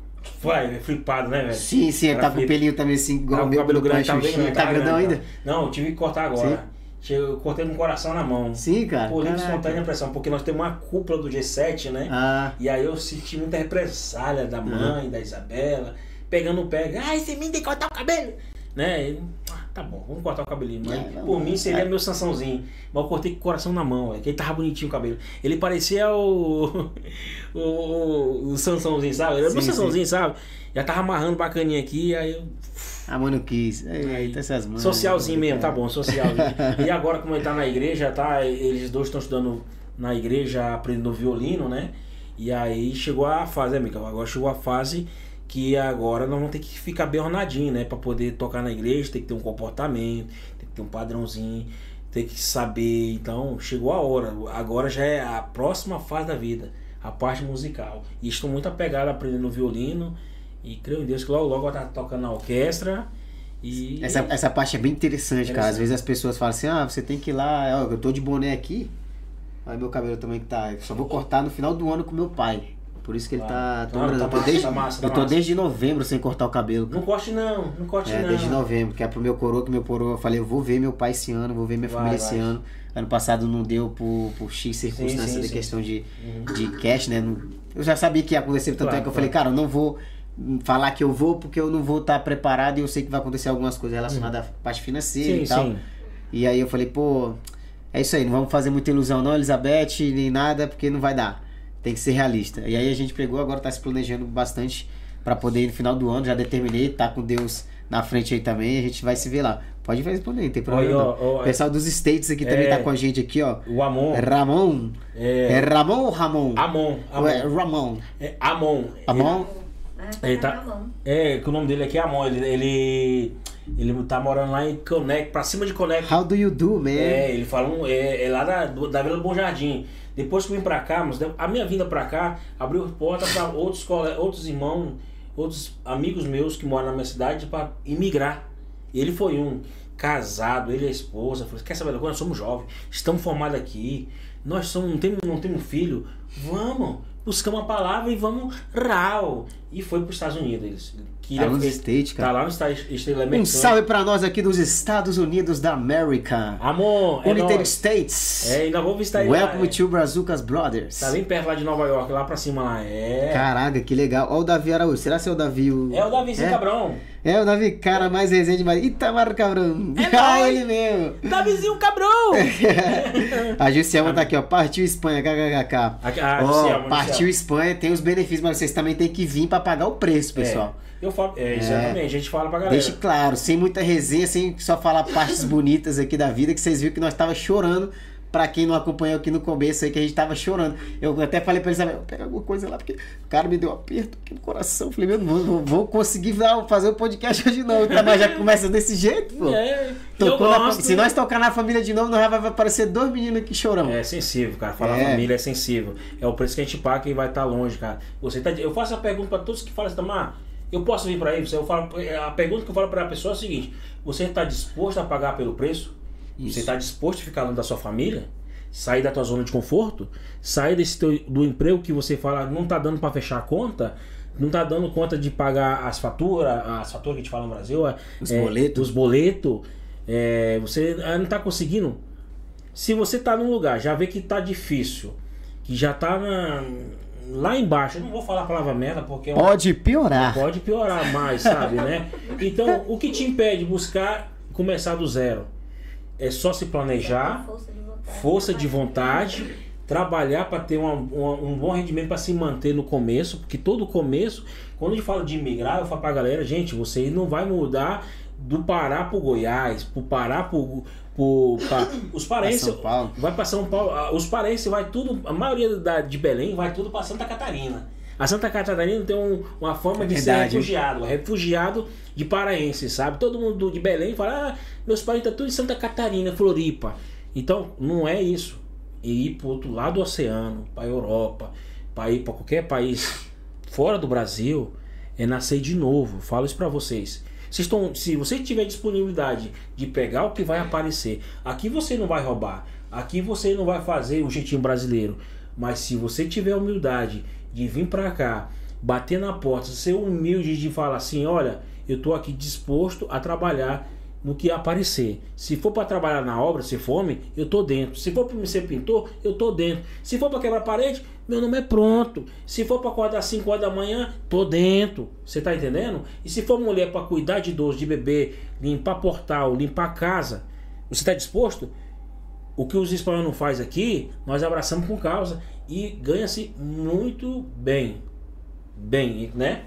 B: Vai, é flipado, né, velho?
A: Sim, sim, ele
B: Era
A: tá com o
B: flip.
A: pelinho também assim, igual
B: Tá
A: meu,
B: o cabelo grande, tá bem grande.
A: Tá grandão
B: grande,
A: ainda?
B: tá. Não, eu tive que cortar agora. Chega- Eu cortei com o coração na mão.
A: Sim, cara.
B: Por livre espontânea pressão, porque nós temos uma cúpula do G7, né?
A: Ah,
B: E aí eu senti muita represália da mãe, da Isabela, pegando o pé, ai, você me tem que cortar o cabelo, né? Ah, tá bom, vamos cortar o cabelinho. Mas
A: É,
B: por mim seria meu Sansãozinho. Mas eu cortei com o coração na mão, velho, que ele tava bonitinho o cabelo. Ele parecia o. o, o, o Sansãozinho, sabe? Ele era meu
A: Sim,
B: Sansãozinho, sabe? Já tava amarrando bacaninha aqui, aí eu.
A: a mãe não quis. Aí, aí tá essas mães.
B: Socialzinho mesmo, tá bom, socialzinho. e agora, como ele tá na igreja, tá? Eles dois estão estudando na igreja aprendendo violino, né? E aí chegou a fase, amiga, agora chegou a fase que agora nós vamos ter que ficar bem ornadinho, né? Pra poder tocar na igreja, tem que ter um comportamento, tem que ter um padrãozinho, tem que saber. Então, chegou a hora. Agora já é a próxima fase da vida, a parte musical. E estou muito apegado a aprendendo violino. E creio em Deus que logo logo vai estar tocando na orquestra. E
A: Essa, essa parte é bem interessante, cara. Às vezes as pessoas falam assim, ah, você tem que ir lá, ó, eu tô de boné aqui. Olha meu cabelo também que tá. Eu só vou cortar no final do ano com meu pai. Por isso que ele tá.
B: Claro.
A: Tô,
B: Não, tá
A: tô
B: massa,
A: desde,
B: tá massa, tá
A: eu tô
B: massa.
A: desde novembro sem cortar o cabelo.
B: não corte não, não corte
A: É,
B: não.
A: desde novembro, que é pro meu coroa, que meu coroa, eu falei, eu vou ver meu pai esse ano, vou ver minha
B: Vai,
A: família
B: vai.
A: esse ano. Ano passado não deu por, por X circunstâncias
B: sim,
A: de
B: sim.
A: questão de,
B: Uhum.
A: de cash, né? Não- Eu já sabia que ia acontecer, tanto
B: Claro,
A: é que eu falei, cara, eu não vou falar que eu vou porque eu não vou estar preparado e eu sei que vai acontecer algumas coisas relacionadas à parte financeira e tal.
B: sim.
A: E aí eu falei, pô, é isso aí, não vamos fazer muita ilusão não, Elizabeth, nem nada, porque não vai dar. Tem que ser realista. E aí a gente pegou, agora tá se planejando bastante pra poder ir no final do ano, já determinei, tá com Deus na frente aí também, a gente vai se ver lá. Pode responder, não tem problema.
B: Ó, ó,
A: o pessoal dos States aqui também
B: é.
A: tá com a gente aqui, ó.
B: O Amon.
A: É Ramon. É,
B: É.
A: Ramon ou Ramon?
B: Amon.
A: Ou é
B: Amon.
A: Ramon.
B: É Amon.
A: Amon?
C: Ah,
B: Ele
C: tá.
B: É, que o nome dele aqui é Amon. Ele, ele, ele tá morando lá em Connect, pra cima de Connect.
A: How do you do, man?
B: É, ele fala um, é, é lá da, da Vila do Bom Jardim. Depois que vim pra cá, mas a minha vinda pra cá abriu porta pra outros, outros irmãos, outros amigos meus que moram na minha cidade pra imigrar. Ele foi um casado, ele a esposa. Falou, quer saber coisa? Nós somos jovens, estamos formados aqui, nós somos, não, temos, não temos filho. Vamos, buscar uma palavra e vamos rau. E foi para os Estados Unidos. Eles
A: Tá nos
B: ele-
A: States,
B: Tá
A: cara.
B: lá nos Estados Estados
A: Um salve pra nós aqui dos Estados Unidos da América.
B: Amor, é
A: United
B: nóis.
A: States.
B: É, ainda vou visitar ele lá,
A: Welcome
B: é.
A: to Brazucas Brothers.
B: Tá bem perto lá de Nova York, lá pra cima lá. É.
A: Caraca, que legal. Olha o Davi Araújo. Será que é o Davi? O...
B: É o Davizinho
A: é?
B: Cabrão.
A: É o Davi, cara mais resenha demais. Itamar Cabrão.
B: É
A: ah,
B: nóis.
A: ele mesmo.
B: Davizinho Cabrão!
A: A Jussielma tá aqui, ó. Partiu Espanha, kkkk. Ó,
B: Jussielma,
A: partiu. Espanha, tem os benefícios, mas vocês também têm que vir pra pagar o preço, pessoal.
B: É, eu falo, é, exatamente, a gente fala pra galera.
A: Deixe claro, sem muita resenha, sem só falar partes bonitas aqui da vida, que vocês viram que nós tava chorando. Pra quem não acompanhou aqui no começo aí, que a gente tava chorando. Eu até falei pra eles, pega alguma coisa lá, porque o cara me deu um aperto aqui no coração. Falei, meu, vou, vou conseguir fazer o podcast hoje não. Tá, mas já começa desse jeito, pô.
B: É,
A: Tocou na se nós tocar na família de novo, nós vai aparecer dois meninos aqui chorando.
B: É sensível, cara. Falar
A: É.
B: família é sensível. É o preço que a gente paga e vai estar longe, cara. Você tá, eu faço a pergunta pra todos que falam assim, Tamar, eu posso vir pra aí? Você- Eu falo, a pergunta que eu falo pra pessoa é a seguinte: você está disposto a pagar pelo preço?
A: Isso.
B: Você está disposto a ficar longe da sua família? Sair da tua zona de conforto? Sair desse teu, do emprego que você fala não tá dando pra fechar a conta? Não tá dando conta de pagar as faturas, as faturas que a gente fala no Brasil, é,
A: Os
B: é,
A: boletos.
B: Os boletos. É, você ah, não tá conseguindo? Se você tá num lugar, já vê que tá difícil, que já tá na- lá embaixo, eu não vou falar a palavra merda porque é um-
A: Pode piorar.
B: pode piorar mais, sabe, né? Então, o que te impede de buscar começar do zero? É só se planejar,
C: Força de vontade.
B: força de vontade, trabalhar para ter uma- uma- um bom rendimento para se manter no começo, porque todo começo, quando a gente fala de imigrar, eu falo pra galera, gente, você não vai mudar do Pará pro Goiás, pro Pará pro, pro pra- os
A: Paulo.
B: vai para São Paulo, ah, os parentes vai tudo, a maioria da, de Belém vai tudo para Santa Catarina. A Santa Catarina tem um- uma forma de ser refugiado, refugiado de paraense, sabe? Todo mundo de Belém fala, ah, meus parentes estão tudo em Santa Catarina, Floripa. Então, não é isso. E ir pro outro lado do oceano, para Europa, para ir para qualquer país fora do Brasil, é nascer de novo. Eu Falo isso para vocês. Vocês estão, se você tiver disponibilidade de pegar o que vai aparecer, aqui você não vai roubar, aqui você não vai fazer o jeitinho brasileiro. Mas se você tiver humildade de vir para cá, bater na porta, ser humilde de falar assim, olha, eu tô aqui disposto a trabalhar no que aparecer. Se for para trabalhar na obra, se fome, eu tô dentro. Se for para ser pintor, eu tô dentro. Se for para quebrar parede, meu nome é pronto. Se for para acordar às 5 horas da manhã, tô dentro. Você tá entendendo? E se for mulher para cuidar de idoso, de bebê, limpar portal, limpar casa, você tá disposto? O que os espanhóis não faz aqui, nós abraçamos com causa e ganha-se muito bem. Bem, né?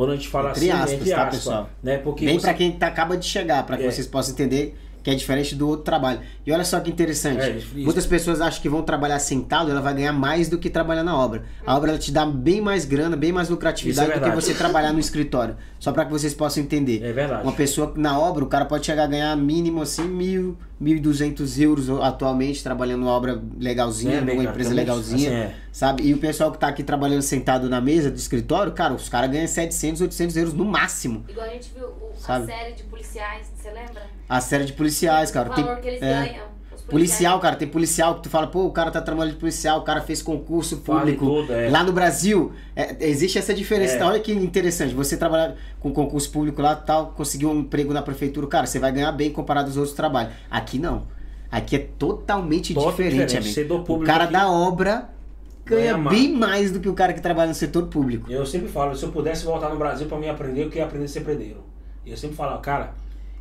B: Quando a gente fala
A: Entre
B: assim,
A: aspas,
B: entre
A: tá,
B: aspas,
A: pessoal?
B: né? Porque
A: Bem
B: você-
A: pra quem tá, acaba de chegar, pra que
B: É.
A: vocês possam entender que é diferente do outro trabalho. E olha só que interessante.
B: É.
A: Muitas pessoas acham que vão trabalhar sentado, ela vai ganhar mais do que trabalhar na obra. A obra ela te dá bem mais grana, bem mais lucratividade
B: é
A: do que você trabalhar no escritório. Só para que vocês possam entender.
B: É verdade.
A: Uma pessoa na obra, o cara pode chegar a ganhar mínimo assim mil, mil e duzentos euros atualmente trabalhando numa obra legalzinha,
B: É,
A: numa empresa
B: tem
A: legalzinha,
B: assim, é.
A: sabe? E o pessoal que tá aqui trabalhando sentado na mesa do escritório, cara, os caras ganham 700, 800 euros no máximo.
D: Igual a gente viu o- a série de policiais, você lembra?
A: A série de policiais, cara.
D: o
A: Tem,
D: valor que eles
A: é.
D: ganham.
A: Policial, cara, tem policial que tu fala, pô, o cara tá trabalhando de policial, o cara fez concurso público.
B: tudo, é.
A: Lá no Brasil, é, existe essa diferença.
B: É.
A: Então, olha que interessante, você trabalhar com concurso público lá tal, conseguir um emprego na prefeitura, cara, você vai ganhar bem comparado aos outros trabalhos. Aqui não. Aqui é totalmente
B: Totalmente
A: diferente,
B: diferente.
A: amigo. O cara
B: aqui
A: da obra ganha bem mais do que o cara que trabalha no setor público.
B: Eu sempre falo, se eu pudesse voltar no Brasil pra mim aprender, eu queria aprender a ser predeiro. Eu sempre falo, cara,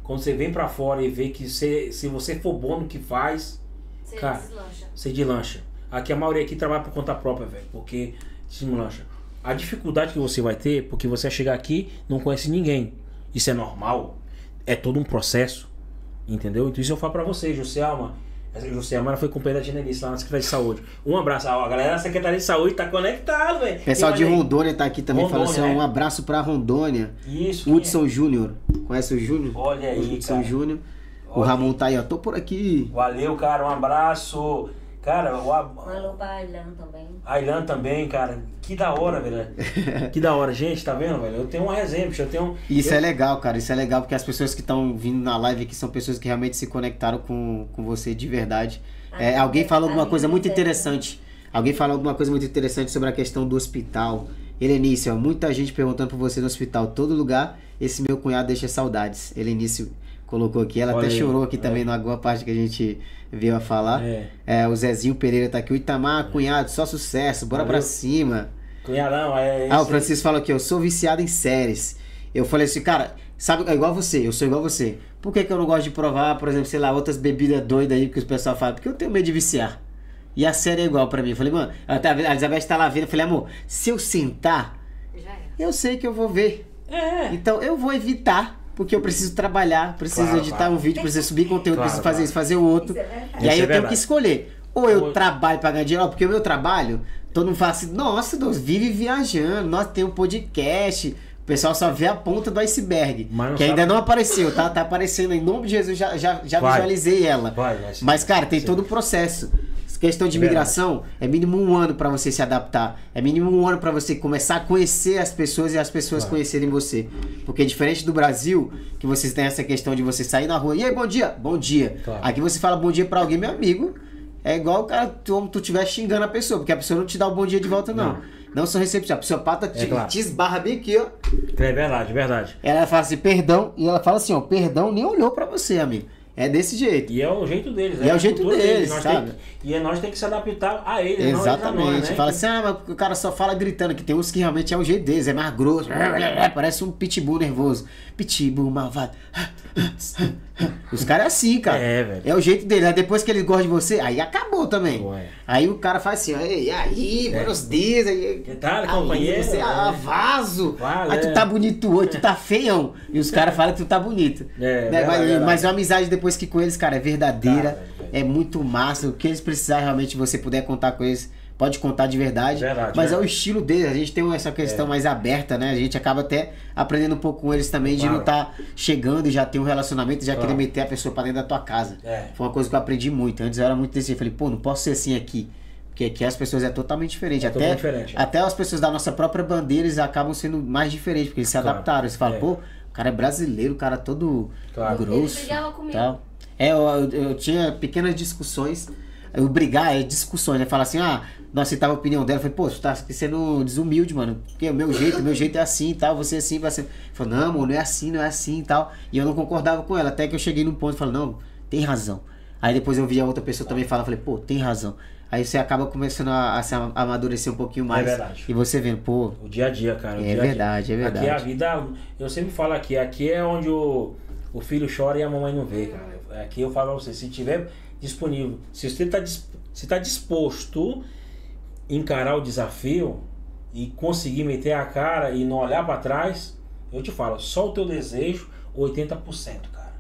B: quando você vem pra fora e vê que você, se você for bom no que faz,
D: Você
B: Cara.
D: deslancha.
B: você deslancha. Aqui a maioria aqui trabalha por conta própria, velho, porque deslancha. A dificuldade que você vai ter, porque você vai chegar aqui não conhece ninguém. Isso é normal. É todo um processo. Entendeu? Então isso eu falo pra você, Joselma. Essa Joselma ela foi companheira da Genelice lá na Secretaria de Saúde. Um abraço. Ó, A galera da Secretaria de Saúde tá conectado, velho.
A: Pessoal de? Rondônia tá aqui também, falando assim,
B: Rondônia,
A: um abraço pra Rondônia.
B: Isso. quem é?
A: Hudson Júnior. Conhece o Júnior?
B: Olha aí,
A: Hudson. Júnior. O Ramon tá aí, ó. Tô por aqui.
B: Valeu, cara. Um abraço. Cara, o A-
C: alô pra Ailan também.
B: Ailan também, cara. Que da hora, velho. Que da hora. Gente, tá vendo, velho? Eu tenho uma resenha, bicho. Eu tenho.
A: Isso
B: eu...
A: é legal, cara. Isso é legal porque as pessoas que estão vindo na live aqui são pessoas que realmente se conectaram com, com você de verdade. É,
C: Amiga-
A: alguém falou alguma coisa muito interessante. Alguém falou alguma coisa muito interessante sobre a questão do hospital. Helenício, muita gente perguntando por você no hospital. Todo lugar, esse meu cunhado deixa saudades. Helenício colocou aqui. Ela
B: Olha
A: até
B: aí.
A: chorou aqui
B: É.
A: também em alguma parte que a gente veio a falar.
B: É.
A: É, o Zezinho Pereira tá aqui. O Itamar, cunhado, só sucesso. Bora
B: Valeu.
A: pra cima.
B: Cunhadão, é.
A: Ah, o Francisco falou aqui, eu sou viciado em séries. Eu falei assim, cara, sabe, é igual você, eu sou igual você. Por que, que eu não gosto de provar, por exemplo, sei lá, outras bebidas doidas aí que o pessoal fala? Porque eu tenho medo de viciar. E a série é igual pra mim. Eu falei, mano, a Elizabeth tá lá vendo. Eu falei, amor, se eu sentar, eu sei que eu vou ver.
B: É.
A: Então eu vou evitar, porque eu preciso trabalhar, preciso
B: Claro,
A: editar
B: claro.
A: um vídeo, preciso subir conteúdo,
B: Claro,
A: preciso fazer
B: claro.
A: isso, fazer o outro.
C: Isso é.
A: E aí
B: é
A: eu tenho que escolher. Ou eu trabalho pra ganhar dinheiro, porque o meu trabalho, todo mundo fala assim, nossa, Deus, vive viajando, nossa, tem um podcast. O pessoal só vê a ponta do iceberg. Que
B: sabe-
A: ainda não apareceu, tá? Tá aparecendo. Em nome de Jesus, já, já, já
B: Vai.
A: visualizei ela.
B: Vai.
A: Mas, cara, tem
B: Sim.
A: todo o processo. Questão de
B: É
A: imigração é mínimo um ano pra você se adaptar. É mínimo um ano pra você começar a conhecer as pessoas e as pessoas
B: Claro.
A: conhecerem você. Porque diferente do Brasil, que vocês têm essa questão de você sair na rua, e aí, bom dia? Bom dia.
B: Claro.
A: Aqui você fala bom dia pra alguém, meu amigo. É igual o cara, como tu estiver xingando a pessoa, porque a pessoa não te dá o bom dia de volta, não.
B: Não.
A: Não, são receptivos. A psicopata te,
B: É claro.
A: te esbarra bem aqui, ó.
B: É verdade, verdade.
A: Ela fala assim, perdão, e ela fala assim, ó, perdão nem olhou pra você, amigo. É desse jeito.
B: E é o jeito deles,
A: E é o jeito
B: cultura
A: deles,
B: Nós
A: sabe?
B: tem- e é nós tem que se adaptar a eles, não
A: Exatamente.
B: nós, né?
A: Fala assim, ah, mas o cara só fala gritando, que tem uns que realmente é o jeito deles, é mais grosso, parece um pitbull nervoso. Pitbull malvado. Os caras é assim, cara.
B: É, velho.
A: É o jeito dele. Aí depois que ele gosta de você, aí acabou também.
B: Ué.
A: Aí o cara faz assim, ó, e aí, buenos dias. Aí,
B: Que tal,
A: aí
B: companheiro?
A: Você, ah, vaso.
B: Vaso,
A: aí tu
B: é.
A: tá bonito hoje, tu tá feião. E os caras falam que tu tá bonito.
B: É,
A: Né? mas, mas a amizade depois que com eles, cara, é verdadeira.
B: Tá,
A: é muito massa. O que eles precisarem realmente, você puder contar com eles, pode contar de verdade.
B: Verdade,
A: mas é
B: verdade.
A: o estilo deles. A gente tem essa questão
B: É.
A: mais aberta, né? A gente acaba até aprendendo um pouco com eles também, de
B: Claro.
A: não estar chegando e já ter um relacionamento já
B: Claro.
A: querer meter a pessoa pra dentro da tua casa.
B: É.
A: Foi uma coisa que eu aprendi muito. Antes eu era muito desse. Eu falei, pô, não posso ser assim aqui. Porque aqui as pessoas é totalmente diferente.
B: É
A: até,
B: totalmente diferente.
A: até as pessoas da nossa própria bandeira, eles acabam sendo mais diferentes, porque eles se
B: Claro.
A: adaptaram. Eles falam,
B: É.
A: pô, cara é brasileiro, o cara é todo
B: Claro.
A: grosso.
D: Ele brigava comigo.
A: Tal. É, eu, eu- eu tinha pequenas discussões. Eu brigar é discussões, né? Falar assim, ah, não aceitava a opinião dela. Eu falei, pô, você tá sendo desumilde, mano. Porque o meu jeito, o meu jeito é assim e tal, você é assim, vai ser. Falou, não, amor, não é assim, não é assim e tal. E eu não concordava com ela. Até que eu cheguei num ponto e falei, não, tem razão. Aí depois eu vi a outra pessoa também falar, falei, pô, tem razão. Aí você acaba começando a, a se am- amadurecer um pouquinho mais.
B: verdade.
A: E você vendo, pô,
B: O dia a dia, cara.
A: É
B: dia a dia.
A: verdade, é verdade.
B: Aqui a vida, eu sempre falo aqui, aqui é onde o, o filho chora e a mamãe não vê, cara. Aqui eu falo pra você, se tiver disponível, se você tá, se tá disposto a encarar o desafio e conseguir meter a cara e não olhar pra trás, eu te falo, só o teu desejo, 80%, cara.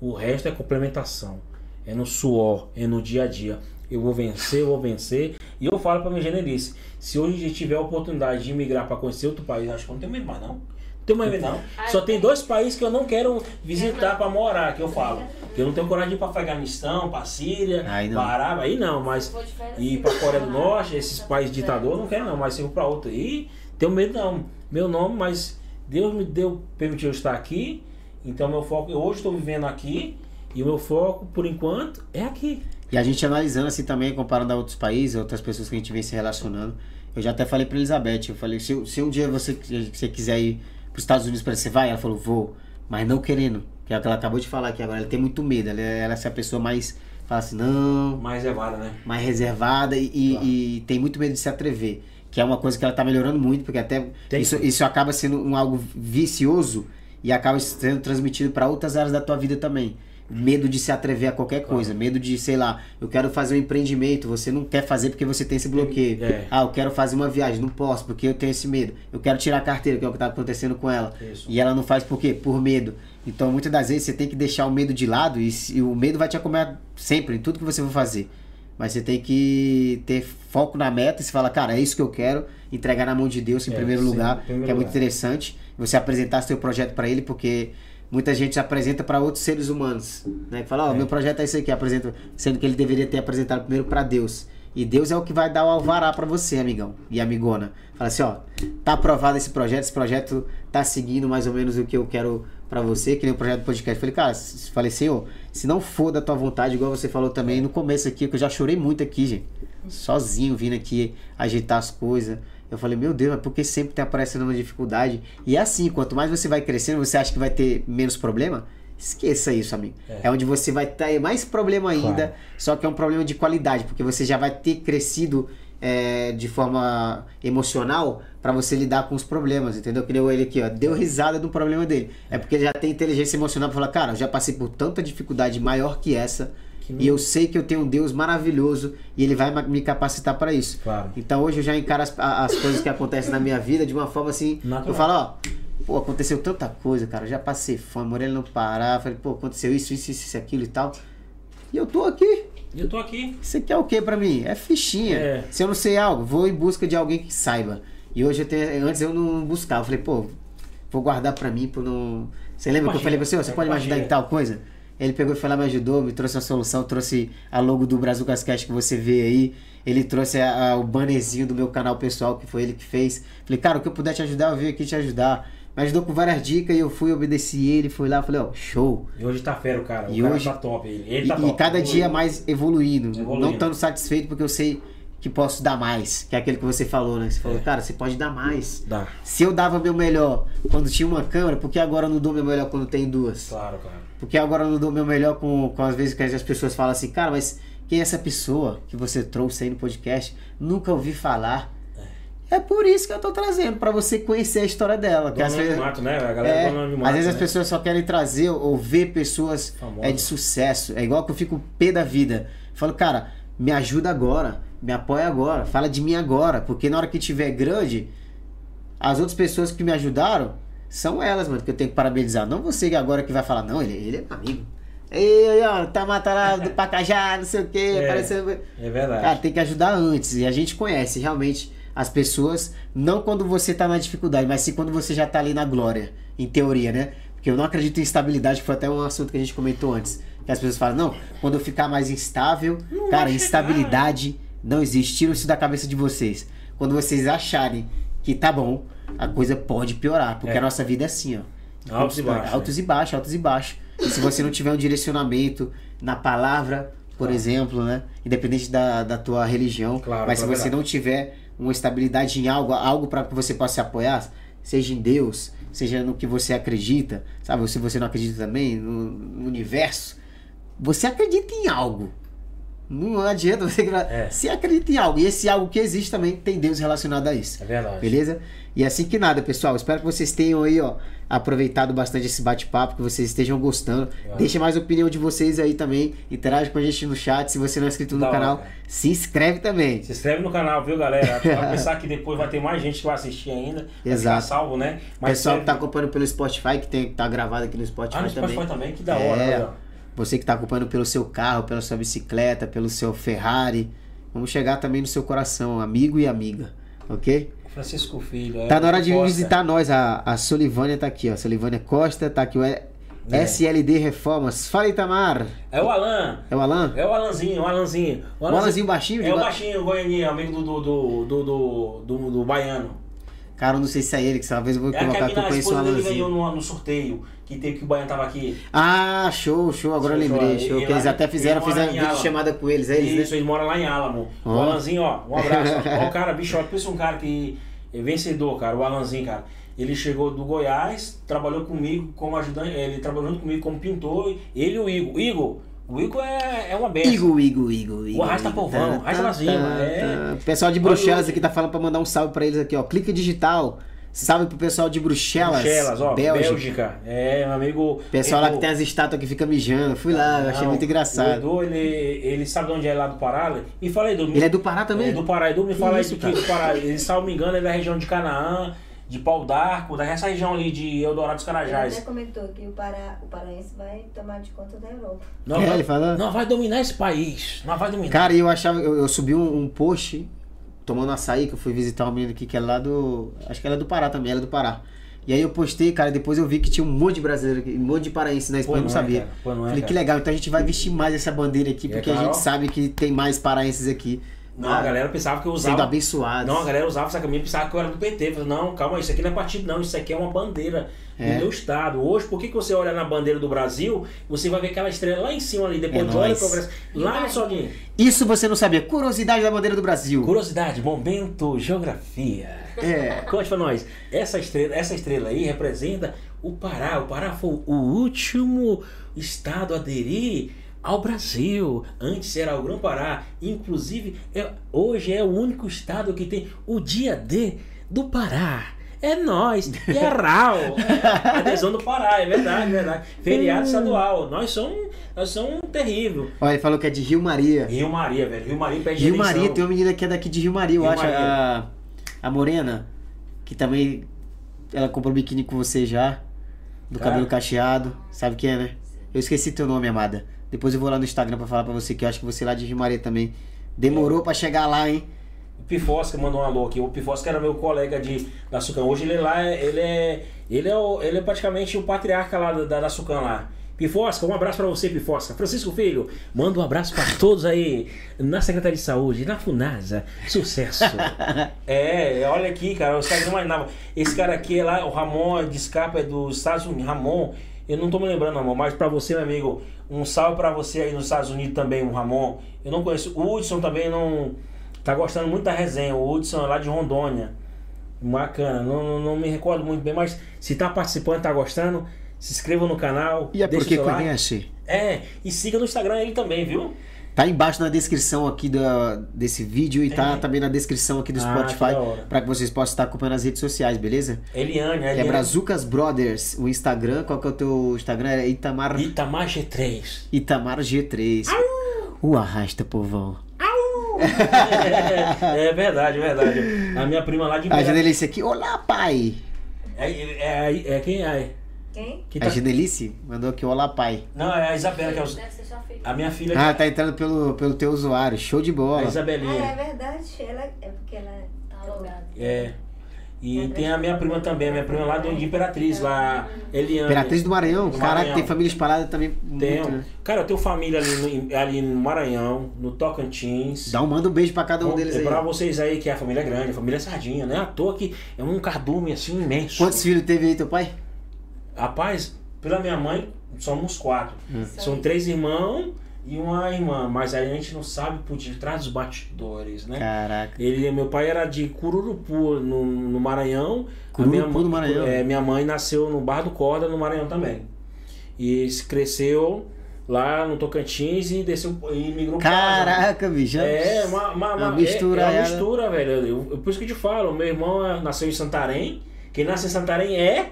B: O resto é complementação. É no suor, é no dia a dia. Eu vou vencer, eu vou vencer. E eu falo pra minha generalice, se hoje a gente tiver a oportunidade de migrar para conhecer outro país, acho que eu não tenho medo mais não. Não tenho mais medo não.
D: Ah,
B: Só tem dois países que eu não quero visitar para morar, que eu falo. Que eu não tenho coragem de ir pra Afeganistão, pra Síria, pra Arábia, aí não, mas ir pra Coreia do Norte, esses países ditador, não quero não, mas se eu pra outro aí, tenho medo não. Meu nome, mas Deus me deu, permitiu eu estar aqui, então meu foco, eu hoje estou vivendo aqui, e o meu foco, por enquanto, é aqui.
A: E a gente analisando assim também, comparando a outros países, outras pessoas que a gente vem se relacionando. Eu já até falei pra Elizabeth, eu falei, se, se um dia você, você quiser ir pros Estados Unidos, pra você vai? Ela falou, vou, mas não querendo. Que é o que ela acabou de falar aqui agora. Ela tem muito medo. Ela, ela é essa pessoa mais. Fala assim, não,
B: Mais levada, né?
A: mais reservada e, e-
B: Claro.
A: e tem muito medo de se atrever. Que é uma coisa que ela tá melhorando muito, porque até
B: Tem
A: isso, isso acaba sendo um algo vicioso e acaba sendo transmitido para outras áreas da tua vida também. Medo de se atrever a qualquer coisa, medo de, sei lá, eu quero fazer um empreendimento, você não quer fazer porque você tem esse bloqueio.
B: É.
A: Ah, eu quero fazer uma viagem, não posso porque eu tenho esse medo. Eu quero tirar a carteira, que é o que tá acontecendo com ela.
B: Isso.
A: E ela não faz por quê? Por medo. Então, muitas das vezes você tem que deixar o medo de lado e, se- e o medo vai te acompanhar sempre em tudo que você for fazer. Mas você tem que ter foco na meta e você fala, cara, é isso que eu quero, entregar na mão de Deus em
B: É,
A: primeiro
B: sim,
A: lugar,
B: primeiro
A: que é muito interessante. Você apresentar seu projeto para ele, porque muita gente apresenta para outros seres humanos, né? Que fala, ó,
B: É.
A: meu projeto é esse aqui, apresenta, sendo que ele deveria ter apresentado primeiro para Deus. E Deus é o que vai dar o alvará para você, amigão e amigona. Fala assim, ó, tá aprovado esse projeto, esse projeto tá seguindo mais ou menos o que eu quero para você, que nem o projeto do podcast. Falei, cara, falei, Senhor, se não for da tua vontade, igual você falou também no começo aqui, que eu já chorei muito aqui, gente. Sozinho, vindo aqui ajeitar as coisas. Eu falei, meu Deus, mas por que sempre tá aparecendo uma dificuldade? E é assim, quanto mais você vai crescendo, você acha que vai ter menos problema? Esqueça isso, amigo.
B: É.
A: É, onde você vai ter mais problema ainda,
B: Claro.
A: só que é um problema de qualidade, porque você já vai ter crescido é, de forma emocional pra você lidar com os problemas, entendeu? Que nem ele aqui, ó, deu risada do problema dele. É porque ele já tem inteligência emocional pra falar, cara, eu já passei por tanta dificuldade maior que essa, e eu sei que eu tenho um Deus maravilhoso e ele vai me capacitar para isso.
B: Claro.
A: Então hoje eu já encaro as, as coisas que acontecem na minha vida de uma forma assim.
B: Natural.
A: Eu falo, ó, pô, aconteceu tanta coisa, cara. Eu já passei fome, morei no Pará. Falei, pô, aconteceu isso, isso, isso, isso, aquilo e tal. E eu tô aqui.
B: E eu tô aqui.
A: Aqui é o que pra mim? É fichinha.
B: É.
A: Se eu não sei algo, vou em busca de alguém que saiba. E hoje eu tenho. Antes eu não buscava. Eu falei, pô, vou guardar pra mim por não. Você lembra que eu falei pra você, você pode me ajudar em tal coisa? Ele pegou e foi lá, me ajudou, me trouxe a solução, trouxe a logo do Brasil Cascast que você vê aí. Ele trouxe a- a- o bannerzinho do meu canal pessoal, que foi ele que fez. Falei, cara, o que eu puder te ajudar, eu vim aqui te ajudar. Me ajudou com várias dicas e eu fui, obedeci ele, fui lá, falei, ó, show.
B: E hoje tá fera o cara.
A: E
B: o cara
A: hoje-
B: tá top. Ele, ele
A: E,
B: tá
A: e
B: top.
A: cada
B: Evoluiu.
A: dia mais evoluindo,
B: Evoluindo.
A: não estando satisfeito porque eu sei que posso dar mais, que é aquele que você falou, né? Você falou,
B: É.
A: cara, você pode dar mais.
B: Dá.
A: Se eu dava meu melhor quando tinha uma câmera, por que agora eu não dou meu melhor quando tem duas?
B: Claro, cara.
A: Porque agora eu não dou meu melhor com, com as vezes que as pessoas falam assim, cara, mas quem é essa pessoa que você trouxe aí no podcast? Nunca ouvi falar. É por isso que eu tô trazendo, pra você conhecer a história dela. Que às vezes,
B: anonimato, né? A galera
A: é,
B: do anonimato.
A: às vezes as
B: né?
A: pessoas só querem trazer ou ver pessoas é, de sucesso. É igual que eu fico pé da vida. Falo, cara, me ajuda agora, me apoia agora, fala de mim agora, porque na hora que tiver grande, as outras pessoas que me ajudaram são elas, mano, que eu tenho que parabenizar. Não você que agora que vai falar, não, ele, ele é meu amigo. Ei, ó, tá matando do Pacajá, não sei o que,
B: É.
A: apareceu.
B: É verdade.
A: Cara, tem que ajudar antes. E a gente conhece realmente as pessoas, não quando você tá na dificuldade, mas sim quando você já tá ali na glória, em teoria, né? Porque eu não acredito em estabilidade, que foi até um assunto que a gente comentou antes. Que as pessoas falam, não, quando eu ficar mais instável,
B: Não
A: cara, instabilidade não existe. Tiram isso da cabeça de vocês. Quando vocês acharem que tá bom, a coisa pode piorar. Porque
B: É.
A: a nossa vida é assim, ó.
B: Altos e baixos,
A: Altos e baixos, altos e baixos. E se você não tiver um direcionamento na palavra, por
B: Claro.
A: exemplo, né? Independente da, da tua religião.
B: Claro,
A: mas se você
B: verdade.
A: não tiver uma estabilidade em algo, algo para que você possa se apoiar, seja em Deus, seja no que você acredita, sabe? Ou se você não acredita também, no, no universo, você acredita em algo. Não adianta você.
B: É.
A: Se acredita em algo. E esse algo que existe também tem Deus relacionado a isso.
B: É verdade.
A: Beleza? E assim que nada, pessoal. Espero que vocês tenham aí, ó, aproveitado bastante esse bate-papo, que vocês estejam gostando.
B: Claro.
A: Deixa mais opinião de vocês aí também. Interage com a gente no chat. Se você não é inscrito no canal, se inscreve também.
B: Se inscreve no canal, viu, galera? Pra pensar que depois vai ter mais gente que vai assistir ainda. Vai
A: Exato.
B: ficar salvo, né?
A: O pessoal que
B: serve-
A: tá acompanhando pelo Spotify, que tem, tá gravado aqui no Spotify
B: Ah, no
A: também.
B: Spotify também, que da
A: É.
B: hora. ó.
A: Você que tá acompanhando pelo seu carro, pela sua bicicleta, pelo seu Ferrari. Vamos chegar também no seu coração, amigo e amiga. Ok?
B: Francisco Filho. é,
A: Tá na hora de vir
B: Costa.
A: visitar nós. A, a Solivânia tá aqui, ó. Solivânia Costa, tá aqui o
B: É.
A: SLD Reformas. Fala, Itamar.
B: É o Alan.
A: É o Alan?
B: É o Alanzinho, o Alanzinho.
A: O Alanzinho baixinho? de
B: É o
A: ba-
B: baixinho, o Goianinho, amigo do, do, do, do, do, do- do baiano.
A: Cara, eu não sei se é ele, que talvez eu vou
B: É
A: colocar que eu conheço o
B: esposa dele ganhou
A: Alanzinho.
B: no, no sorteio, que teve que o baiano tava aqui.
A: Ah, show, show. Agora eu
B: Show,
A: lembrei.
B: show.
A: Show.
B: E
A: Que eles até fizeram, fizeram vídeo
B: Alamo.
A: chamada com eles, é eles,
B: Isso,
A: né?
B: ele mora lá em Álamo. O
A: Ó.
B: Alanzinho, ó, um abraço. ó, o cara, bicho, ó, pensa um cara que é vencedor, cara, o Alanzinho, cara. Ele chegou do Goiás, trabalhou comigo como ajudante, ele trabalhou comigo como pintor, ele e o Igor. Igor, o Igor é, é uma benção.
A: Igor, Igor, Igor, Igor.
B: arrasta
A: Igor.
B: povão,
A: Tá,
B: arrasta pra cima,
A: tá,
B: é.
A: tá. O pessoal de Bruxelas aqui tá falando pra mandar um salve pra eles aqui, ó. Clique digital. Salve pro pessoal de Bruxelas.
B: Bruxelas, ó,
A: Bélgica.
B: Bélgica. É, meu amigo.
A: Pessoal lá que
B: Edu.
A: tem as estátuas que fica mijando. Fui lá, eu achei
B: Não,
A: muito engraçado.
B: O Edu, ele, ele sabe de onde é lá do Pará? Me fala aí, Edu.
A: Ele é do Pará também?
B: É do Pará. Edu, me fala
A: isso,
B: que, do Pará. Ele, se não me engano, ele é da região de Canaã, de Pau d'Arco, dessa região ali de Eldorado dos
C: Ele até
B: Carajás.
C: comentou que o, Pará, o paraense vai tomar de conta da Europa.
B: Não,
A: É,
B: vai,
A: ele fala-
B: não vai dominar esse país. Não vai dominar.
A: Cara, e eu achava, eu, eu subi um, um post tomando açaí, que eu fui visitar uma menina aqui que é lá do. Acho que ela é do Pará também, ela é do Pará. E aí eu postei, cara, depois eu vi que tinha um monte de brasileiro aqui, um monte de paraense na Espanha, eu não
B: não é,
A: sabia.
B: cara. Pô, não é,
A: Falei, que legal, então a gente vai vestir mais essa bandeira aqui,
B: É,
A: porque a
B: claro.
A: gente sabe que tem mais paraenses aqui.
B: Não, a galera pensava que eu
A: Sendo
B: usava.
A: abençoados.
B: Não, a galera usava essa camisa pensava que eu era do PT. Falei, não, calma, isso aqui não é partido, não. Isso aqui é uma bandeira
A: É.
B: do meu estado. Hoje, por que, que você olha na bandeira do Brasil, você vai ver aquela estrela lá em cima ali, depois
A: É
B: tu olha
A: nóis.
B: o progresso. Lá no solinho.
A: Isso você não sabia. Curiosidade da bandeira do Brasil.
B: Curiosidade, momento, geografia.
A: É.
B: Conte pra nós. Essa estrela, essa estrela aí representa o Pará. O Pará foi o último estado a aderir ao Brasil. Antes era o Grão-Pará. Inclusive, é- hoje é o único estado que tem o dia D do Pará. É nós, é RAL. É adesão do Pará, é verdade, é verdade. Feriado estadual. Nós somos, nós somos terrível.
A: Olha, ele falou que é de Rio Maria.
B: Rio Maria, velho. Rio Maria pede
A: Rio. Maria, tem uma menina que é daqui de Rio Maria, eu
B: Rio
A: acho.
B: Maria.
A: A, a Morena, que também. Ela comprou biquíni com você já. Do
B: Cara.
A: cabelo cacheado. Sabe quem é, né? Eu esqueci teu nome, amada. Depois eu vou lá no Instagram pra falar pra você que eu acho que você é lá de Maria também. Demorou pra chegar lá, hein?
B: O Pifosca mandou um alô aqui. O Pifosca era meu colega de, da Sucan. Hoje ele é lá, ele é. Ele é, o- ele é praticamente o patriarca lá da, da Sucan lá. Pifosca, um abraço pra você, Pifosca. Francisco Filho, manda um abraço pra todos aí na Secretaria de Saúde, na Funasa. Sucesso. é, olha aqui, cara, os caras não imaginavam. Esse cara aqui é lá, o Ramon de Escapa é dos Estados Unidos. Ramon, eu não tô me lembrando, Ramon, mas pra você, meu amigo, um salve pra você aí nos Estados Unidos também, o Ramon. Eu não conheço. O Hudson também não. Tá gostando muito da resenha. O Hudson é lá de Rondônia. Bacana, não, não, não me recordo muito bem, mas se tá participando, tá gostando, se inscreva no canal.
A: E é porque
B: seu like.
A: conhece.
B: É, e siga no Instagram ele também, viu?
A: Tá embaixo na descrição aqui da, desse vídeo e tá
B: É.
A: também na descrição aqui do
B: Ah,
A: Spotify pra que vocês possam estar acompanhando as redes sociais, beleza?
B: Eliane,
A: É
B: Eliane.
A: Brazucas Brothers, o Instagram, qual que é o teu Instagram? É Itamar,
B: Itamar G3.
A: Itamar G3. O arrasta, povão.
B: é, é verdade, é verdade. A minha prima lá de
A: A Genelice aqui, olá pai.
B: É, é, é, é quem é?
C: Quem?
B: Quem
A: A
B: tá-
A: Genelice mandou aqui, olá pai.
B: Não, é a Isabela, que é o-
D: Deve ser sua filha.
B: a minha filha.
A: Ah, tá entrando pelo, pelo teu usuário, show de
B: a
A: bola.
C: Ah,
B: Isabelinha.
C: é verdade. Ela, é porque ela
D: Tá logado.
B: É. E tem a minha prima também, a minha prima lá de Imperatriz, lá, Eliane.
A: Imperatriz do Maranhão,
B: Do
A: caraca,
B: Maranhão.
A: tem família espalhada também.
B: Tenho.
A: Muito, né?
B: Cara, eu tenho família ali no, ali no Maranhão, no Tocantins.
A: Dá um manda um beijo pra cada um deles
B: É
A: aí.
B: pra vocês aí que é a família grande, a família sardinha, né? À toa que é um cardume assim imenso.
A: Quantos filhos teve aí teu pai?
B: Rapaz, pela minha mãe, somos quatro.
A: Hum.
B: São três irmãos e uma irmã, mas aí a gente não sabe por detrás dos bastidores, né?
A: Caraca.
B: Ele, meu pai era de Cururupu, no, no Maranhão.
A: Cururupu,
B: minha mãe-
A: no Maranhão.
B: É, minha mãe nasceu no Bar do Corda, no Maranhão também. E se cresceu lá no Tocantins e desceu e migrou pra.
A: Caraca, bicho.
B: É, uma, uma,
A: Uma
B: uma-
A: mistura,
B: é, é uma
A: ela.
B: mistura, velho. Eu, eu- por isso que eu te falo, meu irmão é- nasceu em Santarém. Quem nasce em Santarém é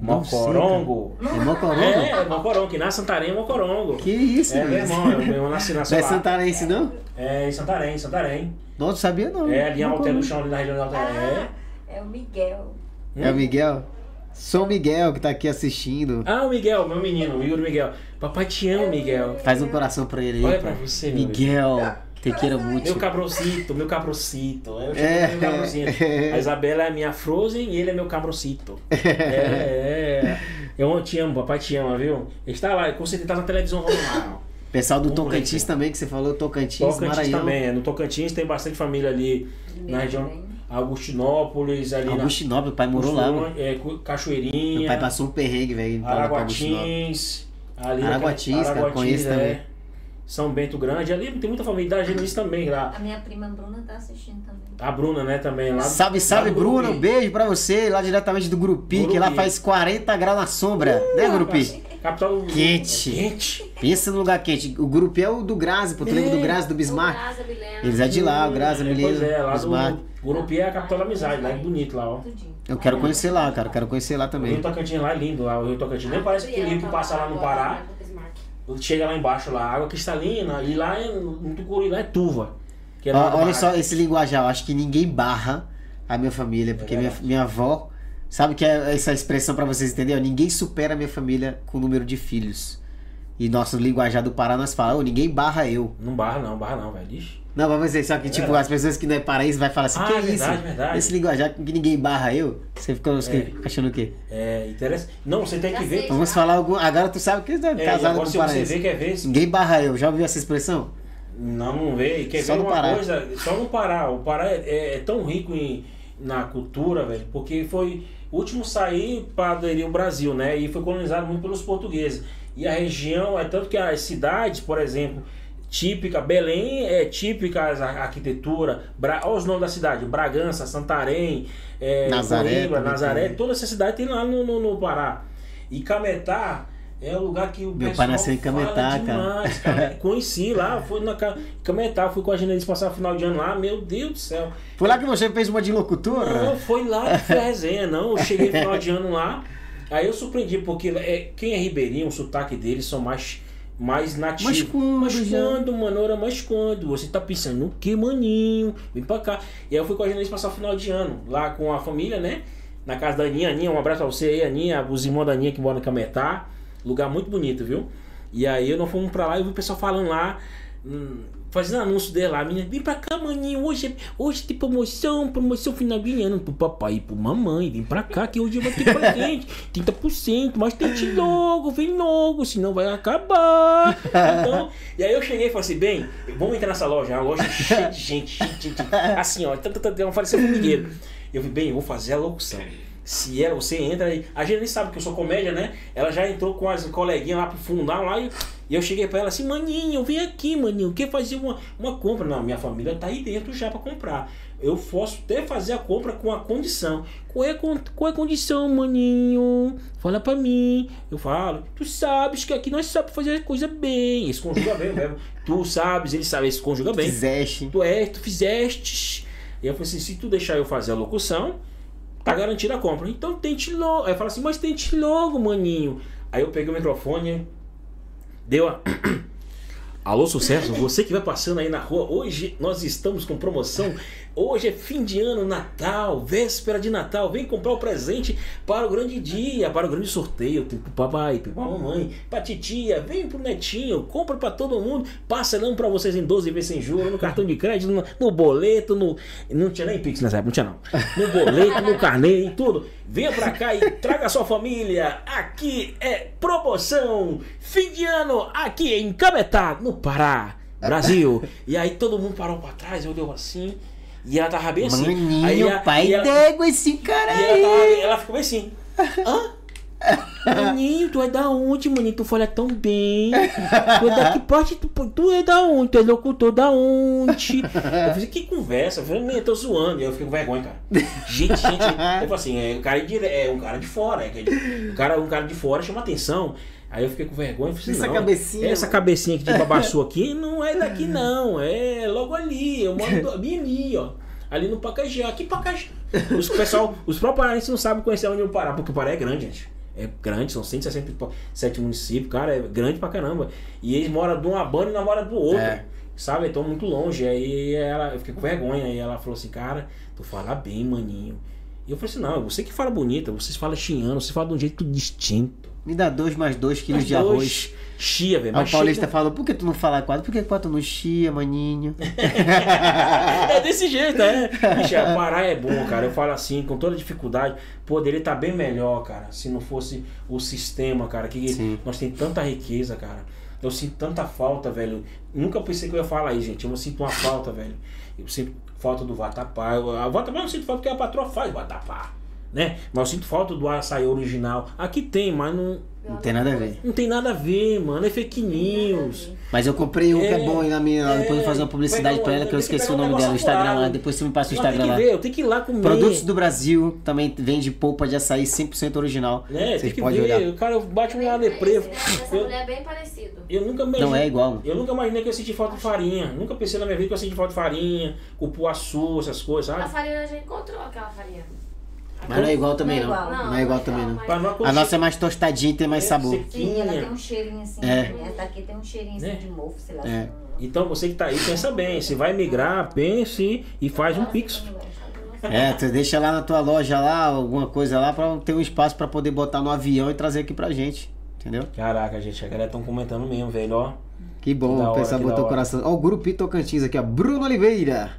A: Não sei,
B: Mocorongo.
A: É Mocorongo?
B: É, é Mocorongo. Nasce em Santarém é Mocorongo.
A: Que isso,
B: É, meu irmão, meu irmão nasceu,
A: Não
B: nasceu
A: é
B: lá.
A: santarense, não?
B: É, em Santarém, Santarém.
A: Não, não sabia não.
B: É, ali em Alter
A: Mocorongo.
B: do Chão, ali na região de Alter.
C: Ah, é o Miguel.
B: É.
A: É o Miguel? Sou o Miguel que tá aqui assistindo.
B: Ah, o Miguel, meu menino, o Igor Miguel. Papai te ama, Miguel.
A: Faz um coração pra ele aí.
B: Olha pra você, meu
A: Miguel, te quero
B: Meu cabrocito, meu cabrocito. Eu chamo
A: É.
B: meu cabrocito. A Isabela é minha Frozen e ele é meu cabrocito. É, é. Eu te amo, papai te ama, viu? Ele está lá, com certeza tá na televisão ó.
A: Pessoal do
B: Vamos
A: Tocantins
B: ver,
A: também, que você falou, Tocantins,
B: Tocantins
A: Maranhão.
B: também. é. No Tocantins tem bastante família ali na região Augustinópolis, ali
A: Augustinópolis, o pai
B: na
A: morou lá, mano.
B: é,
A: Meu
B: Cachoeirinha,
A: pai passou um perrengue, velho.
B: Araguatins, ali
A: Araguatins,
B: naquela-
A: cara, conheço também.
B: São Bento Grande, ali tem muita família da Genice também lá.
C: A minha prima Bruna tá assistindo também.
B: A Bruna, né, também lá.
A: Salve, salve, Bruna. Um beijo pra você, lá diretamente do Grupi, que lá faz 40 graus na sombra. né, Grupi?
B: Capital do-
A: Quente.
B: Quente.
A: Pensa no lugar quente. O Grupi é o do Grazi, pô. Tu lembra do Grazi, do Bismarck?
D: Milena.
A: Eles é de lá, o Grazi,
B: É,
A: Milena,
B: Pois é, lá
A: Bismarck.
B: do Gurupi é a capital da amizade, lá é bonito lá, ó.
A: Eu quero conhecer lá, cara. Quero conhecer lá
B: O Rio
A: também.
B: Tocantins lá é lindo, lá, o Rio Tocantins. Nem parece que o rio que passa lá no Pará. Chega lá embaixo, lá, água cristalina, e lá é, no Tucuri, lá é tuva. Que é
A: olha só esse linguajar. Eu acho que ninguém barra a minha família, porque
B: É
A: minha, minha avó. Sabe que é essa expressão pra vocês entenderem? Ninguém supera a minha família com o número de filhos. E nosso linguajar do Pará nós falamos, "Ô, ninguém barra eu.
B: Não barra não, barra não, velho. Ixi.
A: Não, vamos dizer, só que
B: É
A: tipo,
B: verdade.
A: as pessoas que não é paraíso vai falar assim,
B: Ah,
A: que
B: é
A: é isso?
B: verdade, verdade.
A: Esse linguajar que ninguém barra eu? Você ficou
B: É.
A: achando o quê?
B: É interessante. Não, você tem que ver.
A: Vamos falar algum. Agora tu sabe que é
B: É,
A: casado
B: agora
A: com
B: se você
A: paraense.
B: vê, quer ver.
A: Ninguém barra eu. Já ouviu essa expressão?
B: Não, não vê. Quer
A: Só
B: ver
A: no
B: uma
A: Pará.
B: coisa? Só no Pará. O Pará é, é- é tão rico em, na cultura, velho, porque foi o último a sair para aderir ao Brasil, né? E foi colonizado muito pelos portugueses. E a região, é tanto que as cidades, por exemplo, típica, Belém é típica a arquitetura, Bra, olha os nomes da cidade, Bragança, Santarém, é,
A: Nazaré
B: Coimbra, Nazaré,
A: tem.
B: toda essa cidade tem lá no, no, no Pará. E Cametá é o lugar que o
A: Meu
B: pessoal
A: pai nasceu em
B: fala
A: Cametá, cara.
B: demais, cara. Conheci lá, fui na Ca- Cametá, fui com a Genesis passar o final de ano lá, meu Deus do céu.
A: Foi lá que você fez uma de locutora?
B: Não, foi lá que foi a resenha, não. Eu cheguei no final de ano lá, aí eu surpreendi, porque é, quem é ribeirinho, o sotaque deles são mais, mais nativos.
A: Mas quando,
B: Mas
A: já?
B: quando, mano, era mais quando? Você tá pensando, no que, maninho? Vem pra cá. E aí eu fui com a Genesis passar o final de ano, lá com a família, né? Na casa da Aninha. Aninha, um abraço pra você aí, Aninha, os irmãos da Aninha que moram em Cametá. Lugar muito bonito, viu? E aí nós fomos pra lá e eu vi o pessoal falando lá, hum, fazendo anúncio dele lá. A menina, vem pra cá, maninho, hoje, é- hoje tem promoção, promoção final de ano pro papai e pro mamãe. Vem pra cá que hoje vai ter presente, 30%, mas tente logo, vem logo, senão vai acabar. Então, e aí eu cheguei e falei assim, bem, vamos entrar nessa loja, é uma loja cheia de gente, gente, gente, assim, ó, tanto, tanto, eu falei assim, formigueiro. Eu falei, bem, eu vou fazer a locução. Se ela, você entra aí, a gente nem sabe que eu sou comédia, né? Ela já entrou com as coleguinhas lá pro fundão lá e, e eu cheguei pra ela assim, maninho, vem aqui, maninho, quer fazer uma, uma compra? Não, minha família tá aí dentro já pra comprar. Eu posso até fazer a compra com a condição. Qual é, qual é a condição, maninho? Fala pra mim. Eu falo, tu sabes que aqui nós sabemos fazer a coisa bem. Esse conjuga bem, o verbo. Tu sabes, ele sabe, esse conjuga bem.
A: Fizeste.
B: Tu é, tu fizestes. E eu falei assim, se tu deixar eu fazer a locução, tá garantida a compra. Então tente logo. Aí eu falo assim, mas tente logo, maninho. Aí eu peguei o microfone, deu a. Alô, sucesso, você que vai passando aí na rua, hoje nós estamos com promoção. Hoje é fim de ano, Natal, véspera de Natal. Vem comprar o presente para o grande dia, para o grande sorteio. Tem pro papai, tem pra mamãe, pra titia, vem pro netinho, compra para todo mundo. Parcelando para vocês em 12 vezes sem juros, no cartão de crédito, no, no boleto, no. Não tinha nem Pix nessa época, não tinha não. No boleto, no carnê e tudo. Venha pra cá e traga a sua família. Aqui é promoção. Fim de ano, aqui em Cametá, no Pará, Brasil. E aí todo mundo parou pra trás, olhou assim. E ela tava bem assim.
A: Maninho,
B: aí a-
A: pai
B: ela,
A: d'égua esse cara
B: e ela,
A: aí.
B: tava, ela ficou bem assim. Hã? Maninho, tu é da onde, maninho? Tu fala tão bem. Tu é da que parte? Tu, tu é da onde? Tu é locutor da onde? Eu falei, que conversa? Eu falei, "Meu, eu tô zoando. E eu fiquei com vergonha, cara. Gente, gente. Eu falei assim, é, o cara é, dire- é um cara de fora. É, que- o cara, um cara de fora chama atenção. Aí eu fiquei com vergonha e falei assim,
A: Essa
B: não,
A: cabecinha,
B: Essa cabecinha aqui de babaçu aqui não é daqui não. É logo ali. Eu moro bem ali, ó. Ali no Pacajá. Aqui Pacajá. Os pessoal, os próprios paraenses não sabem conhecer onde é o Pará, porque o Pará é grande, gente. É grande, são 167 municípios, cara, é grande pra caramba. E eles moram de uma banda e namoram do outro.
A: É.
B: Sabe? Então muito longe. Aí ela, eu fiquei com vergonha. Aí ela falou assim, cara, tu fala bem, maninho. E eu falei assim, não, você que fala bonita, vocês falam chiano, você fala de um jeito distinto.
A: Me dá dois mais dois quilos
B: Mas
A: de
B: dois
A: arroz.
B: Chia, velho.
A: Aí
B: mas
A: o Paulista falou, por que tu não fala quatro? Por que quatro não chia, maninho?
B: É desse jeito, é. Bicho, Pará é bom, cara. Eu falo assim, com toda dificuldade, poderia estar bem melhor, cara, se não fosse o sistema, cara, que
A: Sim.
B: nós tem tanta riqueza, cara. Eu sinto tanta falta, velho. Nunca pensei que eu ia falar aí, gente. Eu sinto uma falta, velho. Eu sinto falta do vatapá. Eu- A vatapá eu não sinto falta porque a patroa faz vatapá, né? Mas eu sinto falta do açaí original. Aqui tem, mas não,
A: Não tem nada a ver.
B: não tem nada a ver, mano. É fake news.
A: Mas eu comprei um que é
B: É,
A: bom aí na minha. lá, Depois eu vou
B: é,
A: fazer uma publicidade pra ela que eu
B: tem que
A: esqueci o
B: um
A: nome dela. O
B: negócio
A: Instagram lá. Depois você me passa o
B: tem
A: Instagram
B: que
A: lá.
B: ver, eu tenho que ir lá comer.
A: Produtos do Brasil também vende polpa de açaí 100% original.
B: É, tem
A: Vocês
B: que
A: podem
B: ver.
A: olhar.
B: O cara bate um
D: parecido. Essa
B: Eu,
D: mulher é bem parecido.
B: eu nunca imaginei.
A: Não é igual.
B: Eu nunca imaginei que eu senti falta de farinha. Nunca pensei na minha vida que eu senti falta de farinha, cupuaçu, essas coisas,
D: A
B: sabe?
D: farinha a gente encontrou aquela farinha.
A: Mas não é igual também não.
C: Não é igual.
A: Não é igual também não.
B: Pra não
A: A nossa é mais tostadinha e tem mais
B: É,
A: sabor.
C: Sim, ela tem um cheirinho assim.
A: É.
C: Essa daqui tem um cheirinho assim
B: Né?
C: de mofo, sei lá.
A: É.
C: assim.
B: Então você que tá aí, pensa bem. Se vai migrar, pense e faz um pix.
A: É, tu deixa lá na tua loja lá, alguma coisa lá, pra ter um espaço pra poder botar no avião e trazer aqui pra gente. Entendeu?
B: Caraca, gente, a galera tão comentando mesmo, velho, ó.
A: Que bom,
B: Que da
A: o
B: hora,
A: pessoal
B: que da
A: botou o
B: hora.
A: coração. Ó, o Grupo Tocantins aqui, ó. Bruno Oliveira.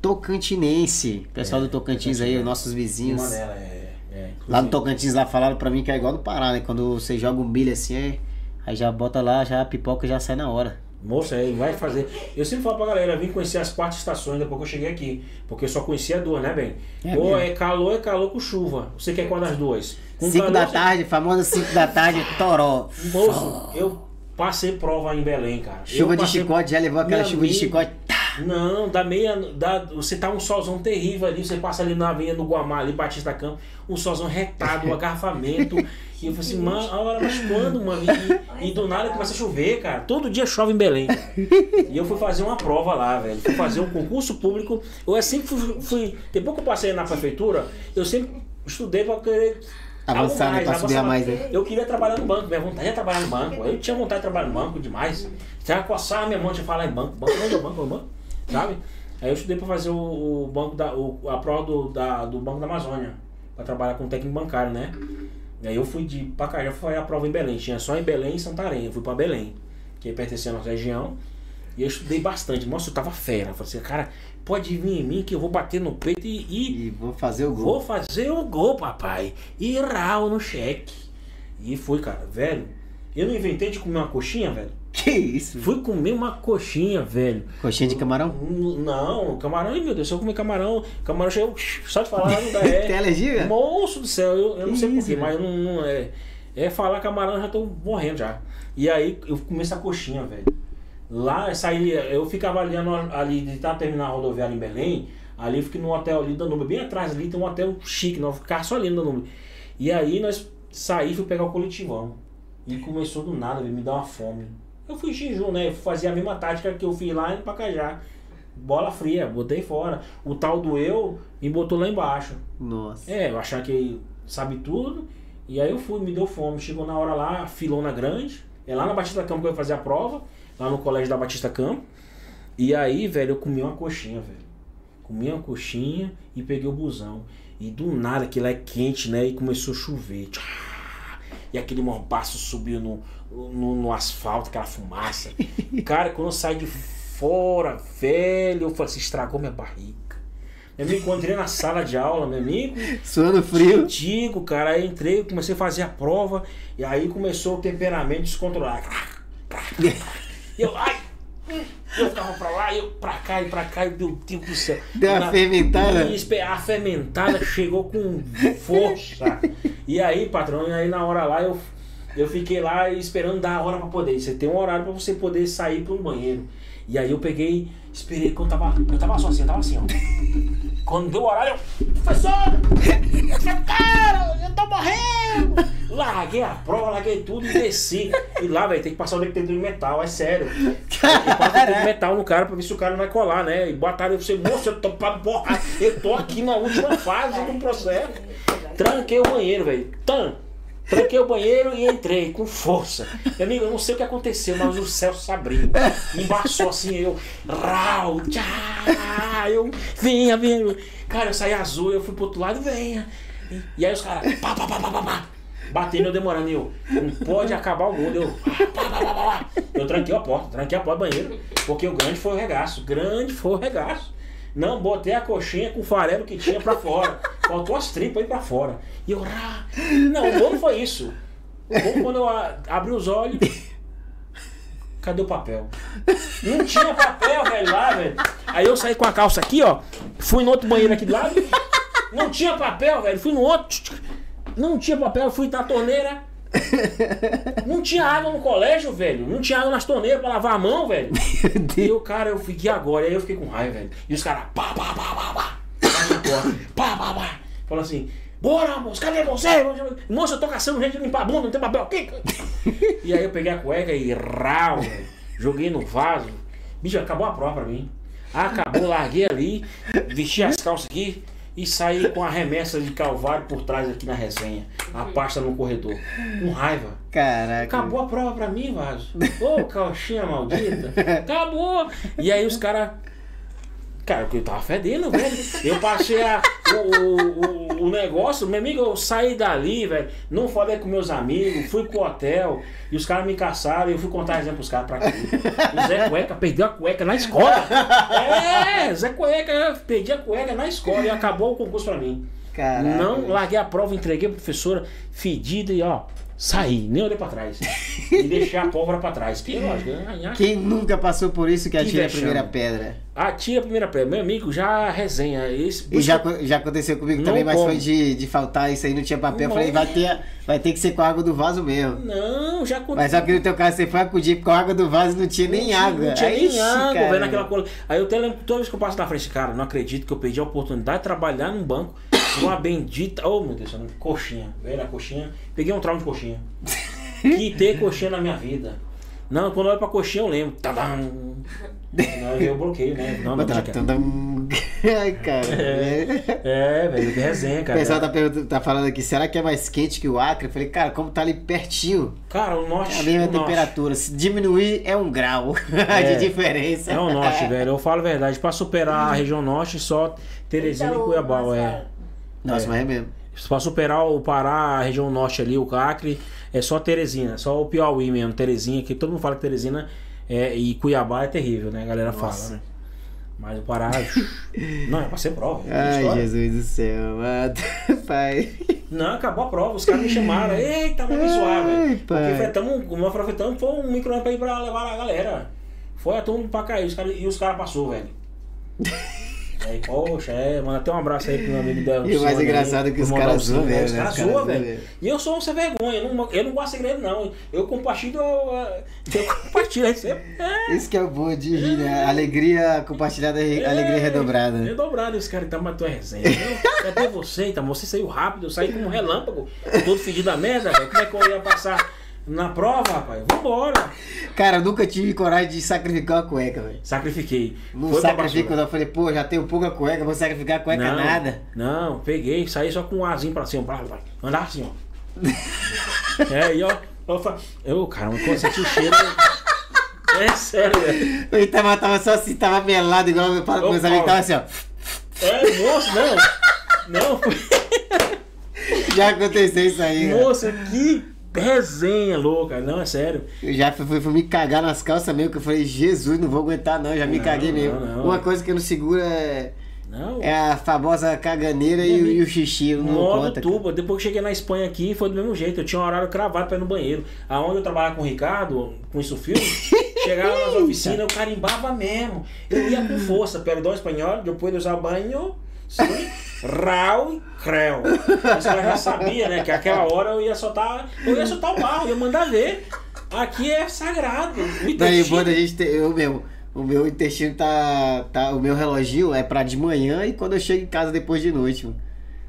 A: Tocantinense. Pessoal do Tocantins aí, os nossos vizinhos.
B: Dela, é. é,
A: Lá no. Tocantins lá falaram pra mim que é igual no Pará, né? Quando você joga um milho assim, é- aí já bota lá, já a pipoca já sai na hora.
B: Moça, aí vai fazer. Eu sempre falo pra galera, vim conhecer as quatro estações depois que eu cheguei aqui. Porque eu só conhecia duas, né, bem?
A: É
B: Ou é calor, é calor com chuva. Você quer qual das duas? Com
A: 5 da
B: calor,
A: tarde, famosa 5 da tarde, toró.
B: Moço, eu passei prova em Belém, cara.
A: Chuva
B: Eu
A: de
B: passei-
A: chicote, já levou aquela
B: Meu
A: chuva de
B: amigo.
A: chicote. Tá.
B: Não, da meia. Da, você tá um solzão terrível ali, você passa ali na avenida do Guamá, ali, Batista Campo, um solzão retado, um agarrafamento. e eu falei assim, mano, a hora, mas quando, mano? E, e do nada começa a chover, cara. Todo dia chove em Belém. cara. E eu fui fazer uma prova lá, velho. Fui fazer um concurso público. Eu sempre fui, fui. Depois que eu passei na prefeitura, eu sempre estudei pra querer.
A: Avançar, né? Pra subir a mais, né?
B: Eu queria trabalhar no banco, minha vontade é trabalhar no banco. Eu tinha vontade de trabalhar no banco demais. Já coçar minha mão de falar em banco. Banco, é o banco? É o banco? Sabe? Aí eu estudei pra fazer o, o banco da. O, a prova do, da, do Banco da Amazônia. Pra trabalhar com técnico bancário, né? E aí eu fui de Pacajá, fui fazer a prova em Belém. Tinha só em Belém e Santarém. Eu fui pra Belém, que pertencia à nossa região. E eu estudei bastante. Nossa, eu tava fera. Eu falei assim, cara, pode vir em mim que eu vou bater no peito e- e
A: E vou fazer o gol.
B: Vou fazer o gol, papai. E rau no cheque. E fui, cara, velho. Eu não inventei de comer uma coxinha, velho.
A: Que isso?
B: Fui comer uma coxinha, velho.
A: Coxinha de camarão?
B: Não, camarão, ai meu Deus, se eu comer camarão, camarão chegou, só de falar não dá.
A: Tem
B: É,
A: alergia?
B: moço do céu, eu, eu não sei porquê, mas não, não é. É falar camarão, eu já tô morrendo já. E aí eu comi essa coxinha, velho. Lá, saí, eu ficava ali, ali de estar terminando a rodoviária em Belém, ali eu fiquei no hotel ali da Danube, bem atrás ali tem um hotel chique, nós ficava só ali no Danube. E aí nós saí e fui pegar o coletivão. E começou do nada, me dar uma fome. Eu fui jejum, né? Eu fazia a mesma tática que eu fiz lá em Pacajá. Bola fria, botei fora. O tal do eu me botou lá embaixo.
A: Nossa.
B: É, eu achava que sabe tudo. E aí eu fui, me deu fome. Chegou na hora lá, filona grande. É lá na Batista Campo que eu ia fazer a prova. Lá no colégio da Batista Campo. E aí, velho, eu comi uma coxinha, velho. Comi uma coxinha e peguei o busão. E do nada, que lá é quente, né? E começou a chover. Tchá! E aquele morbaço subiu no, no, no asfalto, aquela fumaça. Cara, quando eu saí de fora, velho, eu falei assim, estragou minha barriga. Eu me encontrei na sala de aula, meu amigo.
A: Suando frio.
B: Digo, cara, aí entrei, comecei a fazer a prova, e aí começou o temperamento descontrolado. E eu, ai! Eu ficava pra lá, eu pra cá e pra cá, e meu Deus do céu.
A: Deu uma fermentada.
B: A fermentada chegou com força. E aí, patrão, e aí na hora lá eu, eu fiquei lá esperando dar a hora pra poder. Você tem um horário pra você poder sair pro banheiro. E aí eu peguei, esperei quando tava. Eu tava só assim, eu tava assim, ó. Quando deu o horário, eu. Professor! Cara, eu tô morrendo! Larguei a prova, larguei tudo e desci. E lá, velho, tem que passar o detector de metal, é sério. Passa o detector de metal no cara pra ver se o cara não vai colar, né? E botaram eu, você, moço, eu tô pra porra. Eu tô aqui na última fase do processo. Tranquei o banheiro, velho. Tan! Tranquei o banheiro e entrei com força. Meu amigo, eu não sei o que aconteceu, mas o céu se abriu. Embaçou assim, eu. Rau, tchá, eu. Vinha, vinha. Cara, eu saí azul, eu fui pro outro lado, venha. E aí os caras. Pá, pá, pá, pá, pá, pá. Batendo, eu demorando, eu. Não pode acabar o mundo. Eu. Pá, pá, pá, pá, pá. Eu tranquei a porta, tranquei a porta do banheiro. Porque o grande foi o regaço. Grande foi o regaço. Não, botei a coxinha com o farelo que tinha pra fora. Faltou as tripas aí pra fora. E eu. "Ah". Não, o bom foi isso. O bom quando eu abri os olhos. Cadê o papel? Não tinha papel, velho, lá, velho. Aí eu saí com a calça aqui, ó. Fui no outro banheiro aqui do lado. Não tinha papel, velho. Fui no outro. Não tinha papel, fui na torneira. Não tinha água no colégio, velho. Não tinha água nas torneiras pra lavar a mão, velho. E o cara, eu fiquei agora. Aí eu fiquei com raiva, velho. E os caras, pá, pá, pá, pá, pá. Pá, pá, pá. Falando assim, bora, moço, cadê você? Moço, eu tô caçando gente de limpar a bunda, não tem papel aqui. E aí eu peguei a cueca e rau, velho. Joguei no vaso. Bicho, acabou a prova pra mim. Acabou, larguei ali, vesti as calças aqui e saí com a remessa de calvário por trás aqui na resenha. A pasta no corredor. Com raiva.
A: Caraca.
B: Acabou a prova pra mim, Vaso. Ô, calcinha maldita. Acabou. E aí os caras. Cara, eu tava fedendo, velho. Eu passei a, o, o, negócio, meu amigo, eu saí dali, velho. Não falei com meus amigos, fui pro hotel e os caras me caçaram e eu fui contar exemplo pros caras pra quê? O Zé Cueca perdeu a cueca na escola. É, Zé Cueca, eu perdi a cueca na escola e acabou o concurso pra mim.
A: Caraca.
B: Não larguei a prova, entreguei pra professora, fedida e ó, saí, nem olhei pra trás. E deixei a pólvora pra trás. Que lógico, né?
A: Quem nunca passou por isso que atira a primeira pedra?
B: Atira a primeira pedra. Meu amigo, já resenha. Esse,
A: E já, já aconteceu comigo também, mas
B: como.
A: foi de, de faltar isso aí, não tinha papel.
B: Não.
A: falei, vai ter, vai ter que ser com a água do vaso mesmo.
B: Não, já aconteceu.
A: Mas só que no teu caso você foi acudir com a água do vaso não tinha nem água.
B: Não tinha
A: Aí,
B: nem
A: ixi,
B: água,
A: cara.
B: velho, naquela coisa. Aí eu até lembro, toda vez que eu passo na frente, cara, não acredito que eu perdi a oportunidade de trabalhar num banco uma bendita. Oh, meu Deus, coxinha. Velho, a coxinha. Peguei um trauma de coxinha. que ter coxinha na minha vida. Não, quando eu olho pra coxinha eu lembro. Tadam. Não, eu bloqueio, né? Não, não,
A: tá- Ai, cara.
B: É, velho, que resenha,
A: O
B: cara.
A: pessoal tá, tá falando aqui, será que é mais quente que o Acre? Eu falei, cara, como tá ali pertinho,
B: Cara, o norte.
A: é a mesma
B: o norte.
A: temperatura. Se diminuir, é um grau
B: É.
A: de diferença.
B: É o norte, velho. Eu falo a verdade. Pra superar a região norte, só Teresina e
C: Então,
B: Cuiabá,
C: mas,
B: é.
A: Nossa,
B: É.
A: mas é mesmo.
B: Pra superar o Pará, a região norte ali, o Acre, é só Teresina, só o Piauí mesmo, Teresina, que todo mundo fala que Teresina é, e Cuiabá é terrível, né? A galera
A: Nossa.
B: fala, né? Mas o Pará. não, é pra ser prova. é
A: Ai,
B: história.
A: Jesus do céu, mano. Pai.
B: Não, acabou a prova, os caras me chamaram. Eita, vamos me zoar, velho. Porque fretamos, como nós fretamos, foi um micro pra ir pra levar a galera. Foi a turma pra cair, os cara, e os caras passou, velho. Aí, poxa, é, manda até um abraço aí pro meu amigo Del.
A: E o mais engraçado é que os caras zoam
B: Os
A: né?
B: caras
A: Os caras
B: zoam, velho. E eu sou um sem vergonha, eu não, eu não gosto de segredo, não. Eu compartilho. Eu, eu compartilho sempre. É,
A: Isso que é o bom de rir, né? Alegria compartilhada,
B: é,
A: alegria redobrada.
B: Redobrado, esse cara tá matou a resenha. Cadê você, então? Você saiu rápido, eu saí como um relâmpago, todo fedido da merda, velho. Como é que eu ia passar na prova, rapaz? Vambora.
A: Cara, eu nunca tive coragem de sacrificar uma cueca, velho.
B: Sacrifiquei.
A: Não
B: Foi pra
A: sacrifico, não. Eu falei, pô, já tenho pouca cueca, vou sacrificar a cueca
B: não,
A: nada.
B: Não, peguei, saí só com um azinho pra cima, pra, vai, andar assim, ó. é, e ó, eu, fa- eu quando eu senti o cheiro. É sério, velho.
A: Eu tava, tava só assim, tava melado, igual eu falo com
B: Ô,
A: meus amigos, tava assim, ó.
B: É, moço, não. Não, foi.
A: Já aconteceu isso aí, né?
B: Moça, que resenha louca. Não, é sério.
A: Eu já fui, fui, me cagar nas calças mesmo, que eu falei, Jesus, não vou aguentar não, já me
B: Não,
A: caguei mesmo.
B: não, não.
A: Uma coisa que não segura é,
B: Não.
A: é a famosa caganeira e, o- e o xixi, eu não
B: Modo
A: conta.
B: tubo. Depois que cheguei na Espanha aqui, foi do mesmo jeito. Eu tinha um horário cravado pra ir no banheiro. Aonde eu trabalhava com o Ricardo, com isso filme, chegava nas oficinas, eu carimbava mesmo. Eu ia com força, perdão espanhol, depois de usar banho, sim, rau e creu. Os caras já sabia, né? Que aquela hora eu ia soltar, eu ia soltar o barro, ia mandar ver. Aqui é sagrado. O intestino-
A: a gente tem, eu mesmo, o meu intestino tá, tá, o meu reloginho é pra de manhã e quando eu chego em casa depois de noite, mano.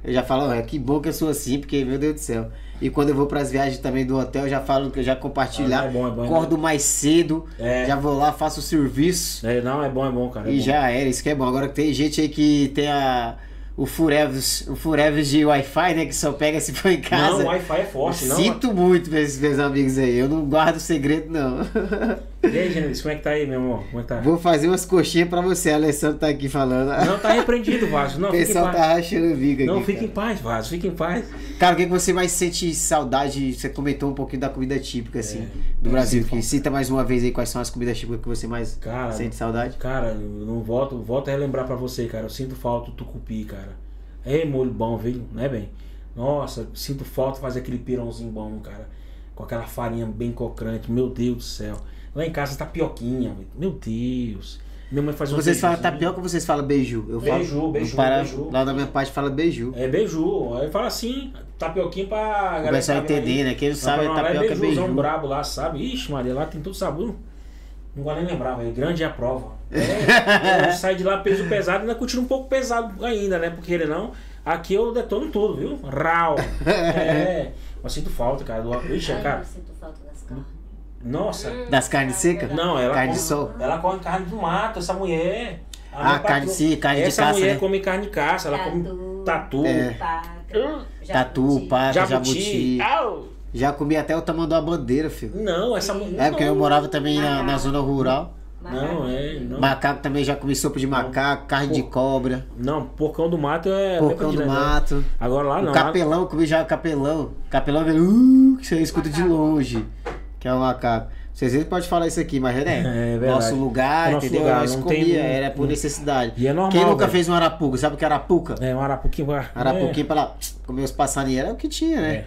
A: Eu já falo, "Ó, que bom que eu sou assim, porque, meu Deus do céu. E quando eu vou pras viagens também do hotel, já falo que eu já compartilho
B: Ah,
A: lá,
B: é bom, é bom, é
A: acordo mais cedo,
B: É.
A: já vou lá, faço o serviço
B: É, não, é bom, é bom, cara. é
A: e
B: bom.
A: já era, isso que é bom. Agora tem gente aí que tem a o Furevis, o Furevis de Wi-Fi, né? Que só pega se for em casa.
B: Não, o Wi-Fi é forte, não.
A: Sinto muito pra esses meus amigos aí. Eu não guardo segredo, não.
B: E aí, Gênesis, como é que tá aí, meu amor? Como é que tá?
A: Vou fazer umas coxinhas pra você. A Alessandro tá aqui falando.
B: Não, tá repreendido, Vaso. Não,
A: o pessoal tá rachando bico
B: Não,
A: aqui.
B: fica em paz, Vaso, fica em paz.
A: Cara, o que que você mais sente saudade? Você comentou um pouquinho da comida típica, assim,
B: É,
A: do Brasil. Que cita mais uma vez aí quais são as comidas típicas que você mais
B: Cara,
A: sente saudade.
B: Cara, eu não volto, volto a relembrar pra você, cara. Eu sinto falta do tucupi, cara. É molho bom, viu? Não é bem? Nossa, sinto falta de fazer aquele pirãozinho bom, cara. Com aquela farinha bem crocante. Meu Deus do céu. Lá em casa tapioquinha, velho. meu Deus. Minha mãe faz um
A: Vocês falam tapioca ou vocês falam beiju? Eu falo,
B: Beiju,
A: no
B: beiju,
A: Pará,
B: beiju.
A: Lá da minha parte fala beiju.
B: É beiju. Aí fala assim, tapioquinha pra
A: O pessoal
B: tá
A: entender, né? Quem não sabe,
B: Não, lá
A: tapioca é beiju.
B: brabo lá, sabe? Ixi, Maria, lá tem todo sabor. Não vou nem lembrar, velho. Grande é a prova. É, eu saio de lá peso pesado e ainda continua um pouco pesado ainda, né? Porque ele não. Aqui eu detono tudo, viu? Rau. É. Mas sinto falta, cara. Do... Ixi, cara.
C: eu sinto falta das carnes.
B: Nossa.
A: Das carnes secas?
B: Não, ela
A: Carne de
B: come,
A: sol?
B: Ela come carne do mato, essa mulher. A
A: Ah, carne sim, carne de
B: Essa
A: caça,
B: mulher
A: né?
B: come carne de caça, ela come tatu.
A: É.
C: Paca,
A: Tatu, paca,
B: Jabuti.
A: jabuti.
B: Au!
A: Já comi até o tamanho da bandeira, filho.
B: Não, essa mulher.
A: É porque eu morava também na, na zona rural.
B: Não, é. Não,
A: Macaco também já comi sopa de macaco, carne de cobra,
B: não porcão do mato é.
A: porcão do
B: né?
A: mato.
B: Agora lá
A: O
B: não. lá-
A: capelão, comi já o capelão. Capelão, velho, uh, que você escuta de longe. Que é o macaco. Vocês vezes pode falar isso aqui, mas é, né?
B: É.
A: Nosso lugar,
B: É nosso
A: entendeu?
B: lugar,
A: Nós comia,
B: tem-
A: era por necessidade.
B: E é normal,
A: Quem nunca
B: velho.
A: fez um arapuca? Sabe o que é arapuca?
B: É, um arapuquinho.
A: Arapuquinha pra lá, comer os passarinhos, era o que tinha,
B: É.
A: né?
B: é.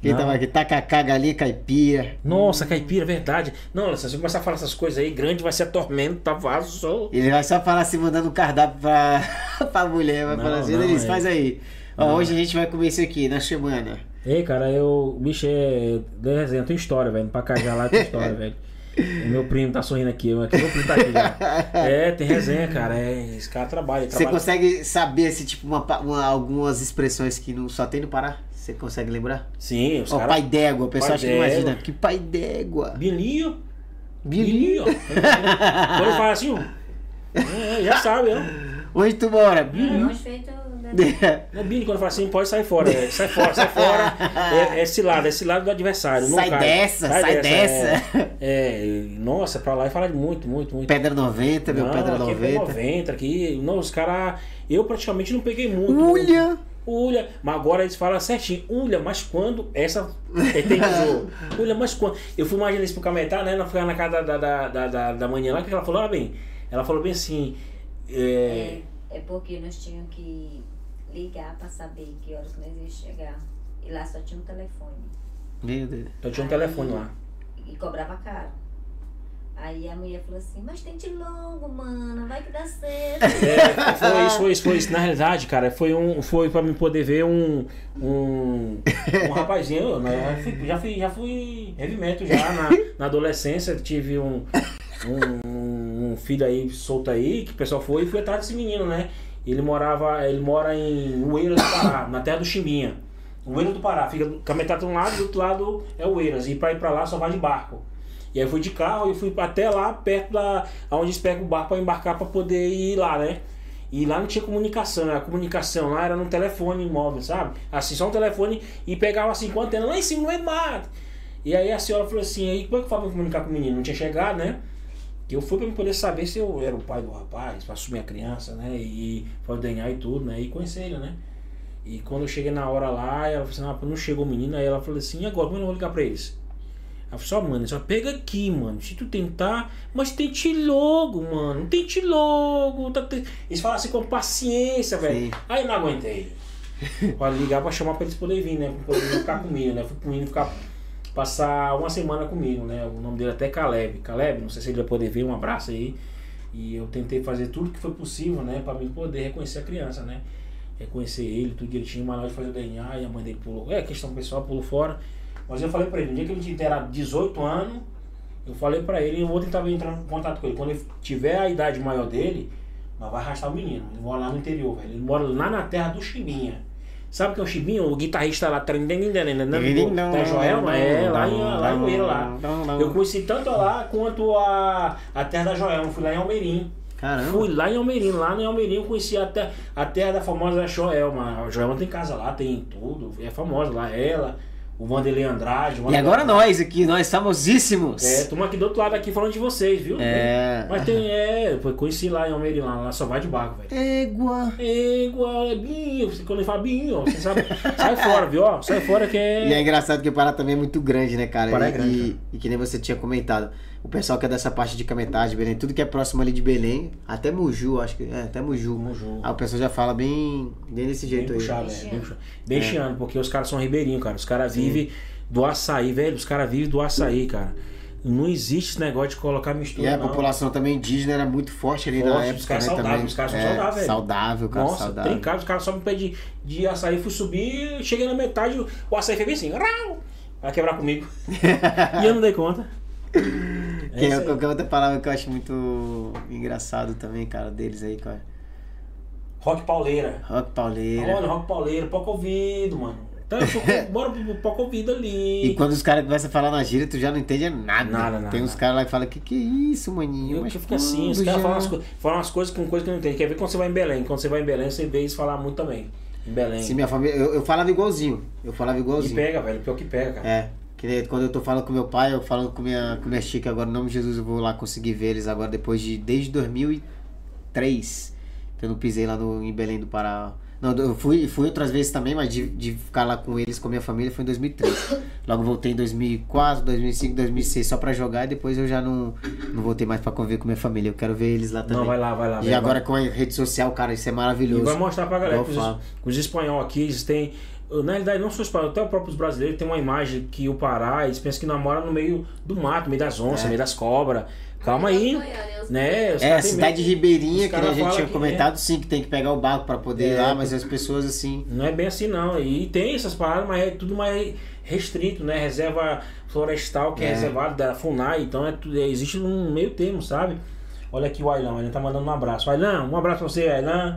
A: Quem tava aqui, tacacá, galinha, caipira.
B: Nossa, caipira, verdade. Não, se você começar a falar essas coisas aí, grande vai ser atormento, tá vazou.
A: Ele vai só falar assim, mandando um cardápio pra, pra mulher. Vai
B: Não,
A: falar assim,
B: não, é.
A: faz aí. Ó, hoje a gente vai comer isso aqui, na semana.
B: Ei, cara, eu. Bicho, é. Deu resenha, tem história, velho. Pra já lá tem história, velho. O meu primo tá sorrindo aqui, aqui meu primo tá aqui já. É, tem resenha, cara. É, esse cara trabalha.
A: Você
B: trabalha.
A: consegue saber, se tipo, uma, uma- algumas expressões que não só tem no Pará? Você consegue lembrar?
B: Sim, os
A: Ó,
B: caras.
A: pai d'égua, o pessoal acha que não imagina. Que pai d'égua.
B: Bilinho.
A: Bilinho.
B: Bilinho. Quando fala assim, é, já sabe, ó.
A: Onde tu mora? Bilinho.
C: hoje feito. né?
B: Bini, quando fala assim, pode sair fora. é, sai fora, sai fora. É, é esse lado, é esse lado do adversário.
A: Sai
B: cai.
A: dessa, sai dessa.
B: É, é, nossa, pra lá e fala de muito, muito, muito.
A: Pedra 90, meu
B: não,
A: Pedra
B: aqui é
A: 90.
B: 90 aqui. Não, os caras. Eu praticamente não peguei muito.
A: Ulha!
B: Ulha, mas agora eles falam certinho, Ulha, mas quando essa eternizou? Ulha, mas quando? Eu fui imaginar isso pro Cametá, né? Nós ficamos na casa da, da, da, da, da manhã lá, que ela falou, olha bem, ela falou bem assim, é,
C: É, é porque nós tínhamos que ligar pra saber que horas que nós íamos chegar. E lá só tinha um telefone.
A: Meu Deus.
B: eu tinha um telefone lá.
C: E cobrava caro. Aí a mulher falou assim, mas tente logo, mano, vai que dá certo.
B: É, foi isso, foi isso, foi isso. Na realidade, cara, foi um, foi para mim poder ver um, um, um rapazinho. né? Já fui, já fui, já fui heavy metal já na, na adolescência. Tive um, um, um filho aí solto aí que o pessoal foi e fui atrás desse menino, né? Ele morava, ele mora em Oeiras do Pará, na terra do Chimbinha. Oeiras do Pará, fica Cametá de um lado, do outro lado é Oeiras. E para ir para lá só vai de barco. E aí fui de carro e fui até lá perto da onde eles pegam o barco para embarcar para poder ir lá, né? E lá não tinha comunicação, a comunicação lá era no telefone móvel, sabe? Assim, só um telefone e pegava assim com a antena lá em cima do mato. E aí a senhora falou assim, aí como é que eu faço pra comunicar com o menino? Não tinha chegado, né? Que eu fui me poder saber se eu era o pai do rapaz, pra assumir a criança, né? E foi DNA e tudo, né? E conhecer ele, né? E quando eu cheguei na hora lá, ela falou assim, não, não chegou o menino, aí ela falou assim, e agora, como eu não vou ligar pra eles? Ela falou assim, ó, mano, só pega aqui, mano. Se tu tentar, mas tente logo, mano. Tente logo. Tá te... Eles falam assim com paciência, velho. Aí não aguentei. pra ligar pra chamar pra eles poderem vir, né? Pra poder ficar comigo, né? Fui pro menino ficar. Passar uma semana comigo, né? O nome dele é até Caleb. Caleb, não sei se ele vai poder vir, um abraço aí. E eu tentei fazer tudo que foi possível, né? Pra mim poder reconhecer a criança, né? Reconhecer ele, tudo direitinho, mas na hora de fazer o DNA e a mãe dele pulou. É questão pessoal, pulou fora. Mas eu falei pra ele, no dia que ele tiver 18 anos, eu falei pra ele, eu vou tentar entrar em contato com ele. Quando ele tiver a idade maior dele, nós vai arrastar o menino. Ele mora lá no interior, velho. Ele mora lá na terra do Chimbinha. Sabe o que é o Chimbinha? O guitarrista lá, da Joelma, é, lá em, lá em Oeira, lá. Eu conheci tanto lá quanto a, a terra da Joelma. Fui lá em Almeirim.
A: Caramba.
B: Fui lá em Almeirinho, lá no Almeirinho eu conheci até, até a da famosa Joelma. A Joelma tem casa lá, tem tudo, é famosa lá, ela, o Vanderlei Andrade. o
A: E agora nós aqui, nós famosíssimos.
B: É, estamos aqui do outro lado aqui falando de vocês, viu?
A: É.
B: Mas tem, é, eu conheci lá em Almeirinho, lá, lá só vai de barco, velho.
A: Égua.
B: É igual, é binho, você- quando ele fala binho, ó, você sabe, sai fora, viu? Ó, sai fora que é...
A: E é engraçado que o Pará também é muito grande, né, cara?
B: Pará é grande,
A: e, e que nem você tinha comentado. O pessoal que é dessa parte de Cametade, Belém, tudo que é próximo ali de Belém, até Muju, acho que. É, até Muju.
B: Muju.
A: Aí o pessoal já fala bem, bem desse
B: Bem
A: jeito aí.
B: puxado,
C: Bem
B: é, bem puxado. Bem chiano, porque os caras são ribeirinhos, cara. Os caras vivem do açaí, velho. Os caras vivem do açaí, cara. Não existe esse negócio de colocar
A: E
B: mistura,
A: a
B: não.
A: população também indígena era muito forte ali na
B: Forte,
A: época.
B: os caras
A: né,
B: saudáveis,
A: também.
B: os caras são
A: É,
B: saudáveis, velho.
A: Saudável, cara,
B: Nossa,
A: saudável.
B: tem cara, os caras sobem um pé de, de açaí, fui subir, cheguei na metade, o açaí fez bem assim, rau, vai quebrar comigo. e eu não dei conta. É
A: Que é qualquer outra palavra que eu acho muito engraçado também, cara, deles aí, cara.
B: Rock pauleira.
A: Rock Pauleira.
B: Olha, rock pauleira, pouco ouvido, mano. Então, bora pro pouco ouvido ali.
A: E quando os caras começam a falar na gíria, tu já não entende nada.
B: Nada, nada,
A: Tem uns caras lá que falam, que que é isso, maninho?
B: Eu
A: Mas
B: que fico assim, os caras falam, umas co- falam umas coisas com coisas que eu não entendo. Quer ver quando você vai em Belém? Quando você vai em Belém, você vê eles falar muito também. Em Belém.
A: Se minha família. Eu, eu falava igualzinho. Eu falava
B: E
A: igualzinho.
B: pega, velho. Pior que pega, cara.
A: É. Que quando eu tô falando com meu pai, eu falo com minha, com minha chica agora, em nome de Jesus, eu vou lá conseguir ver eles agora depois de. Desde 2003. Que eu não pisei lá no, em Belém do Pará. Não, eu fui, fui outras vezes também, mas de, de ficar lá com eles, com a minha família, foi em 2003. Logo voltei em 2004, 2005, 2006 só pra jogar e depois eu já não, não voltei mais pra conviver com minha família. Eu quero ver eles lá também.
B: Não, vai lá, vai lá.
A: E
B: vai,
A: agora
B: vai.
A: com a rede social, cara, isso é
B: E
A: maravilhoso.
B: vai mostrar pra galera que os, os espanhol aqui, eles têm. Na realidade, não só os até os próprios brasileiros têm uma imagem que o Pará, eles pensam que namora no meio do mato, no meio das onças,
A: É.
B: no meio das cobras. Calma aí. Né? Os
A: É, a cidade ribeirinha, que a gente tinha
B: que
A: comentado, sim, que tem que pegar o barco pra poder ir
B: É,
A: lá, mas as pessoas assim.
B: Não é bem assim não. E tem essas paradas, mas é tudo mais restrito, né? Reserva florestal que é,
A: É.
B: reservado da FUNAI, então é tudo, é- existe um meio termo, sabe? Olha aqui o Ailão, ele tá mandando um abraço. Ailão, um abraço pra você, Ailão.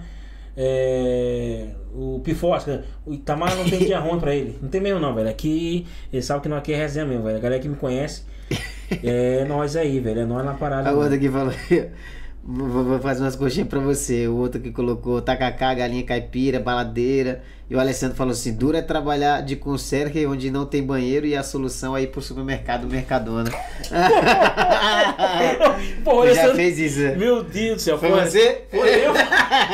B: É, o Pifosca, o Itamar não tem dia ruim pra ele. Não tem mesmo não, velho. Aqui, ele sabe que não aqui é resenha mesmo, velho. A galera que me conhece, é nós aí, velho. É nós na parada.
A: A
B: mesmo.
A: outra aqui falou, vou, fazer umas coxinhas pra você. O outro que colocou tacacá, galinha caipira, baladeira. E o Alessandro falou assim: dura é trabalhar de conserje onde não tem banheiro e a solução é ir pro supermercado Mercadona. Tu já
B: Alessandro-
A: fez isso?
B: Meu Deus do céu.
A: Foi você?
B: Foi eu?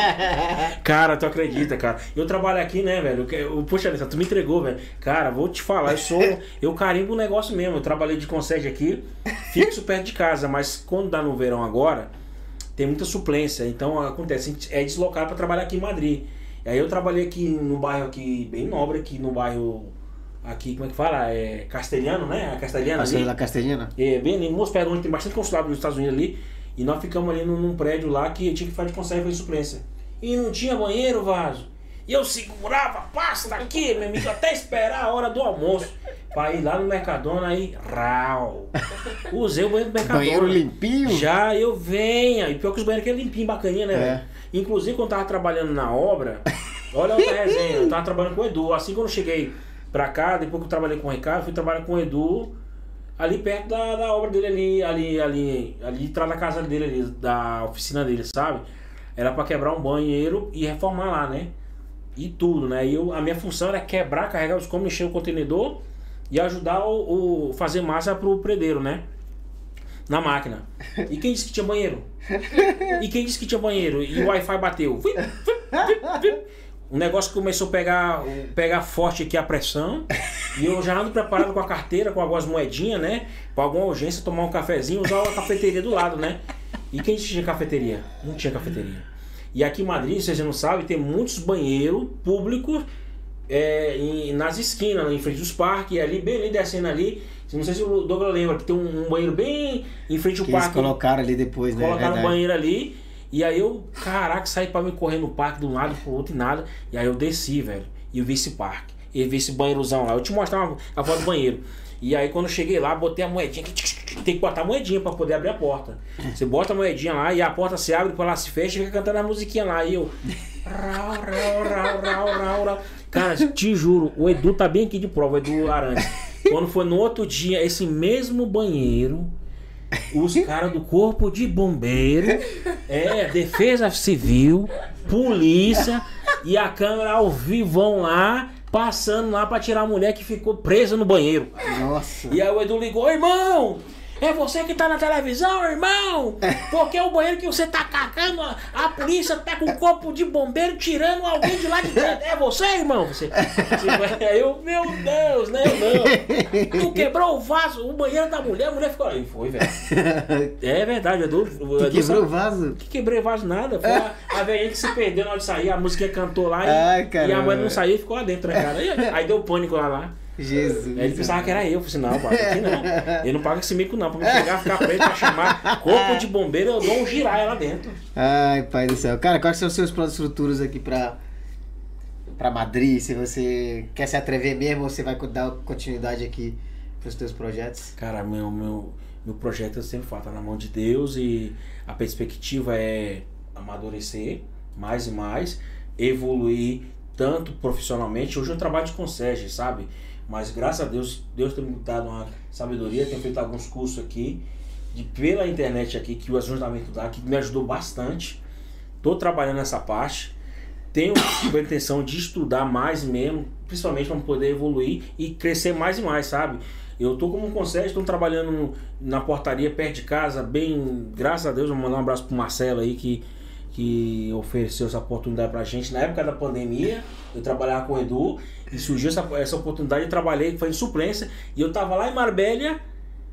B: cara, tu acredita, cara? Eu trabalho aqui, né, velho? Eu, poxa, Alessandro, tu me entregou, velho. Cara, vou te falar, eu sou. Eu carimbo o negócio mesmo. Eu trabalhei de concede aqui, fixo perto de casa, mas quando dá no verão agora, tem muita suplência. Então acontece, a gente é deslocado pra trabalhar aqui em Madrid. E aí eu trabalhei aqui no bairro aqui, bem nobre, aqui no bairro. Aqui, como é que fala? É Castelhano, né? A Castelhana
A: da Castelhana?
B: É, bem ali, perto onde tem bastante consulado nos Estados Unidos ali. E nós ficamos ali num, num prédio lá que tinha que fazer conserva e suplência. E não tinha banheiro, vaso. E eu segurava a pasta aqui, meu amigo, até esperar a hora do almoço. Pra ir lá no Mercadona aí, rau. Usei o banheiro do Mercadona.
A: Banheiro limpinho?
B: Já eu venha. E pior que os banheiros aqui é limpinho, bacaninha, né,
A: É.
B: velho? Inclusive, quando eu tava trabalhando na obra, olha outra resenha, eu tava trabalhando com o Edu. Assim quando eu cheguei pra cá, depois que eu trabalhei com o Ricardo, fui trabalhar com o Edu ali perto da, da obra dele ali, ali, ali, ali atrás da casa dele, ali, da oficina dele, sabe? Era pra quebrar um banheiro e reformar lá, né? E tudo, né? E eu, a minha função era quebrar, carregar os cômodos, encher o contenedor e ajudar o, o fazer massa pro predeiro, né? Na máquina. E quem disse que tinha banheiro? E quem disse que tinha banheiro? E o Wi-Fi bateu. O negócio começou a pegar, pegar forte aqui a pressão. E eu já ando preparado com a carteira, com algumas moedinhas, né? Pra alguma urgência, tomar um cafezinho, usar uma cafeteria do lado, né? E quem disse que tinha cafeteria? Não tinha cafeteria. E aqui em Madrid, se você não sabe, tem muitos banheiros públicos é, em- nas esquinas, em frente dos parques, e ali, bem ali descendo ali. Não sei se o Douglas lembra que tem um, um banheiro bem em frente ao
A: Que eles
B: parque.
A: colocaram ali depois, né?
B: Colocaram o
A: Verdade.
B: banheiro ali. E aí eu, caraca, saí pra me correr no parque de um lado pro outro e nada. E aí eu desci, velho. E eu vi esse parque. E vi esse banheirozão lá. Eu te mostrar uma, a foto do banheiro. E aí quando eu cheguei lá, botei a moedinha. Tem que botar a moedinha pra poder abrir a porta. Você bota a moedinha lá e a porta se abre, depois ela se fecha e fica cantando a musiquinha lá. E eu. Rau, rau, rau, rau, rau, rau. Cara, te juro, o Edu tá bem aqui de prova, o Edu Arantes. Quando foi no outro dia, esse mesmo banheiro, os caras do corpo de bombeiro É, defesa civil, polícia e a câmera ao vivo vão lá, passando lá pra tirar a mulher que ficou presa no banheiro.
A: Nossa.
B: E aí o Edu ligou, irmão! É você que tá na televisão, irmão! Porque é o banheiro que você tá cagando, a, polícia tá com um corpo de bombeiro tirando alguém de lá de dentro. É você, irmão? Você, aí eu, meu Deus, né? Não. Tu quebrou o vaso, o banheiro da mulher, a mulher ficou aí. Foi, velho. É verdade, Edu.
A: Tu
B: Edu
A: quebrou
B: sabe-
A: o vaso?
B: que quebrei vaso nada. Foi a, a velhinha que se perdeu na hora de sair, a música cantou lá e,
A: Ai,
B: e a mulher não saiu e ficou lá dentro, né, cara? Aí, aí deu pânico lá lá.
A: Jesus.
B: Aí ele pensava que era eu. Eu falei assim, não, pai, aqui não. Ele não paga esse mico não. Pra me chegar, ficar preso, pra chamar corpo de bombeiro, eu dou um giraia lá dentro.
A: Ai, pai do céu. Cara, quais são os seus planos futuros aqui pra, pra Madrid? Se você quer se atrever mesmo você vai dar continuidade aqui pros teus projetos?
B: Cara, meu, meu, meu projeto eu sempre falo, tá na mão de Deus e a perspectiva é amadurecer mais e mais, evoluir tanto profissionalmente. Hoje eu trabalho de concierge, sabe? Mas graças a Deus, Deus tem me dado uma sabedoria, tenho feito alguns cursos aqui, de, pela internet aqui, que o ajuntamento dá, que me ajudou bastante. Tô trabalhando nessa parte. Tenho a intenção de estudar mais mesmo, principalmente para poder evoluir e crescer mais e mais, sabe? Eu tô como concierge, estou trabalhando na portaria perto de casa, bem, graças a Deus, vou mandar um abraço pro Marcelo aí que, que ofereceu essa oportunidade pra gente. Na época da pandemia, eu trabalhava com o Edu e surgiu essa, essa oportunidade, eu trabalhei, foi em suplência, e eu tava lá em Marbella,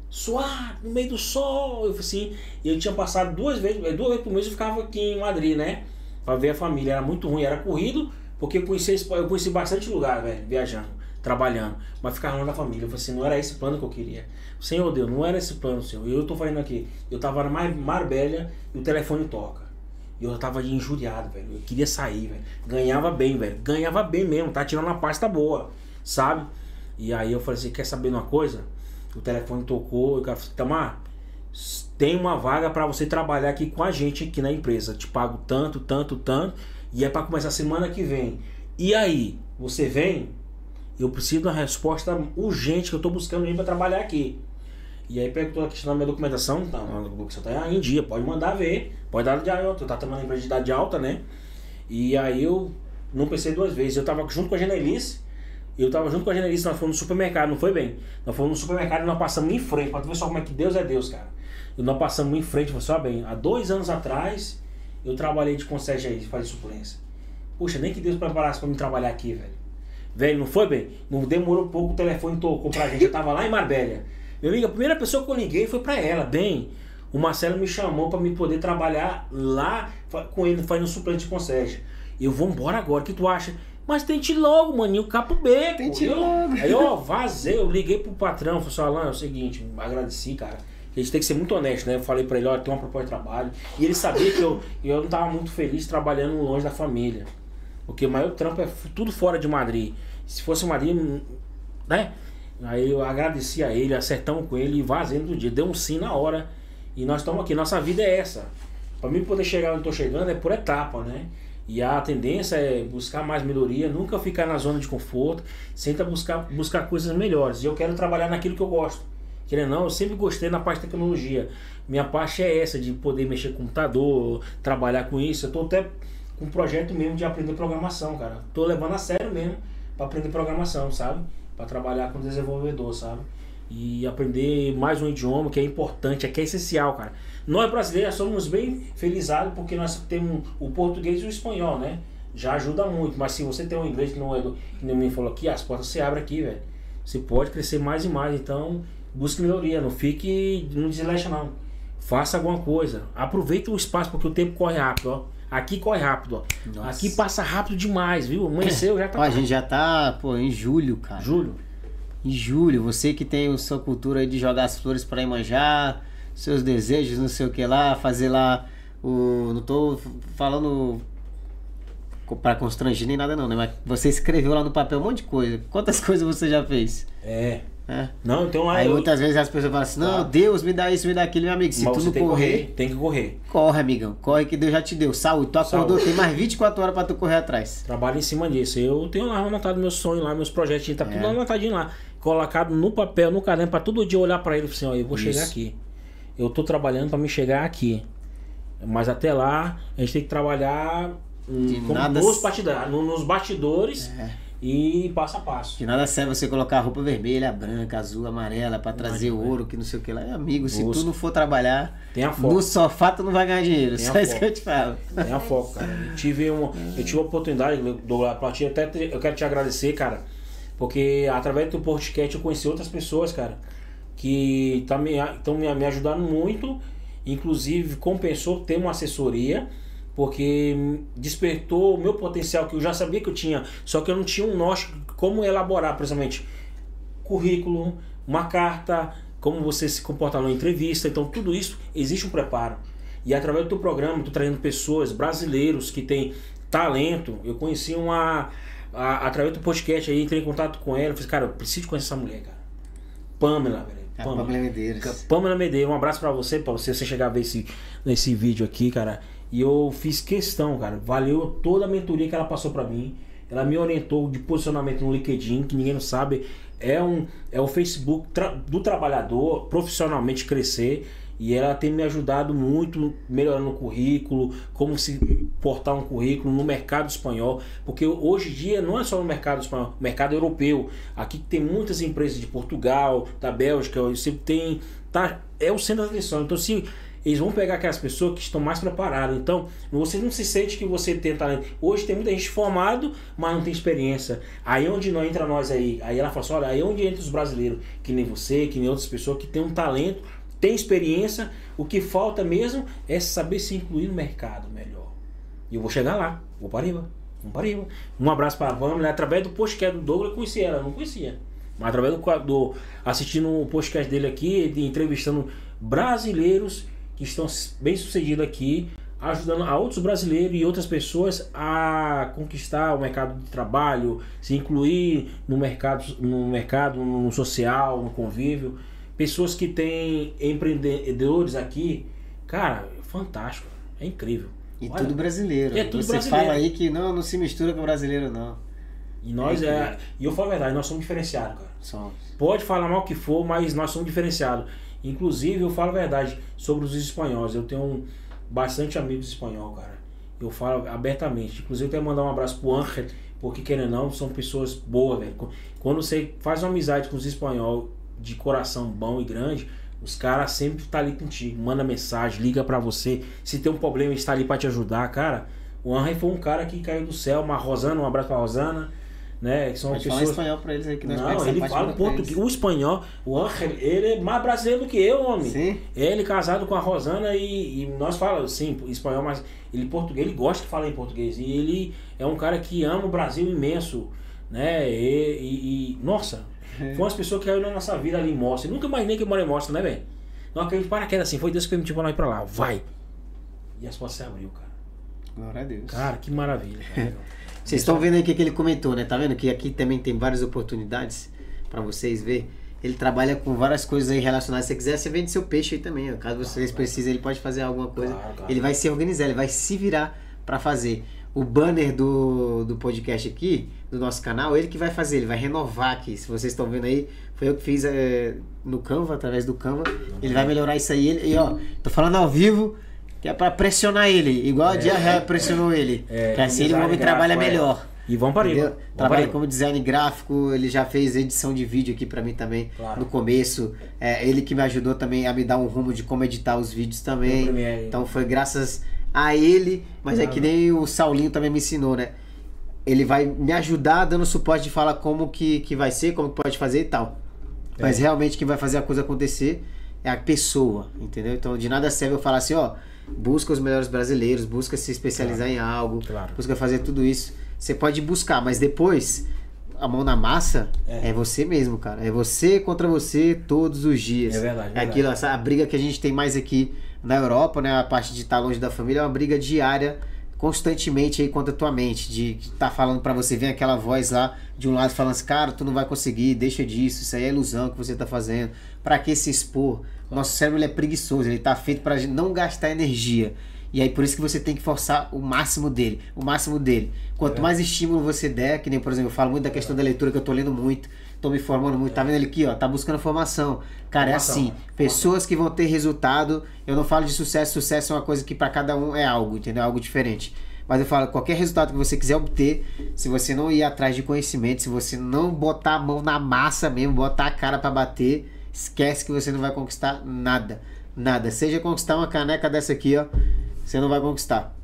B: suado, no meio do sol, eu assim, e eu tinha passado duas vezes, duas vezes por mês eu ficava aqui em Madrid, né? Pra ver a família, era muito ruim, era corrido, porque eu conheci, eu conheci bastante lugar, velho, viajando, trabalhando, mas ficava longe da família. Eu falei assim, não era esse plano que eu queria. Senhor Deus, não era esse plano, Senhor. Eu tô fazendo aqui, eu tava na Mar- Marbella e o telefone toca. E eu tava injuriado, velho. Eu queria sair, velho. Ganhava bem, velho. Ganhava bem mesmo, tá tirando uma pasta boa, sabe? E aí eu falei assim, quer saber uma coisa? O telefone tocou, eu falei, Tamar, tem uma vaga para você trabalhar aqui com a gente aqui na empresa. Te pago tanto, tanto, tanto. E é para começar semana que vem. E aí, você vem? Eu preciso de uma resposta urgente que eu tô buscando alguém para trabalhar aqui. E aí perguntou a questão da minha documentação, então, a documentação tá em dia, pode mandar ver, pode dar de alta, eu tava tomando empresa de alta, né? E aí eu não pensei duas vezes, eu tava junto com a Genelice, eu tava junto com a Genelice, nós fomos no supermercado, não foi bem? Nós fomos no supermercado e nós passamos em frente, pra tu ver só como é que Deus é Deus, cara. E nós passamos em frente, falei, só bem, há dois anos atrás eu trabalhei de concierge aí, fazer suplência. Puxa, nem que Deus preparasse pra me trabalhar aqui, velho. Velho, não foi bem? Não demorou pouco, o telefone tocou pra gente. Eu tava lá em Marbella. Meu amigo, a primeira pessoa que eu liguei foi pra ela. Bem, o Marcelo me chamou pra me poder trabalhar lá com ele, fazendo suplente de concierge. Eu vou embora agora, o que tu acha? Mas tente logo, maninho, capo beco.
A: Tente
B: Eu-
A: logo.
B: Aí eu vazei, eu liguei pro patrão, falei assim, Alan, é o seguinte, agradeci, cara. A gente tem que ser muito honesto, né? Eu falei pra ele, olha, tem uma proposta de trabalho. E ele sabia que eu, eu não tava muito feliz trabalhando longe da família. Porque o maior trampo é tudo fora de Madrid. Se fosse Madrid, né? Aí eu agradeci a ele, acertamos com ele e vazei no dia. Deu um sim na hora. E nós estamos aqui. Nossa vida é essa. Pra mim poder chegar onde estou chegando é por etapa, né? E a tendência é buscar mais melhoria, nunca ficar na zona de conforto, sempre buscar, buscar coisas melhores. E eu quero trabalhar naquilo que eu gosto. Querendo ou não, eu sempre gostei na parte de tecnologia. Minha parte é essa, de poder mexer com computador, trabalhar com isso. Eu tô até com um projeto mesmo de aprender programação, cara. Tô levando a sério mesmo para aprender programação, sabe? Para trabalhar com desenvolvedor, sabe? E aprender mais um idioma que é importante, é que é essencial, cara. Nós brasileiros somos bem felizados porque nós temos o português e o espanhol, né? Já ajuda muito, mas se você tem um inglês que não é que nem me falou aqui, as portas se abrem aqui, velho. Você pode crescer mais e mais, então busque melhoria, não fique, não desleixa não. Faça alguma coisa. Aproveita o espaço porque o tempo corre rápido, ó. Aqui corre rápido, ó.
A: Nossa.
B: Aqui passa rápido demais, viu? Amanheceu, já tá.
A: Ó, a gente já tá, pô, em julho, cara.
B: Júlio.
A: Em julho, você que tem a sua cultura aí de jogar as flores para Imanjá, seus desejos, não sei o que lá, fazer lá o. Não tô falando para constranger nem nada não, né? Mas você escreveu lá no papel um monte de coisa. Quantas coisas você já fez?
B: É.
A: É.
B: Não, então lá
A: Aí
B: eu-
A: muitas vezes as pessoas falam assim, não,
B: Tá.
A: Deus me dá isso, me dá aquilo, meu amigo. Se
B: Mas
A: tu não
B: tem
A: correr,
B: correr, tem que correr.
A: corre, amigão. Corre que Deus já te deu. Saúde. Tu acordou,
B: Saúde.
A: tem mais 24 horas pra tu correr atrás.
B: Trabalho em cima disso. Eu tenho lá anotado meus sonhos lá, meus projetinhos, tá tudo
A: É.
B: anotadinho lá. Colocado no papel, no caderno, pra todo dia olhar pra ele e falar assim, ó, eu vou chegar
A: Isso.
B: aqui. Eu tô trabalhando pra me chegar aqui. Mas até lá, a gente tem que trabalhar hum,
A: De
B: como
A: nada
B: nos, partida- bastidores
A: É.
B: e passo a passo.
A: De nada serve você colocar roupa vermelha, branca, azul, amarela pra trazer
B: adianta.
A: ouro, que não sei o que lá. Amigo, se
B: Busca.
A: tu não for trabalhar
B: Tem
A: no sofá, tu não vai ganhar dinheiro.
B: Tem
A: Só isso
B: foco.
A: que eu te falo.
B: É a foco, cara. Eu tive, um, eu tive a oportunidade do Platina, até te- eu quero te agradecer, cara, porque através do podcast eu conheci outras pessoas, cara, que estão me, tão me, me ajudando muito, inclusive compensou ter uma assessoria, porque despertou o meu potencial que eu já sabia que eu tinha, só que eu não tinha um norte como elaborar, principalmente currículo, uma carta, como você se comporta numa entrevista. Então, tudo isso existe um preparo. E através do teu programa, tu trazendo pessoas, brasileiros que têm talento. Eu conheci uma. A- através do podcast aí, entrei em contato com ela. Falei, cara, eu preciso conhecer essa mulher, cara. Pamela, velho.
A: A Pamela Medeiros.
B: Pamela Medeiros, um abraço pra você, pra você, você chegar a ver esse, nesse vídeo aqui, cara. E eu fiz questão, cara. Valeu toda a mentoria que ela passou pra mim. Ela me orientou de posicionamento no LinkedIn, que ninguém não sabe. É um é o Facebook tra- do trabalhador profissionalmente crescer. E ela tem me ajudado muito melhorando o currículo, como se portar um currículo no mercado espanhol, porque hoje em dia não é só no mercado espanhol, mercado europeu. Aqui tem muitas empresas de Portugal, da Bélgica, você tem tá é o centro da atenção. Então se eles vão pegar aquelas pessoas que estão mais preparadas. Então, você não se sente que você tem talento. Hoje tem muita gente formado, mas não tem experiência. Aí onde não entra nós aí. Aí ela fala assim: olha, aí onde entra os brasileiros, que nem você, que nem outras pessoas que têm um talento, tem experiência. O que falta mesmo é saber se incluir no mercado melhor. E eu vou chegar lá, vou para riba. Vamos para riba. Um abraço para a Pamela. Através do podcast do Douglas, eu conheci ela, eu não conhecia. Mas através do, do assistindo o podcast dele aqui, de entrevistando brasileiros que estão bem sucedidos aqui, ajudando a outros brasileiros e outras pessoas a conquistar o mercado de trabalho, se incluir no mercado, no mercado, no social, no convívio. Pessoas que têm empreendedores aqui, cara, fantástico, é incrível.
A: E
B: Olha,
A: tudo brasileiro.
B: É tudo
A: Você
B: brasileiro.
A: fala aí que não, não se mistura com brasileiro, não.
B: E nós
A: É
B: é, e eu falo a verdade, nós somos diferenciados, cara.
A: Só.
B: Pode falar mal o que for, mas nós somos diferenciados. Inclusive, eu falo a verdade sobre os espanhóis. Eu tenho bastante amigos espanhol, cara. Eu falo abertamente. Inclusive, eu quero mandar um abraço pro Ángel, porque querendo ou não, são pessoas boas, velho. Quando você faz uma amizade com os espanhol de coração bom e grande, os caras sempre tá ali contigo, manda mensagem, liga pra você. Se tem um problema, está ali pra te ajudar, cara. O Ángel foi um cara que caiu do céu, uma Rosana, um abraço pra Rosana, né? Que são
A: Pode falar
B: pessoas
A: espanhol pra eles aí que nós
B: não, ele fala português. O espanhol, o Ángel, ele é mais brasileiro do que eu, homem.
A: Sim.
B: Ele casado com a Rosana e, e nós falamos, sim, espanhol, mas ele português, ele gosta de falar em português. E ele é um cara que ama o Brasil imenso, né? E, e- e- nossa. Foi umas pessoas que caiu na nossa vida ali em Mostra. Nunca imaginei que eu moro em Mostra, né, velho? Não acredito para paraquedas assim, foi Deus que permitiu pra nós ir pra lá. Vai! E as portas se abriu, cara.
A: Glória a Deus.
B: Cara, que maravilha, cara.
A: Vocês estão vendo aí o que, que ele comentou, né? Tá vendo que aqui também tem várias oportunidades pra vocês ver. Ele trabalha com várias coisas aí relacionadas. Se você quiser, você vende seu peixe aí também. ó. Caso vocês precisem, ele pode fazer alguma coisa.
B: Claro, claro.
A: Ele vai se organizar, ele vai se virar pra fazer. O banner do, do podcast aqui, do nosso canal, ele que vai fazer, ele vai renovar aqui. Se vocês estão vendo aí, foi eu que fiz é, no Canva, através do Canva. Ele vai melhorar isso aí. Ele, e ó, tô falando ao vivo, que é pra pressionar ele, igual a Dia pressionou ele.
B: É,
A: que assim ele
B: design
A: homem trabalha
B: é.
A: melhor.
B: E vamos para. Vamos
A: Trabalha
B: para
A: como design gráfico, ele já fez edição de vídeo aqui pra mim também
B: Claro.
A: no começo. É, ele que me ajudou também a me dar um rumo de como editar os vídeos também. Então foi graças a ele, mas é que nem o Saulinho também me ensinou, né? Ele vai me ajudar dando suporte de falar como que, que vai ser, como que pode fazer e tal. Mas
B: É.
A: realmente quem vai fazer a coisa acontecer é a pessoa, entendeu? Então de nada serve eu falar assim, ó, busca os melhores brasileiros, busca se especializar em algo,
B: Claro.
A: busca fazer tudo isso. Você pode buscar, mas depois a mão na massa
B: É.
A: é, você mesmo, cara. É você contra você todos os dias.
B: É verdade,
A: É
B: verdade.
A: aquilo, essa, a briga que a gente tem mais aqui na Europa, né? A parte de estar longe da família é uma briga diária, constantemente aí contra a tua mente. De que tá falando pra você, vem aquela voz lá de um lado falando assim, cara, tu não vai conseguir, deixa disso, isso aí é ilusão que você tá fazendo. Pra que se expor? Nosso cérebro é preguiçoso, ele tá feito gente não gastar energia. E aí por isso que você tem que forçar o máximo dele, o máximo dele. Quanto
B: É.
A: mais estímulo você der, que nem por exemplo, eu falo muito da questão da leitura que eu tô lendo muito, tô me formando muito, tá vendo ele aqui, ó, tá buscando formação. Cara,
B: Formação,
A: é assim,
B: formação.
A: pessoas que vão ter resultado, eu não falo de sucesso, sucesso é uma coisa que para cada um é algo, entendeu? É algo diferente. Mas eu falo, qualquer resultado que você quiser obter, se você não ir atrás de conhecimento, se você não botar a mão na massa mesmo, botar a cara para bater, esquece que você não vai conquistar nada. Nada. Seja conquistar uma caneca dessa aqui, ó, você não vai conquistar.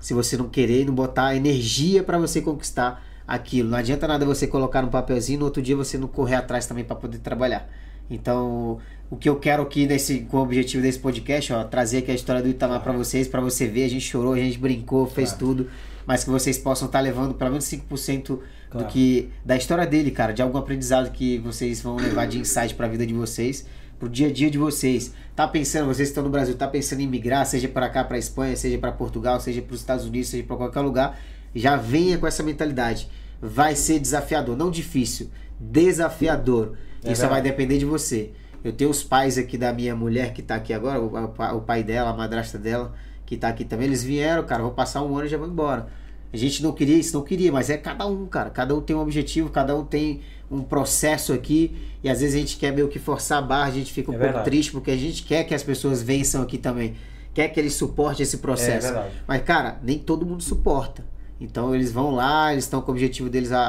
A: Se você não querer e não botar energia para você conquistar aquilo. Não adianta nada você colocar no papelzinho, no outro dia você não correr atrás também para poder trabalhar. Então, o que eu quero aqui nesse com o objetivo desse podcast, ó, trazer aqui a história do Itamar para vocês, para você ver, a gente chorou, a gente brincou, fez
B: Claro.
A: tudo, mas que vocês possam estar levando pelo menos 5%
B: Claro.
A: do que da história dele, cara, de algum aprendizado que vocês vão levar de insight para a vida de vocês, pro dia a dia de vocês. Tá pensando, vocês que estão no Brasil, tá pensando em migrar, seja para cá, para Espanha, seja para Portugal, seja para os Estados Unidos, seja para qualquer lugar, já venha com essa mentalidade. Vai ser desafiador, não difícil, desafiador.
B: É
A: Isso vai depender de você. Eu tenho os pais aqui da minha mulher que tá aqui agora, o, o pa- o pai dela, a madrasta dela, que tá aqui também. Eles vieram, cara, vou passar um ano e já vou embora. A gente não queria isso, não queria, mas é cada um, cara. Cada um tem um objetivo, cada um tem um processo aqui. E às vezes a gente quer meio que forçar a barra, a gente fica um
B: É
A: pouco
B: verdade.
A: triste, porque a gente quer que as pessoas vençam aqui também. Quer que eles suportem esse processo.
B: É.
A: Mas, cara, nem todo mundo suporta. Então eles vão lá, eles estão com o objetivo deles a,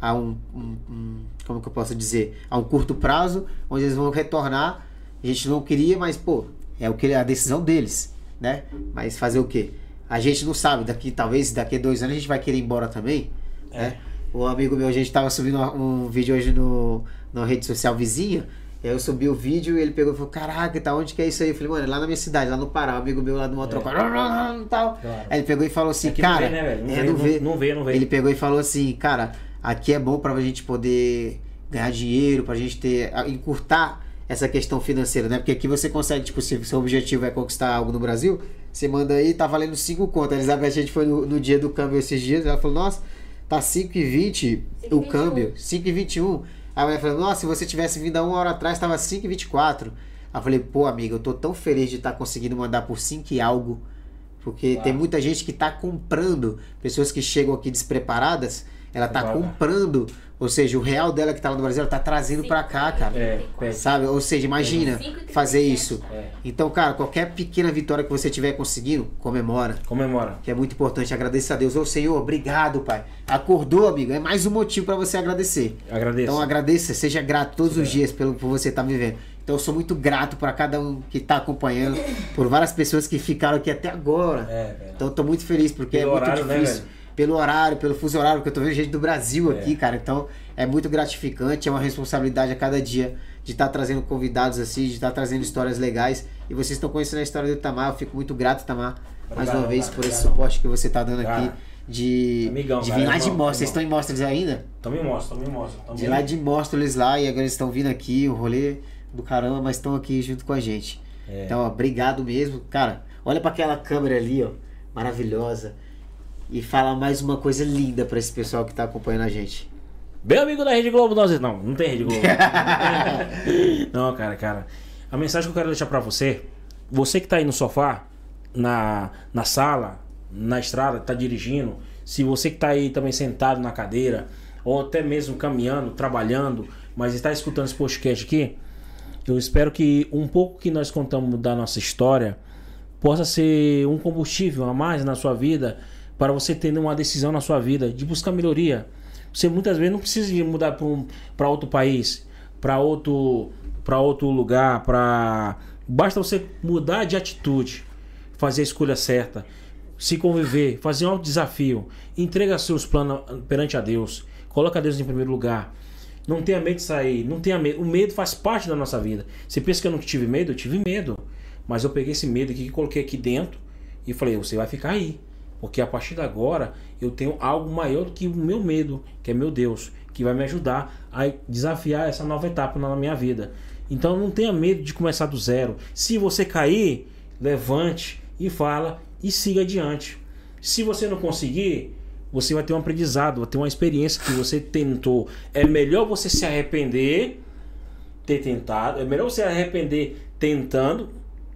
A: a, a- um, um- um- Como que eu posso dizer? A um curto prazo, onde eles vão retornar. A gente não queria, mas, pô, é o que a decisão deles, né? Mas fazer o quê? A gente não sabe, daqui, talvez daqui a dois anos a gente vai querer ir embora também.
B: É.
A: Né? O amigo meu, a gente tava subindo um um vídeo hoje no, na rede social vizinha. Aí eu subi o vídeo e ele pegou e falou: Caraca, tá onde que é isso aí? Eu falei, mano, é lá na minha cidade, lá no Pará, um amigo meu lá do Motrocó. Tal.
B: Claro.
A: Aí ele pegou e falou assim,
B: Aqui não
A: cara.
B: vê, né, velho? Não
A: é,
B: vê,
A: não
B: não-
A: vê.
B: não vê, não vê.
A: Ele pegou e falou assim, cara, aqui é bom pra gente poder ganhar dinheiro, pra gente ter. encurtar essa questão financeira, né? Porque aqui você consegue, tipo, se o seu objetivo é conquistar algo no Brasil, você manda aí, tá valendo 5 contas. A Elizabeth, a gente foi no, no dia do câmbio esses dias, ela falou, nossa, tá 5,20 o
C: 5,21.
A: câmbio, 5,21. A mulher falou, nossa, se você tivesse vindo há uma hora atrás, tava 5,24. Aí eu falei, pô, amiga, eu tô tão feliz de estar conseguindo mandar por 5 e algo. Porque
B: Claro.
A: tem muita gente que tá comprando, pessoas que chegam aqui despreparadas, ela tá
B: Claro.
A: comprando, ou seja, o real dela que tá lá no Brasil, ela tá trazendo pra cá, cara.
B: É.
A: Sabe? Ou seja, imagina
C: 5,37.
A: fazer isso.
B: É.
A: Então, cara, qualquer pequena vitória que você tiver conseguindo, comemora.
B: Comemora.
A: Que é muito importante. Agradeça a Deus. Ô Senhor, obrigado, Pai. Acordou, amigo. É mais um motivo pra você agradecer.
B: Agradeço.
A: Então agradeça, seja grato todos os dias pelo por você estar vivendo. Então eu sou muito grato para cada um que está acompanhando, por várias pessoas que ficaram aqui até agora.
B: É.
A: Então eu tô muito feliz porque
B: Pelo
A: é muito
B: horário, né,
A: difícil.
B: velho?
A: Pelo horário, pelo fuso horário, porque eu tô vendo gente do Brasil
B: É.
A: aqui, cara. Então é muito gratificante, é uma responsabilidade a cada dia de estar trazendo convidados assim, de estar trazendo histórias legais. E vocês estão conhecendo a história do Itamar, eu fico muito grato, Itamar, mais
B: Obrigado,
A: uma vez por esse
B: obrigado.
A: suporte que você tá dando aqui.
B: Cara,
A: De,
B: amigão,
A: de vir lá de Mostra. Vocês estão em Mostras ainda?
B: Me mostra, então me mostra. Então
A: De lá de Móstoles lá e agora eles estão vindo aqui, o rolê do caramba, mas estão aqui junto com a gente.
B: É.
A: Então, ó, obrigado mesmo. Cara, olha para aquela câmera ali, ó, maravilhosa. E fala mais uma coisa linda para esse pessoal que tá acompanhando a gente.
B: Bem amigo da Rede Globo, nós não, não tem Rede Globo. não, cara, cara. A mensagem que eu quero deixar pra você, você que tá aí no sofá, na, na sala, na estrada, tá dirigindo, se você que tá aí também sentado na cadeira, ou até mesmo caminhando, trabalhando, mas está escutando esse podcast aqui, eu espero que um pouco que nós contamos da nossa história possa ser um combustível a mais na sua vida para você ter uma decisão na sua vida de buscar melhoria. Você muitas vezes não precisa de mudar para um, outro país, para outro, para outro lugar, para basta você mudar de atitude, fazer a escolha certa, se conviver, fazer um desafio, entrega seus planos perante a Deus, coloca Deus em primeiro lugar. Não tenha medo de sair, não tenha medo. O medo faz parte da nossa vida. Você pensa que eu não tive medo? Eu tive medo. Mas eu peguei esse medo aqui, coloquei aqui dentro e falei: você vai ficar aí. Porque a partir de agora eu tenho algo maior do que o meu medo, que é meu Deus, que vai me ajudar a desafiar essa nova etapa na minha vida. Então não tenha medo de começar do zero. Se você cair, levante e fala e siga adiante. Se você não conseguir, você vai ter um aprendizado, vai ter uma experiência que você tentou. É melhor você se arrepender, ter tentado. É melhor você arrepender tentando.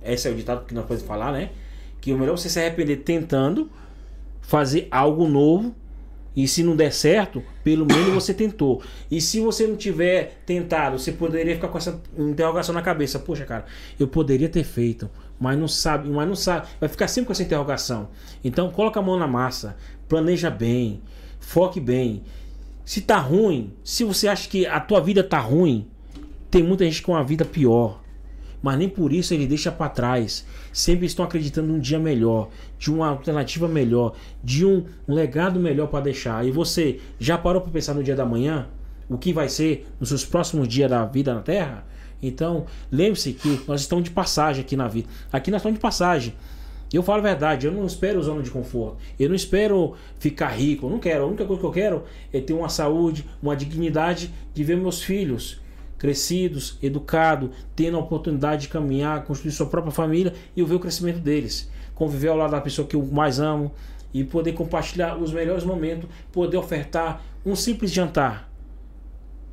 B: Esse é o ditado que nós podemos falar, né? Que é melhor você se arrepender tentando fazer algo novo. E se não der certo, pelo menos você tentou. E se você não tiver tentado, você poderia ficar com essa interrogação na cabeça. Poxa, cara, eu poderia ter feito, mas não sabe, mas não sabe. Vai ficar sempre com essa interrogação. Então, coloca a mão na massa, planeja bem, foque bem. Se tá ruim, se você acha que a tua vida tá ruim, tem muita gente com a vida pior. Mas nem por isso ele deixa para trás. Sempre estão acreditando num dia melhor, de uma alternativa melhor, de um, legado melhor para deixar. E você já parou para pensar no dia da manhã? O que vai ser nos seus próximos dias da vida na Terra? Então, lembre-se que nós estamos de passagem aqui na vida. Aqui nós estamos de passagem. Eu falo a verdade, eu não espero zona de conforto. Eu não espero ficar rico, eu não quero. A única coisa que eu quero é ter uma saúde, uma dignidade de ver meus filhos crescidos, educados, tendo a oportunidade de caminhar, construir sua própria família e eu ver o crescimento deles. Conviver ao lado da pessoa que eu mais amo e poder compartilhar os melhores momentos, poder ofertar um simples jantar,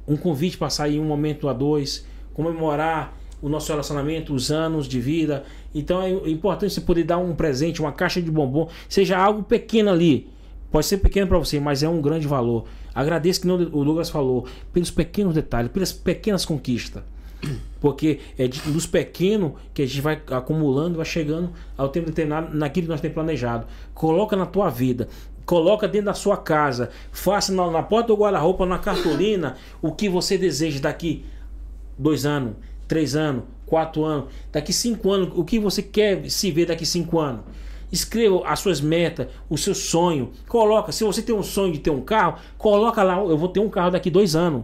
B: um convite para sair um momento a dois, comemorar o nosso relacionamento, os anos de vida. Então é importante você poder dar um presente, uma caixa de bombom, seja algo pequeno ali. Pode ser pequeno para você, mas é um grande valor. Agradeço que não, o Douglas falou, pelos pequenos detalhes, pelas pequenas conquistas. Porque é dos pequenos que a gente vai acumulando, vai chegando ao tempo determinado naquilo que nós temos planejado. Coloca na tua vida, coloca dentro da sua casa, faça na, na porta do guarda-roupa, na cartolina, o que você deseja daqui dois anos, três anos, quatro anos, daqui cinco anos, o que você quer se ver daqui cinco anos. Escreva as suas metas, o seu sonho. Coloca, se você tem um sonho de ter um carro, coloca lá, eu vou ter um carro daqui dois anos.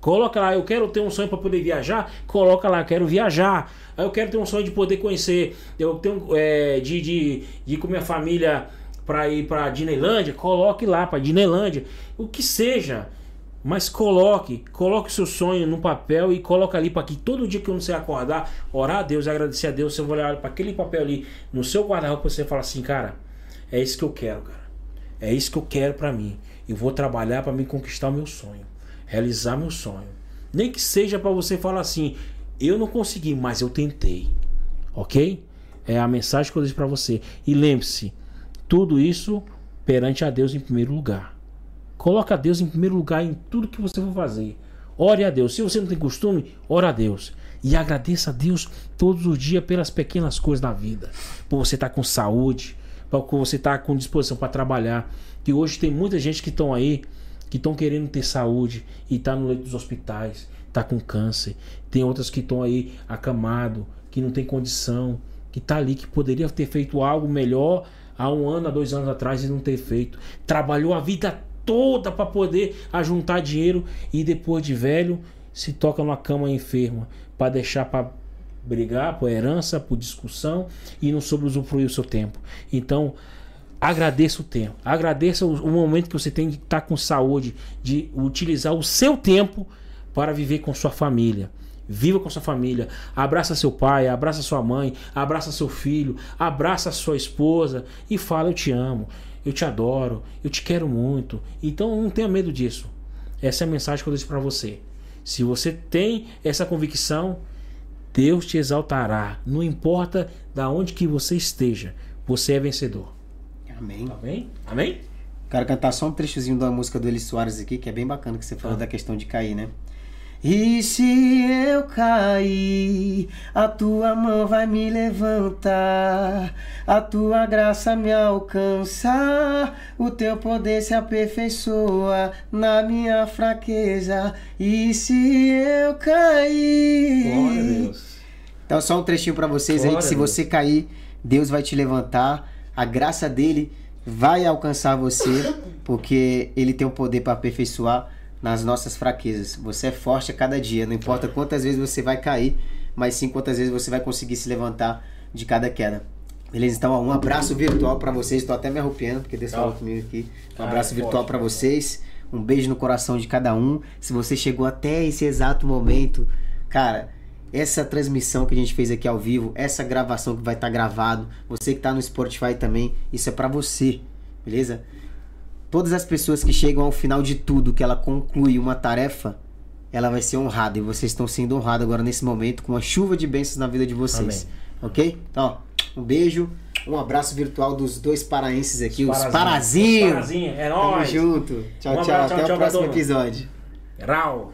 B: Coloca lá, eu quero ter um sonho para poder viajar. Coloca lá, quero viajar. Eu quero ter um sonho de poder conhecer. Eu tenho é, de, de, de ir com minha família para ir para Disneylândia. Coloque lá para Disneylândia. O que seja. Mas coloque, coloque seu sonho no papel e coloque ali para que todo dia que você acordar, orar a Deus, agradecer a Deus, você vai olhar para aquele papel ali no seu guarda-roupa você fala assim, cara, é isso que eu quero, cara. É isso que eu quero para mim. Eu vou trabalhar para me conquistar o meu sonho, realizar meu sonho. Nem que seja para você falar assim, eu não consegui, mas eu tentei. OK? É a mensagem que eu disse para você. E lembre-se, tudo isso perante a Deus em primeiro lugar. Coloca Deus em primeiro lugar em tudo que você for fazer. Ore a Deus. Se você não tem costume, ore a Deus. E agradeça a Deus todos os dias pelas pequenas coisas da vida. Por você estar com saúde, por você estar com disposição para trabalhar. Que hoje tem muita gente que estão aí, que estão querendo ter saúde e está no leito dos hospitais, está com câncer. Tem outras que estão aí acamado, que não tem condição, que está ali, que poderia ter feito algo melhor há um ano, há dois anos atrás e não ter feito. Trabalhou a vida toda para poder ajuntar dinheiro e depois de velho se toca numa cama enferma para deixar para brigar por herança, por discussão e não sobre usufruir o seu tempo. Então, agradeça o tempo, agradeça o, momento que você tem de estar tá com saúde, de utilizar o seu tempo para viver com sua família. Viva com sua família. Abraça seu pai, abraça sua mãe, abraça seu filho, abraça sua esposa e fala: Eu te amo eu te adoro, eu te quero muito. Então não tenha medo disso. Essa é a mensagem que eu disse para você. Se você tem essa convicção, Deus te exaltará. Não importa da onde que você esteja, você é vencedor.
A: Amém.
B: Amém? Amém?
A: Quero cantar só um trechozinho da música do Eli Soares aqui, que é bem bacana que você falou ah. da questão de cair, né? E se eu cair, a tua mão vai me levantar, a tua graça me alcança, o teu poder se aperfeiçoa na minha fraqueza. E se eu cair.
B: Glória a Deus.
A: Então, só um trechinho para vocês Glória aí: que se você cair, Deus vai te levantar, a graça dele vai alcançar você, porque ele tem o poder para aperfeiçoar nas nossas fraquezas. Você é forte a cada dia, não importa quantas vezes você vai cair, mas sim quantas vezes você vai conseguir se levantar de cada queda. Beleza? Então, um abraço virtual para vocês. Estou até me arrupiando porque Deus falou comigo aqui. Um abraço virtual para vocês. Um beijo no coração de cada um. Se você chegou até esse exato momento, cara, essa transmissão que a gente fez aqui ao vivo, essa gravação que vai estar tá gravado, você que está no Spotify também, isso é para você, beleza? Todas as pessoas que chegam ao final de tudo, que ela conclui uma tarefa, ela vai ser honrada. E vocês estão sendo honrados agora nesse momento com uma chuva de bênçãos na vida de vocês. Amém. Ok? Então, ó, um beijo. Um abraço virtual dos dois paraenses aqui, os,
B: Parazinhos.
A: parazinhos.
B: Os parazinhos, é
A: Tamo
B: nóis.
A: junto. Tchau,
B: Um
A: tchau.
B: abraço,
A: Até
B: tchau,
A: o próximo
B: turma.
A: episódio.
B: Rau.